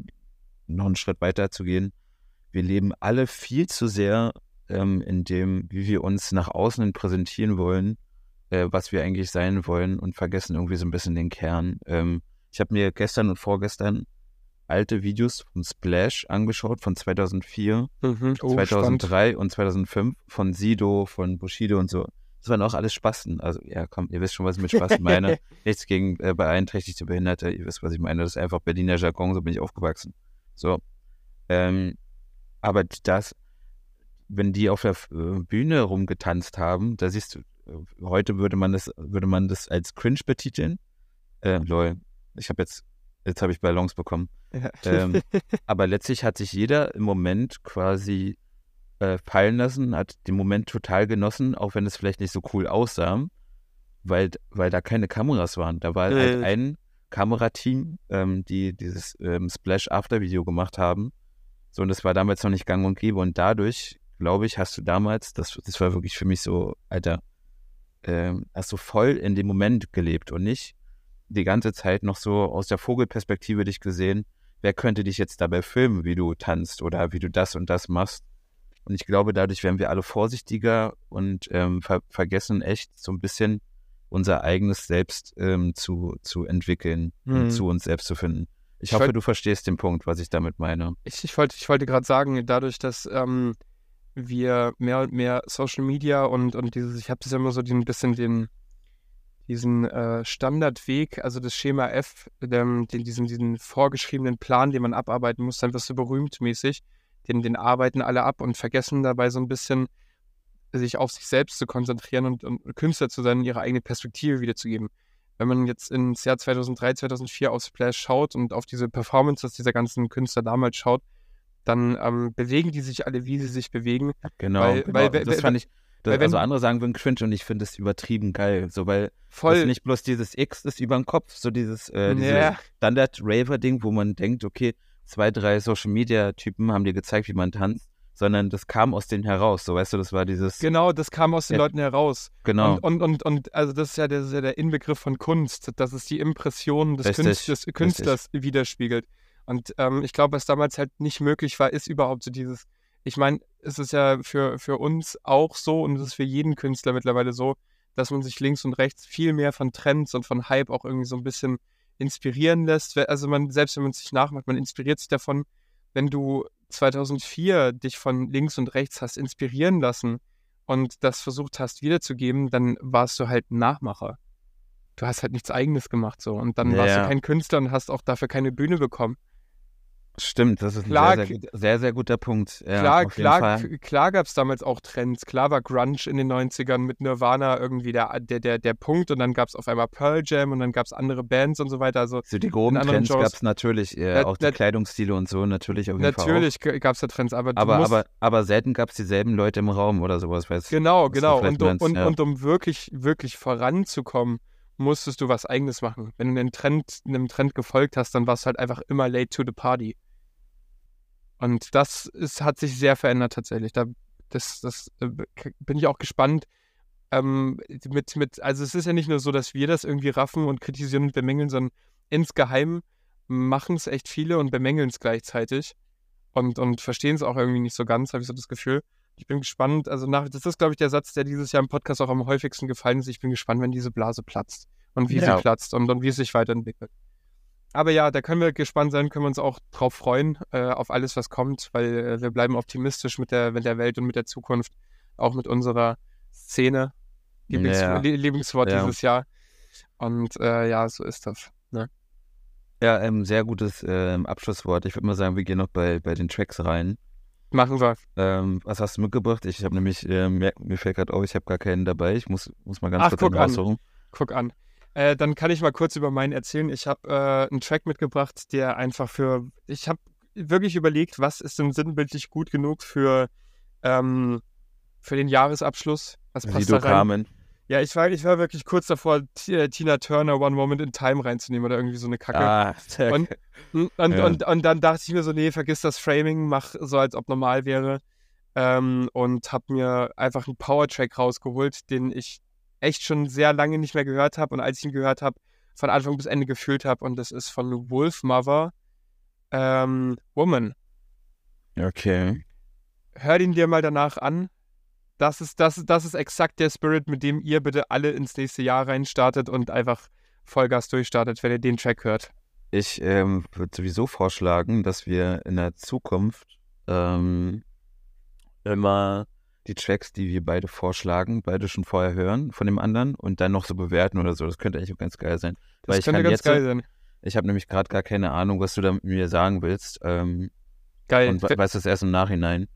noch einen Schritt weiter zu gehen, wir leben alle viel zu sehr ähm, in dem, wie wir uns nach außen präsentieren wollen, äh, was wir eigentlich sein wollen und vergessen irgendwie so ein bisschen den Kern. Ähm, ich habe mir gestern und vorgestern alte Videos von Splash angeschaut, von 2004, Mhm. Oh, spannend. 2003 und 2005, von Sido, von Bushido und so. Das waren auch alles Spasten. Also, ja, komm, ihr wisst schon, was ich mit Spasten meine. Nichts gegen äh, beeinträchtigte Behinderte. Ihr wisst, was ich meine. Das ist einfach Berliner Jargon, so bin ich aufgewachsen. So. Ähm, aber das, wenn die auf der äh, Bühne rumgetanzt haben, da siehst du, äh, heute würde man das, würde man das als cringe betiteln. Äh, lol. Ich habe jetzt, jetzt habe ich Ballons bekommen. Ja. Ähm, aber letztlich hat sich jeder im Moment quasi äh, fallen lassen, hat den Moment total genossen, auch wenn es vielleicht nicht so cool aussah, weil, weil da keine Kameras waren. Da war halt Mhm. ein Kamerateam, ähm, die dieses ähm, Splash-After-Video gemacht haben. So, und das war damals noch nicht gang und gäbe. Und dadurch, glaube ich, hast du damals, das, das war wirklich für mich so, Alter, ähm, hast du voll in dem Moment gelebt und nicht die ganze Zeit noch so aus der Vogelperspektive dich gesehen, wer könnte dich jetzt dabei filmen, wie du tanzt oder wie du das und das machst. Und ich glaube, dadurch werden wir alle vorsichtiger und ähm, ver vergessen echt so ein bisschen unser eigenes Selbst ähm, zu, zu entwickeln Mhm. und zu uns selbst zu finden. Ich, Ich hoffe, du verstehst den Punkt, was ich damit meine. Ich, ich wollte ich wollte gerade sagen, dadurch, dass ähm, wir mehr und mehr Social Media und, und dieses, ich habe das ja immer so ein bisschen den, diesen äh, Standardweg, also das Schema F, ähm, den, diesen, diesen vorgeschriebenen Plan, den man abarbeiten muss, dann wirst du berühmt mäßig. Den, den arbeiten alle ab und vergessen dabei so ein bisschen, sich auf sich selbst zu konzentrieren und, und Künstler zu sein, ihre eigene Perspektive wiederzugeben. Wenn man jetzt ins Jahr 2003, 2004 auf Splash schaut und auf diese Performances dieser ganzen Künstler damals schaut, dann ähm, bewegen die sich alle, wie sie sich bewegen. Genau, Weil- genau. weil- das weil- fand ich, das, wenn- also andere sagen würden cringe und ich finde es übertrieben geil, so weil das Voll. nicht bloß dieses X ist über dem Kopf, so dieses, äh, dieses Ja. Standard-Raver-Ding, wo man denkt, okay, zwei, drei Social-Media-Typen haben dir gezeigt, wie man tanzt, sondern das kam aus denen heraus, so weißt du, das war dieses, Genau, das kam aus den Ja. Leuten heraus. genau, Und, und, und, und also das ist, ja der, das ist ja der Inbegriff von Kunst, dass es die Impression des, Künst, des richtig. Künstlers widerspiegelt. Und ähm, ich glaube, was damals halt nicht möglich war, ist überhaupt so dieses, ich meine, es ist ja für, für uns auch so und es ist für jeden Künstler mittlerweile so, dass man sich links und rechts viel mehr von Trends und von Hype auch irgendwie so ein bisschen inspirieren lässt. Also man, selbst wenn man es sich nachmacht, man inspiriert sich davon, wenn du 2004 dich von links und rechts hast inspirieren lassen und das versucht hast wiederzugeben, dann warst du halt ein Nachmacher. Du hast halt nichts Eigenes gemacht so und dann warst Ja. du kein Künstler und hast auch dafür keine Bühne bekommen. Stimmt, das ist ein Klar, sehr, sehr, gut- sehr, sehr guter Punkt. Ja, klar, klar, klar gab es damals auch Trends. Klar war Grunge in den 90ern mit Nirvana irgendwie der, der, der, der Punkt und dann gab es auf einmal Pearl Jam und dann gab es andere Bands und so weiter. Also So die groben Trends gab es natürlich, äh, Nat- auch die nat- Kleidungsstile und so, natürlich auf jeden natürlich gab es da Trends, aber Aber, musst, aber, aber selten gab es dieselben Leute im Raum oder sowas, weißt du? Genau, genau. Und, um- meinst, und, ja. und um wirklich, wirklich voranzukommen, musstest du was Eigenes machen. Wenn du einem Trend, einem Trend gefolgt hast, dann warst du halt einfach immer late to the party. Und das ist, hat sich sehr verändert tatsächlich. Da, das, das äh, bin ich auch gespannt. Ähm, mit, mit, also es ist ja nicht nur so, dass wir das irgendwie raffen und kritisieren und bemängeln, sondern insgeheim machen es echt viele und bemängeln es gleichzeitig und, und verstehen es auch irgendwie nicht so ganz, habe ich so das Gefühl. Ich bin gespannt, also nach, das ist, glaube ich, der Satz, der dieses Jahr im Podcast auch am häufigsten gefallen ist. Ich bin gespannt, wenn diese Blase platzt und wie Ja. sie platzt und, und wie es sich weiterentwickelt. Aber ja, da können wir gespannt sein, können wir uns auch drauf freuen, äh, auf alles, was kommt, weil äh, wir bleiben optimistisch mit der, mit der Welt und mit der Zukunft, auch mit unserer Szene. Lieblings Ja. Lie- Lieblingswort Ja. dieses Jahr. Und äh, ja, so ist das. Ne? Ja, ähm, sehr gutes ähm, Abschlusswort. Ich würde mal sagen, wir gehen noch bei, bei den Tracks rein. Machen wir. Ähm, was hast du mitgebracht? Ich habe nämlich, ähm, mir, mir fällt gerade auf, ich habe gar keinen dabei. Ich muss, muss mal ganz Ach, kurz guck einen an. Guck an. Äh, dann kann ich mal kurz über meinen erzählen. Ich habe äh, einen Track mitgebracht, der einfach für. Ich habe wirklich überlegt, was ist denn sinnbildlich gut genug für, ähm, für den Jahresabschluss? Was passt Sido da rein? Carmen. Ja, ich war, ich war wirklich kurz davor, äh, Tina Turner One Moment in Time reinzunehmen oder irgendwie so eine Kacke. Ah, geil. Und, und, Ja. und, und dann dachte ich mir so, nee, vergiss das Framing, mach so, als ob normal wäre. Ähm, und habe mir einfach einen Powertrack rausgeholt, den ich echt schon sehr lange nicht mehr gehört habe und als ich ihn gehört habe, von Anfang bis Ende gefühlt habe. Und das ist von Wolf Mother ähm, Woman. Okay. Hör ihn dir mal danach an. Das ist, das, das ist exakt der Spirit, mit dem ihr bitte alle ins nächste Jahr reinstartet und einfach Vollgas durchstartet, wenn ihr den Track hört. Ich ähm, würde sowieso vorschlagen, dass wir in der Zukunft ähm, immer die Tracks, die wir beide vorschlagen, beide schon vorher hören von dem anderen und dann noch so bewerten oder so. Das könnte eigentlich auch ganz geil sein. Das Weil ich könnte ganz jetzt- geil sein. Ich habe nämlich gerade gar keine Ahnung, was du da mit mir sagen willst. Ähm, Geil. und we- weiß das erst im Nachhinein.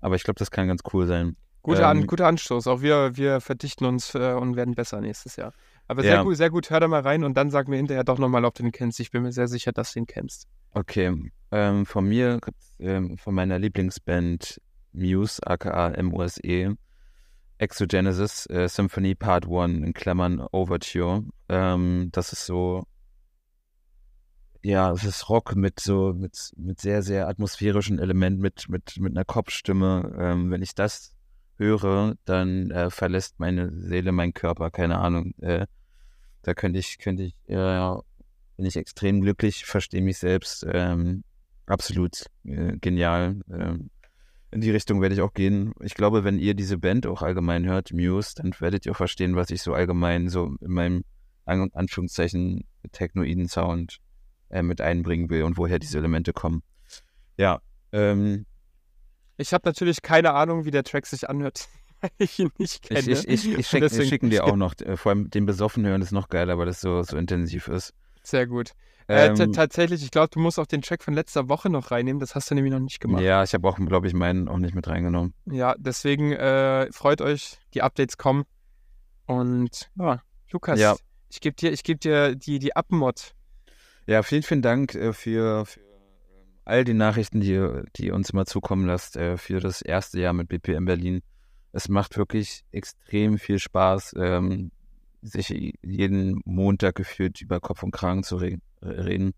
Aber ich glaube, das kann ganz cool sein. Guter, An Ähm, guter Anstoß. Auch wir, wir verdichten uns äh, und werden besser nächstes Jahr. Aber sehr Ja. gut, sehr gut. Hör da mal rein und dann sag mir hinterher doch nochmal, ob du den kennst. Ich bin mir sehr sicher, dass du ihn kennst. Okay, ähm, von mir, ähm, von meiner Lieblingsband Muse, aka MUSE, Exogenesis äh, Symphony Part 1 in Klammern Overture. Ähm, das ist so, ja, es ist Rock mit so, mit, mit sehr, sehr atmosphärischen Elementen, mit, mit, mit einer Kopfstimme. Ähm, wenn ich das höre, dann äh, verlässt meine Seele meinen Körper, keine Ahnung. Äh, Da könnte ich, könnte ich, ja, bin ich extrem glücklich, verstehe mich selbst. Ähm, absolut äh, genial. Ähm, in die Richtung werde ich auch gehen. Ich glaube, wenn ihr diese Band auch allgemein hört, Muse, dann werdet ihr auch verstehen, was ich so allgemein so in meinem An Anführungszeichen technoiden Sound äh, mit einbringen will und woher diese Elemente kommen. Ja. Ähm, ich habe natürlich keine Ahnung, wie der Track sich anhört, weil ich ihn nicht kenne. Ich, ich, ich, ich schick, schicken dir auch noch, äh, vor allem den besoffen hören ist noch geiler, weil das so, so intensiv ist. Sehr gut. Äh, ähm, tatsächlich, ich glaube, du musst auch den Track von letzter Woche noch reinnehmen. Das hast du nämlich noch nicht gemacht. Ja, ich habe auch, glaube ich, meinen auch nicht mit reingenommen. Ja, deswegen äh, freut euch, die Updates kommen. Und ja, Lukas, ja. ich gebe dir, geb dir die, die Up-Mod. Ja, vielen, vielen Dank äh, für, für ähm, all die Nachrichten, die, die ihr uns immer zukommen lasst, äh, für das erste Jahr mit BPM Berlin. Es macht wirklich extrem viel Spaß, ähm, sich jeden Montag gefühlt über Kopf und Kragen zu reden reden.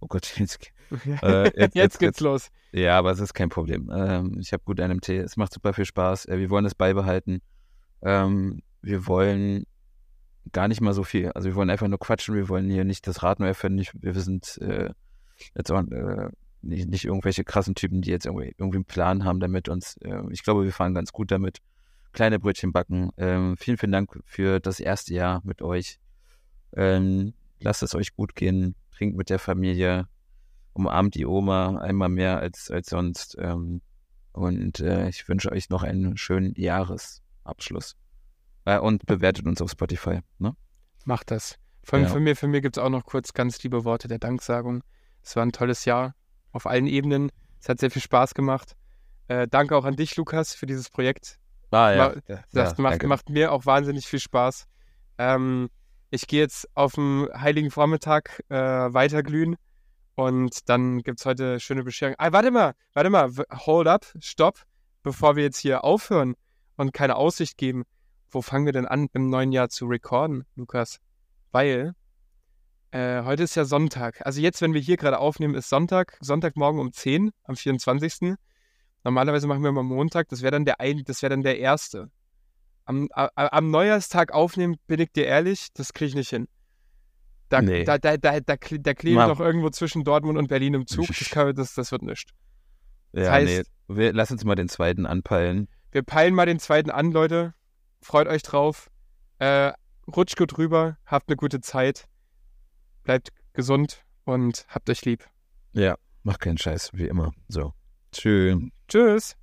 Oh Gott, jetzt, äh, jetzt, jetzt, jetzt, geht's los. Ja, aber es ist kein Problem. Ähm, ich habe gut einen Tee. Es macht super viel Spaß. Äh, wir wollen es beibehalten. Ähm, wir wollen gar nicht mal so viel. Also wir wollen einfach nur quatschen. Wir wollen hier nicht das Rad neu erfinden. Wir sind äh, jetzt auch äh, nicht, nicht, irgendwelche krassen Typen, die jetzt irgendwie, irgendwie einen Plan haben damit uns. Äh, ich glaube, wir fahren ganz gut damit. Kleine Brötchen backen. Ähm, vielen, vielen Dank für das erste Jahr mit euch. Ähm, lasst es euch gut gehen, trinkt mit der Familie, umarmt die Oma einmal mehr als, als sonst. Ähm, und äh, ich wünsche euch noch einen schönen Jahresabschluss. Äh, und bewertet uns auf Spotify. Ne? Macht das. Von, ja. Von mir, mir gibt es auch noch kurz ganz liebe Worte der Danksagung. Es war ein tolles Jahr auf allen Ebenen. Es hat sehr viel Spaß gemacht. Äh, danke auch an dich, Lukas, für dieses Projekt. Ah, ja. ja das ja, macht, macht, mir auch wahnsinnig viel Spaß. Ähm, ich gehe jetzt auf dem Heiligen Vormittag äh, weiterglühen und dann gibt es heute schöne Bescherung. Ah, warte mal, warte mal, hold up, stopp, bevor wir jetzt hier aufhören und keine Aussicht geben. Wo fangen wir denn an, im neuen Jahr zu recorden, Lukas? Weil äh, heute ist ja Sonntag. Also jetzt, wenn wir hier gerade aufnehmen, ist Sonntag, Sonntagmorgen um 10 am 24. Normalerweise machen wir mal Montag, das wäre dann der ein, das wäre dann der erste am, am Neujahrstag aufnehmen, bin ich dir ehrlich, das kriege ich nicht hin. Da, nee. da, da, da, da, da klebe ich noch irgendwo zwischen Dortmund und Berlin im Zug. Das, kann, das, das wird nichts. Das ja, heißt, nee. Wir, lass uns mal den zweiten anpeilen. Wir peilen mal den zweiten an, Leute. Freut euch drauf. Äh, rutscht gut rüber, habt eine gute Zeit. Bleibt gesund und habt euch lieb. Ja, macht keinen Scheiß, wie immer. So. Tschüss. Tschüss.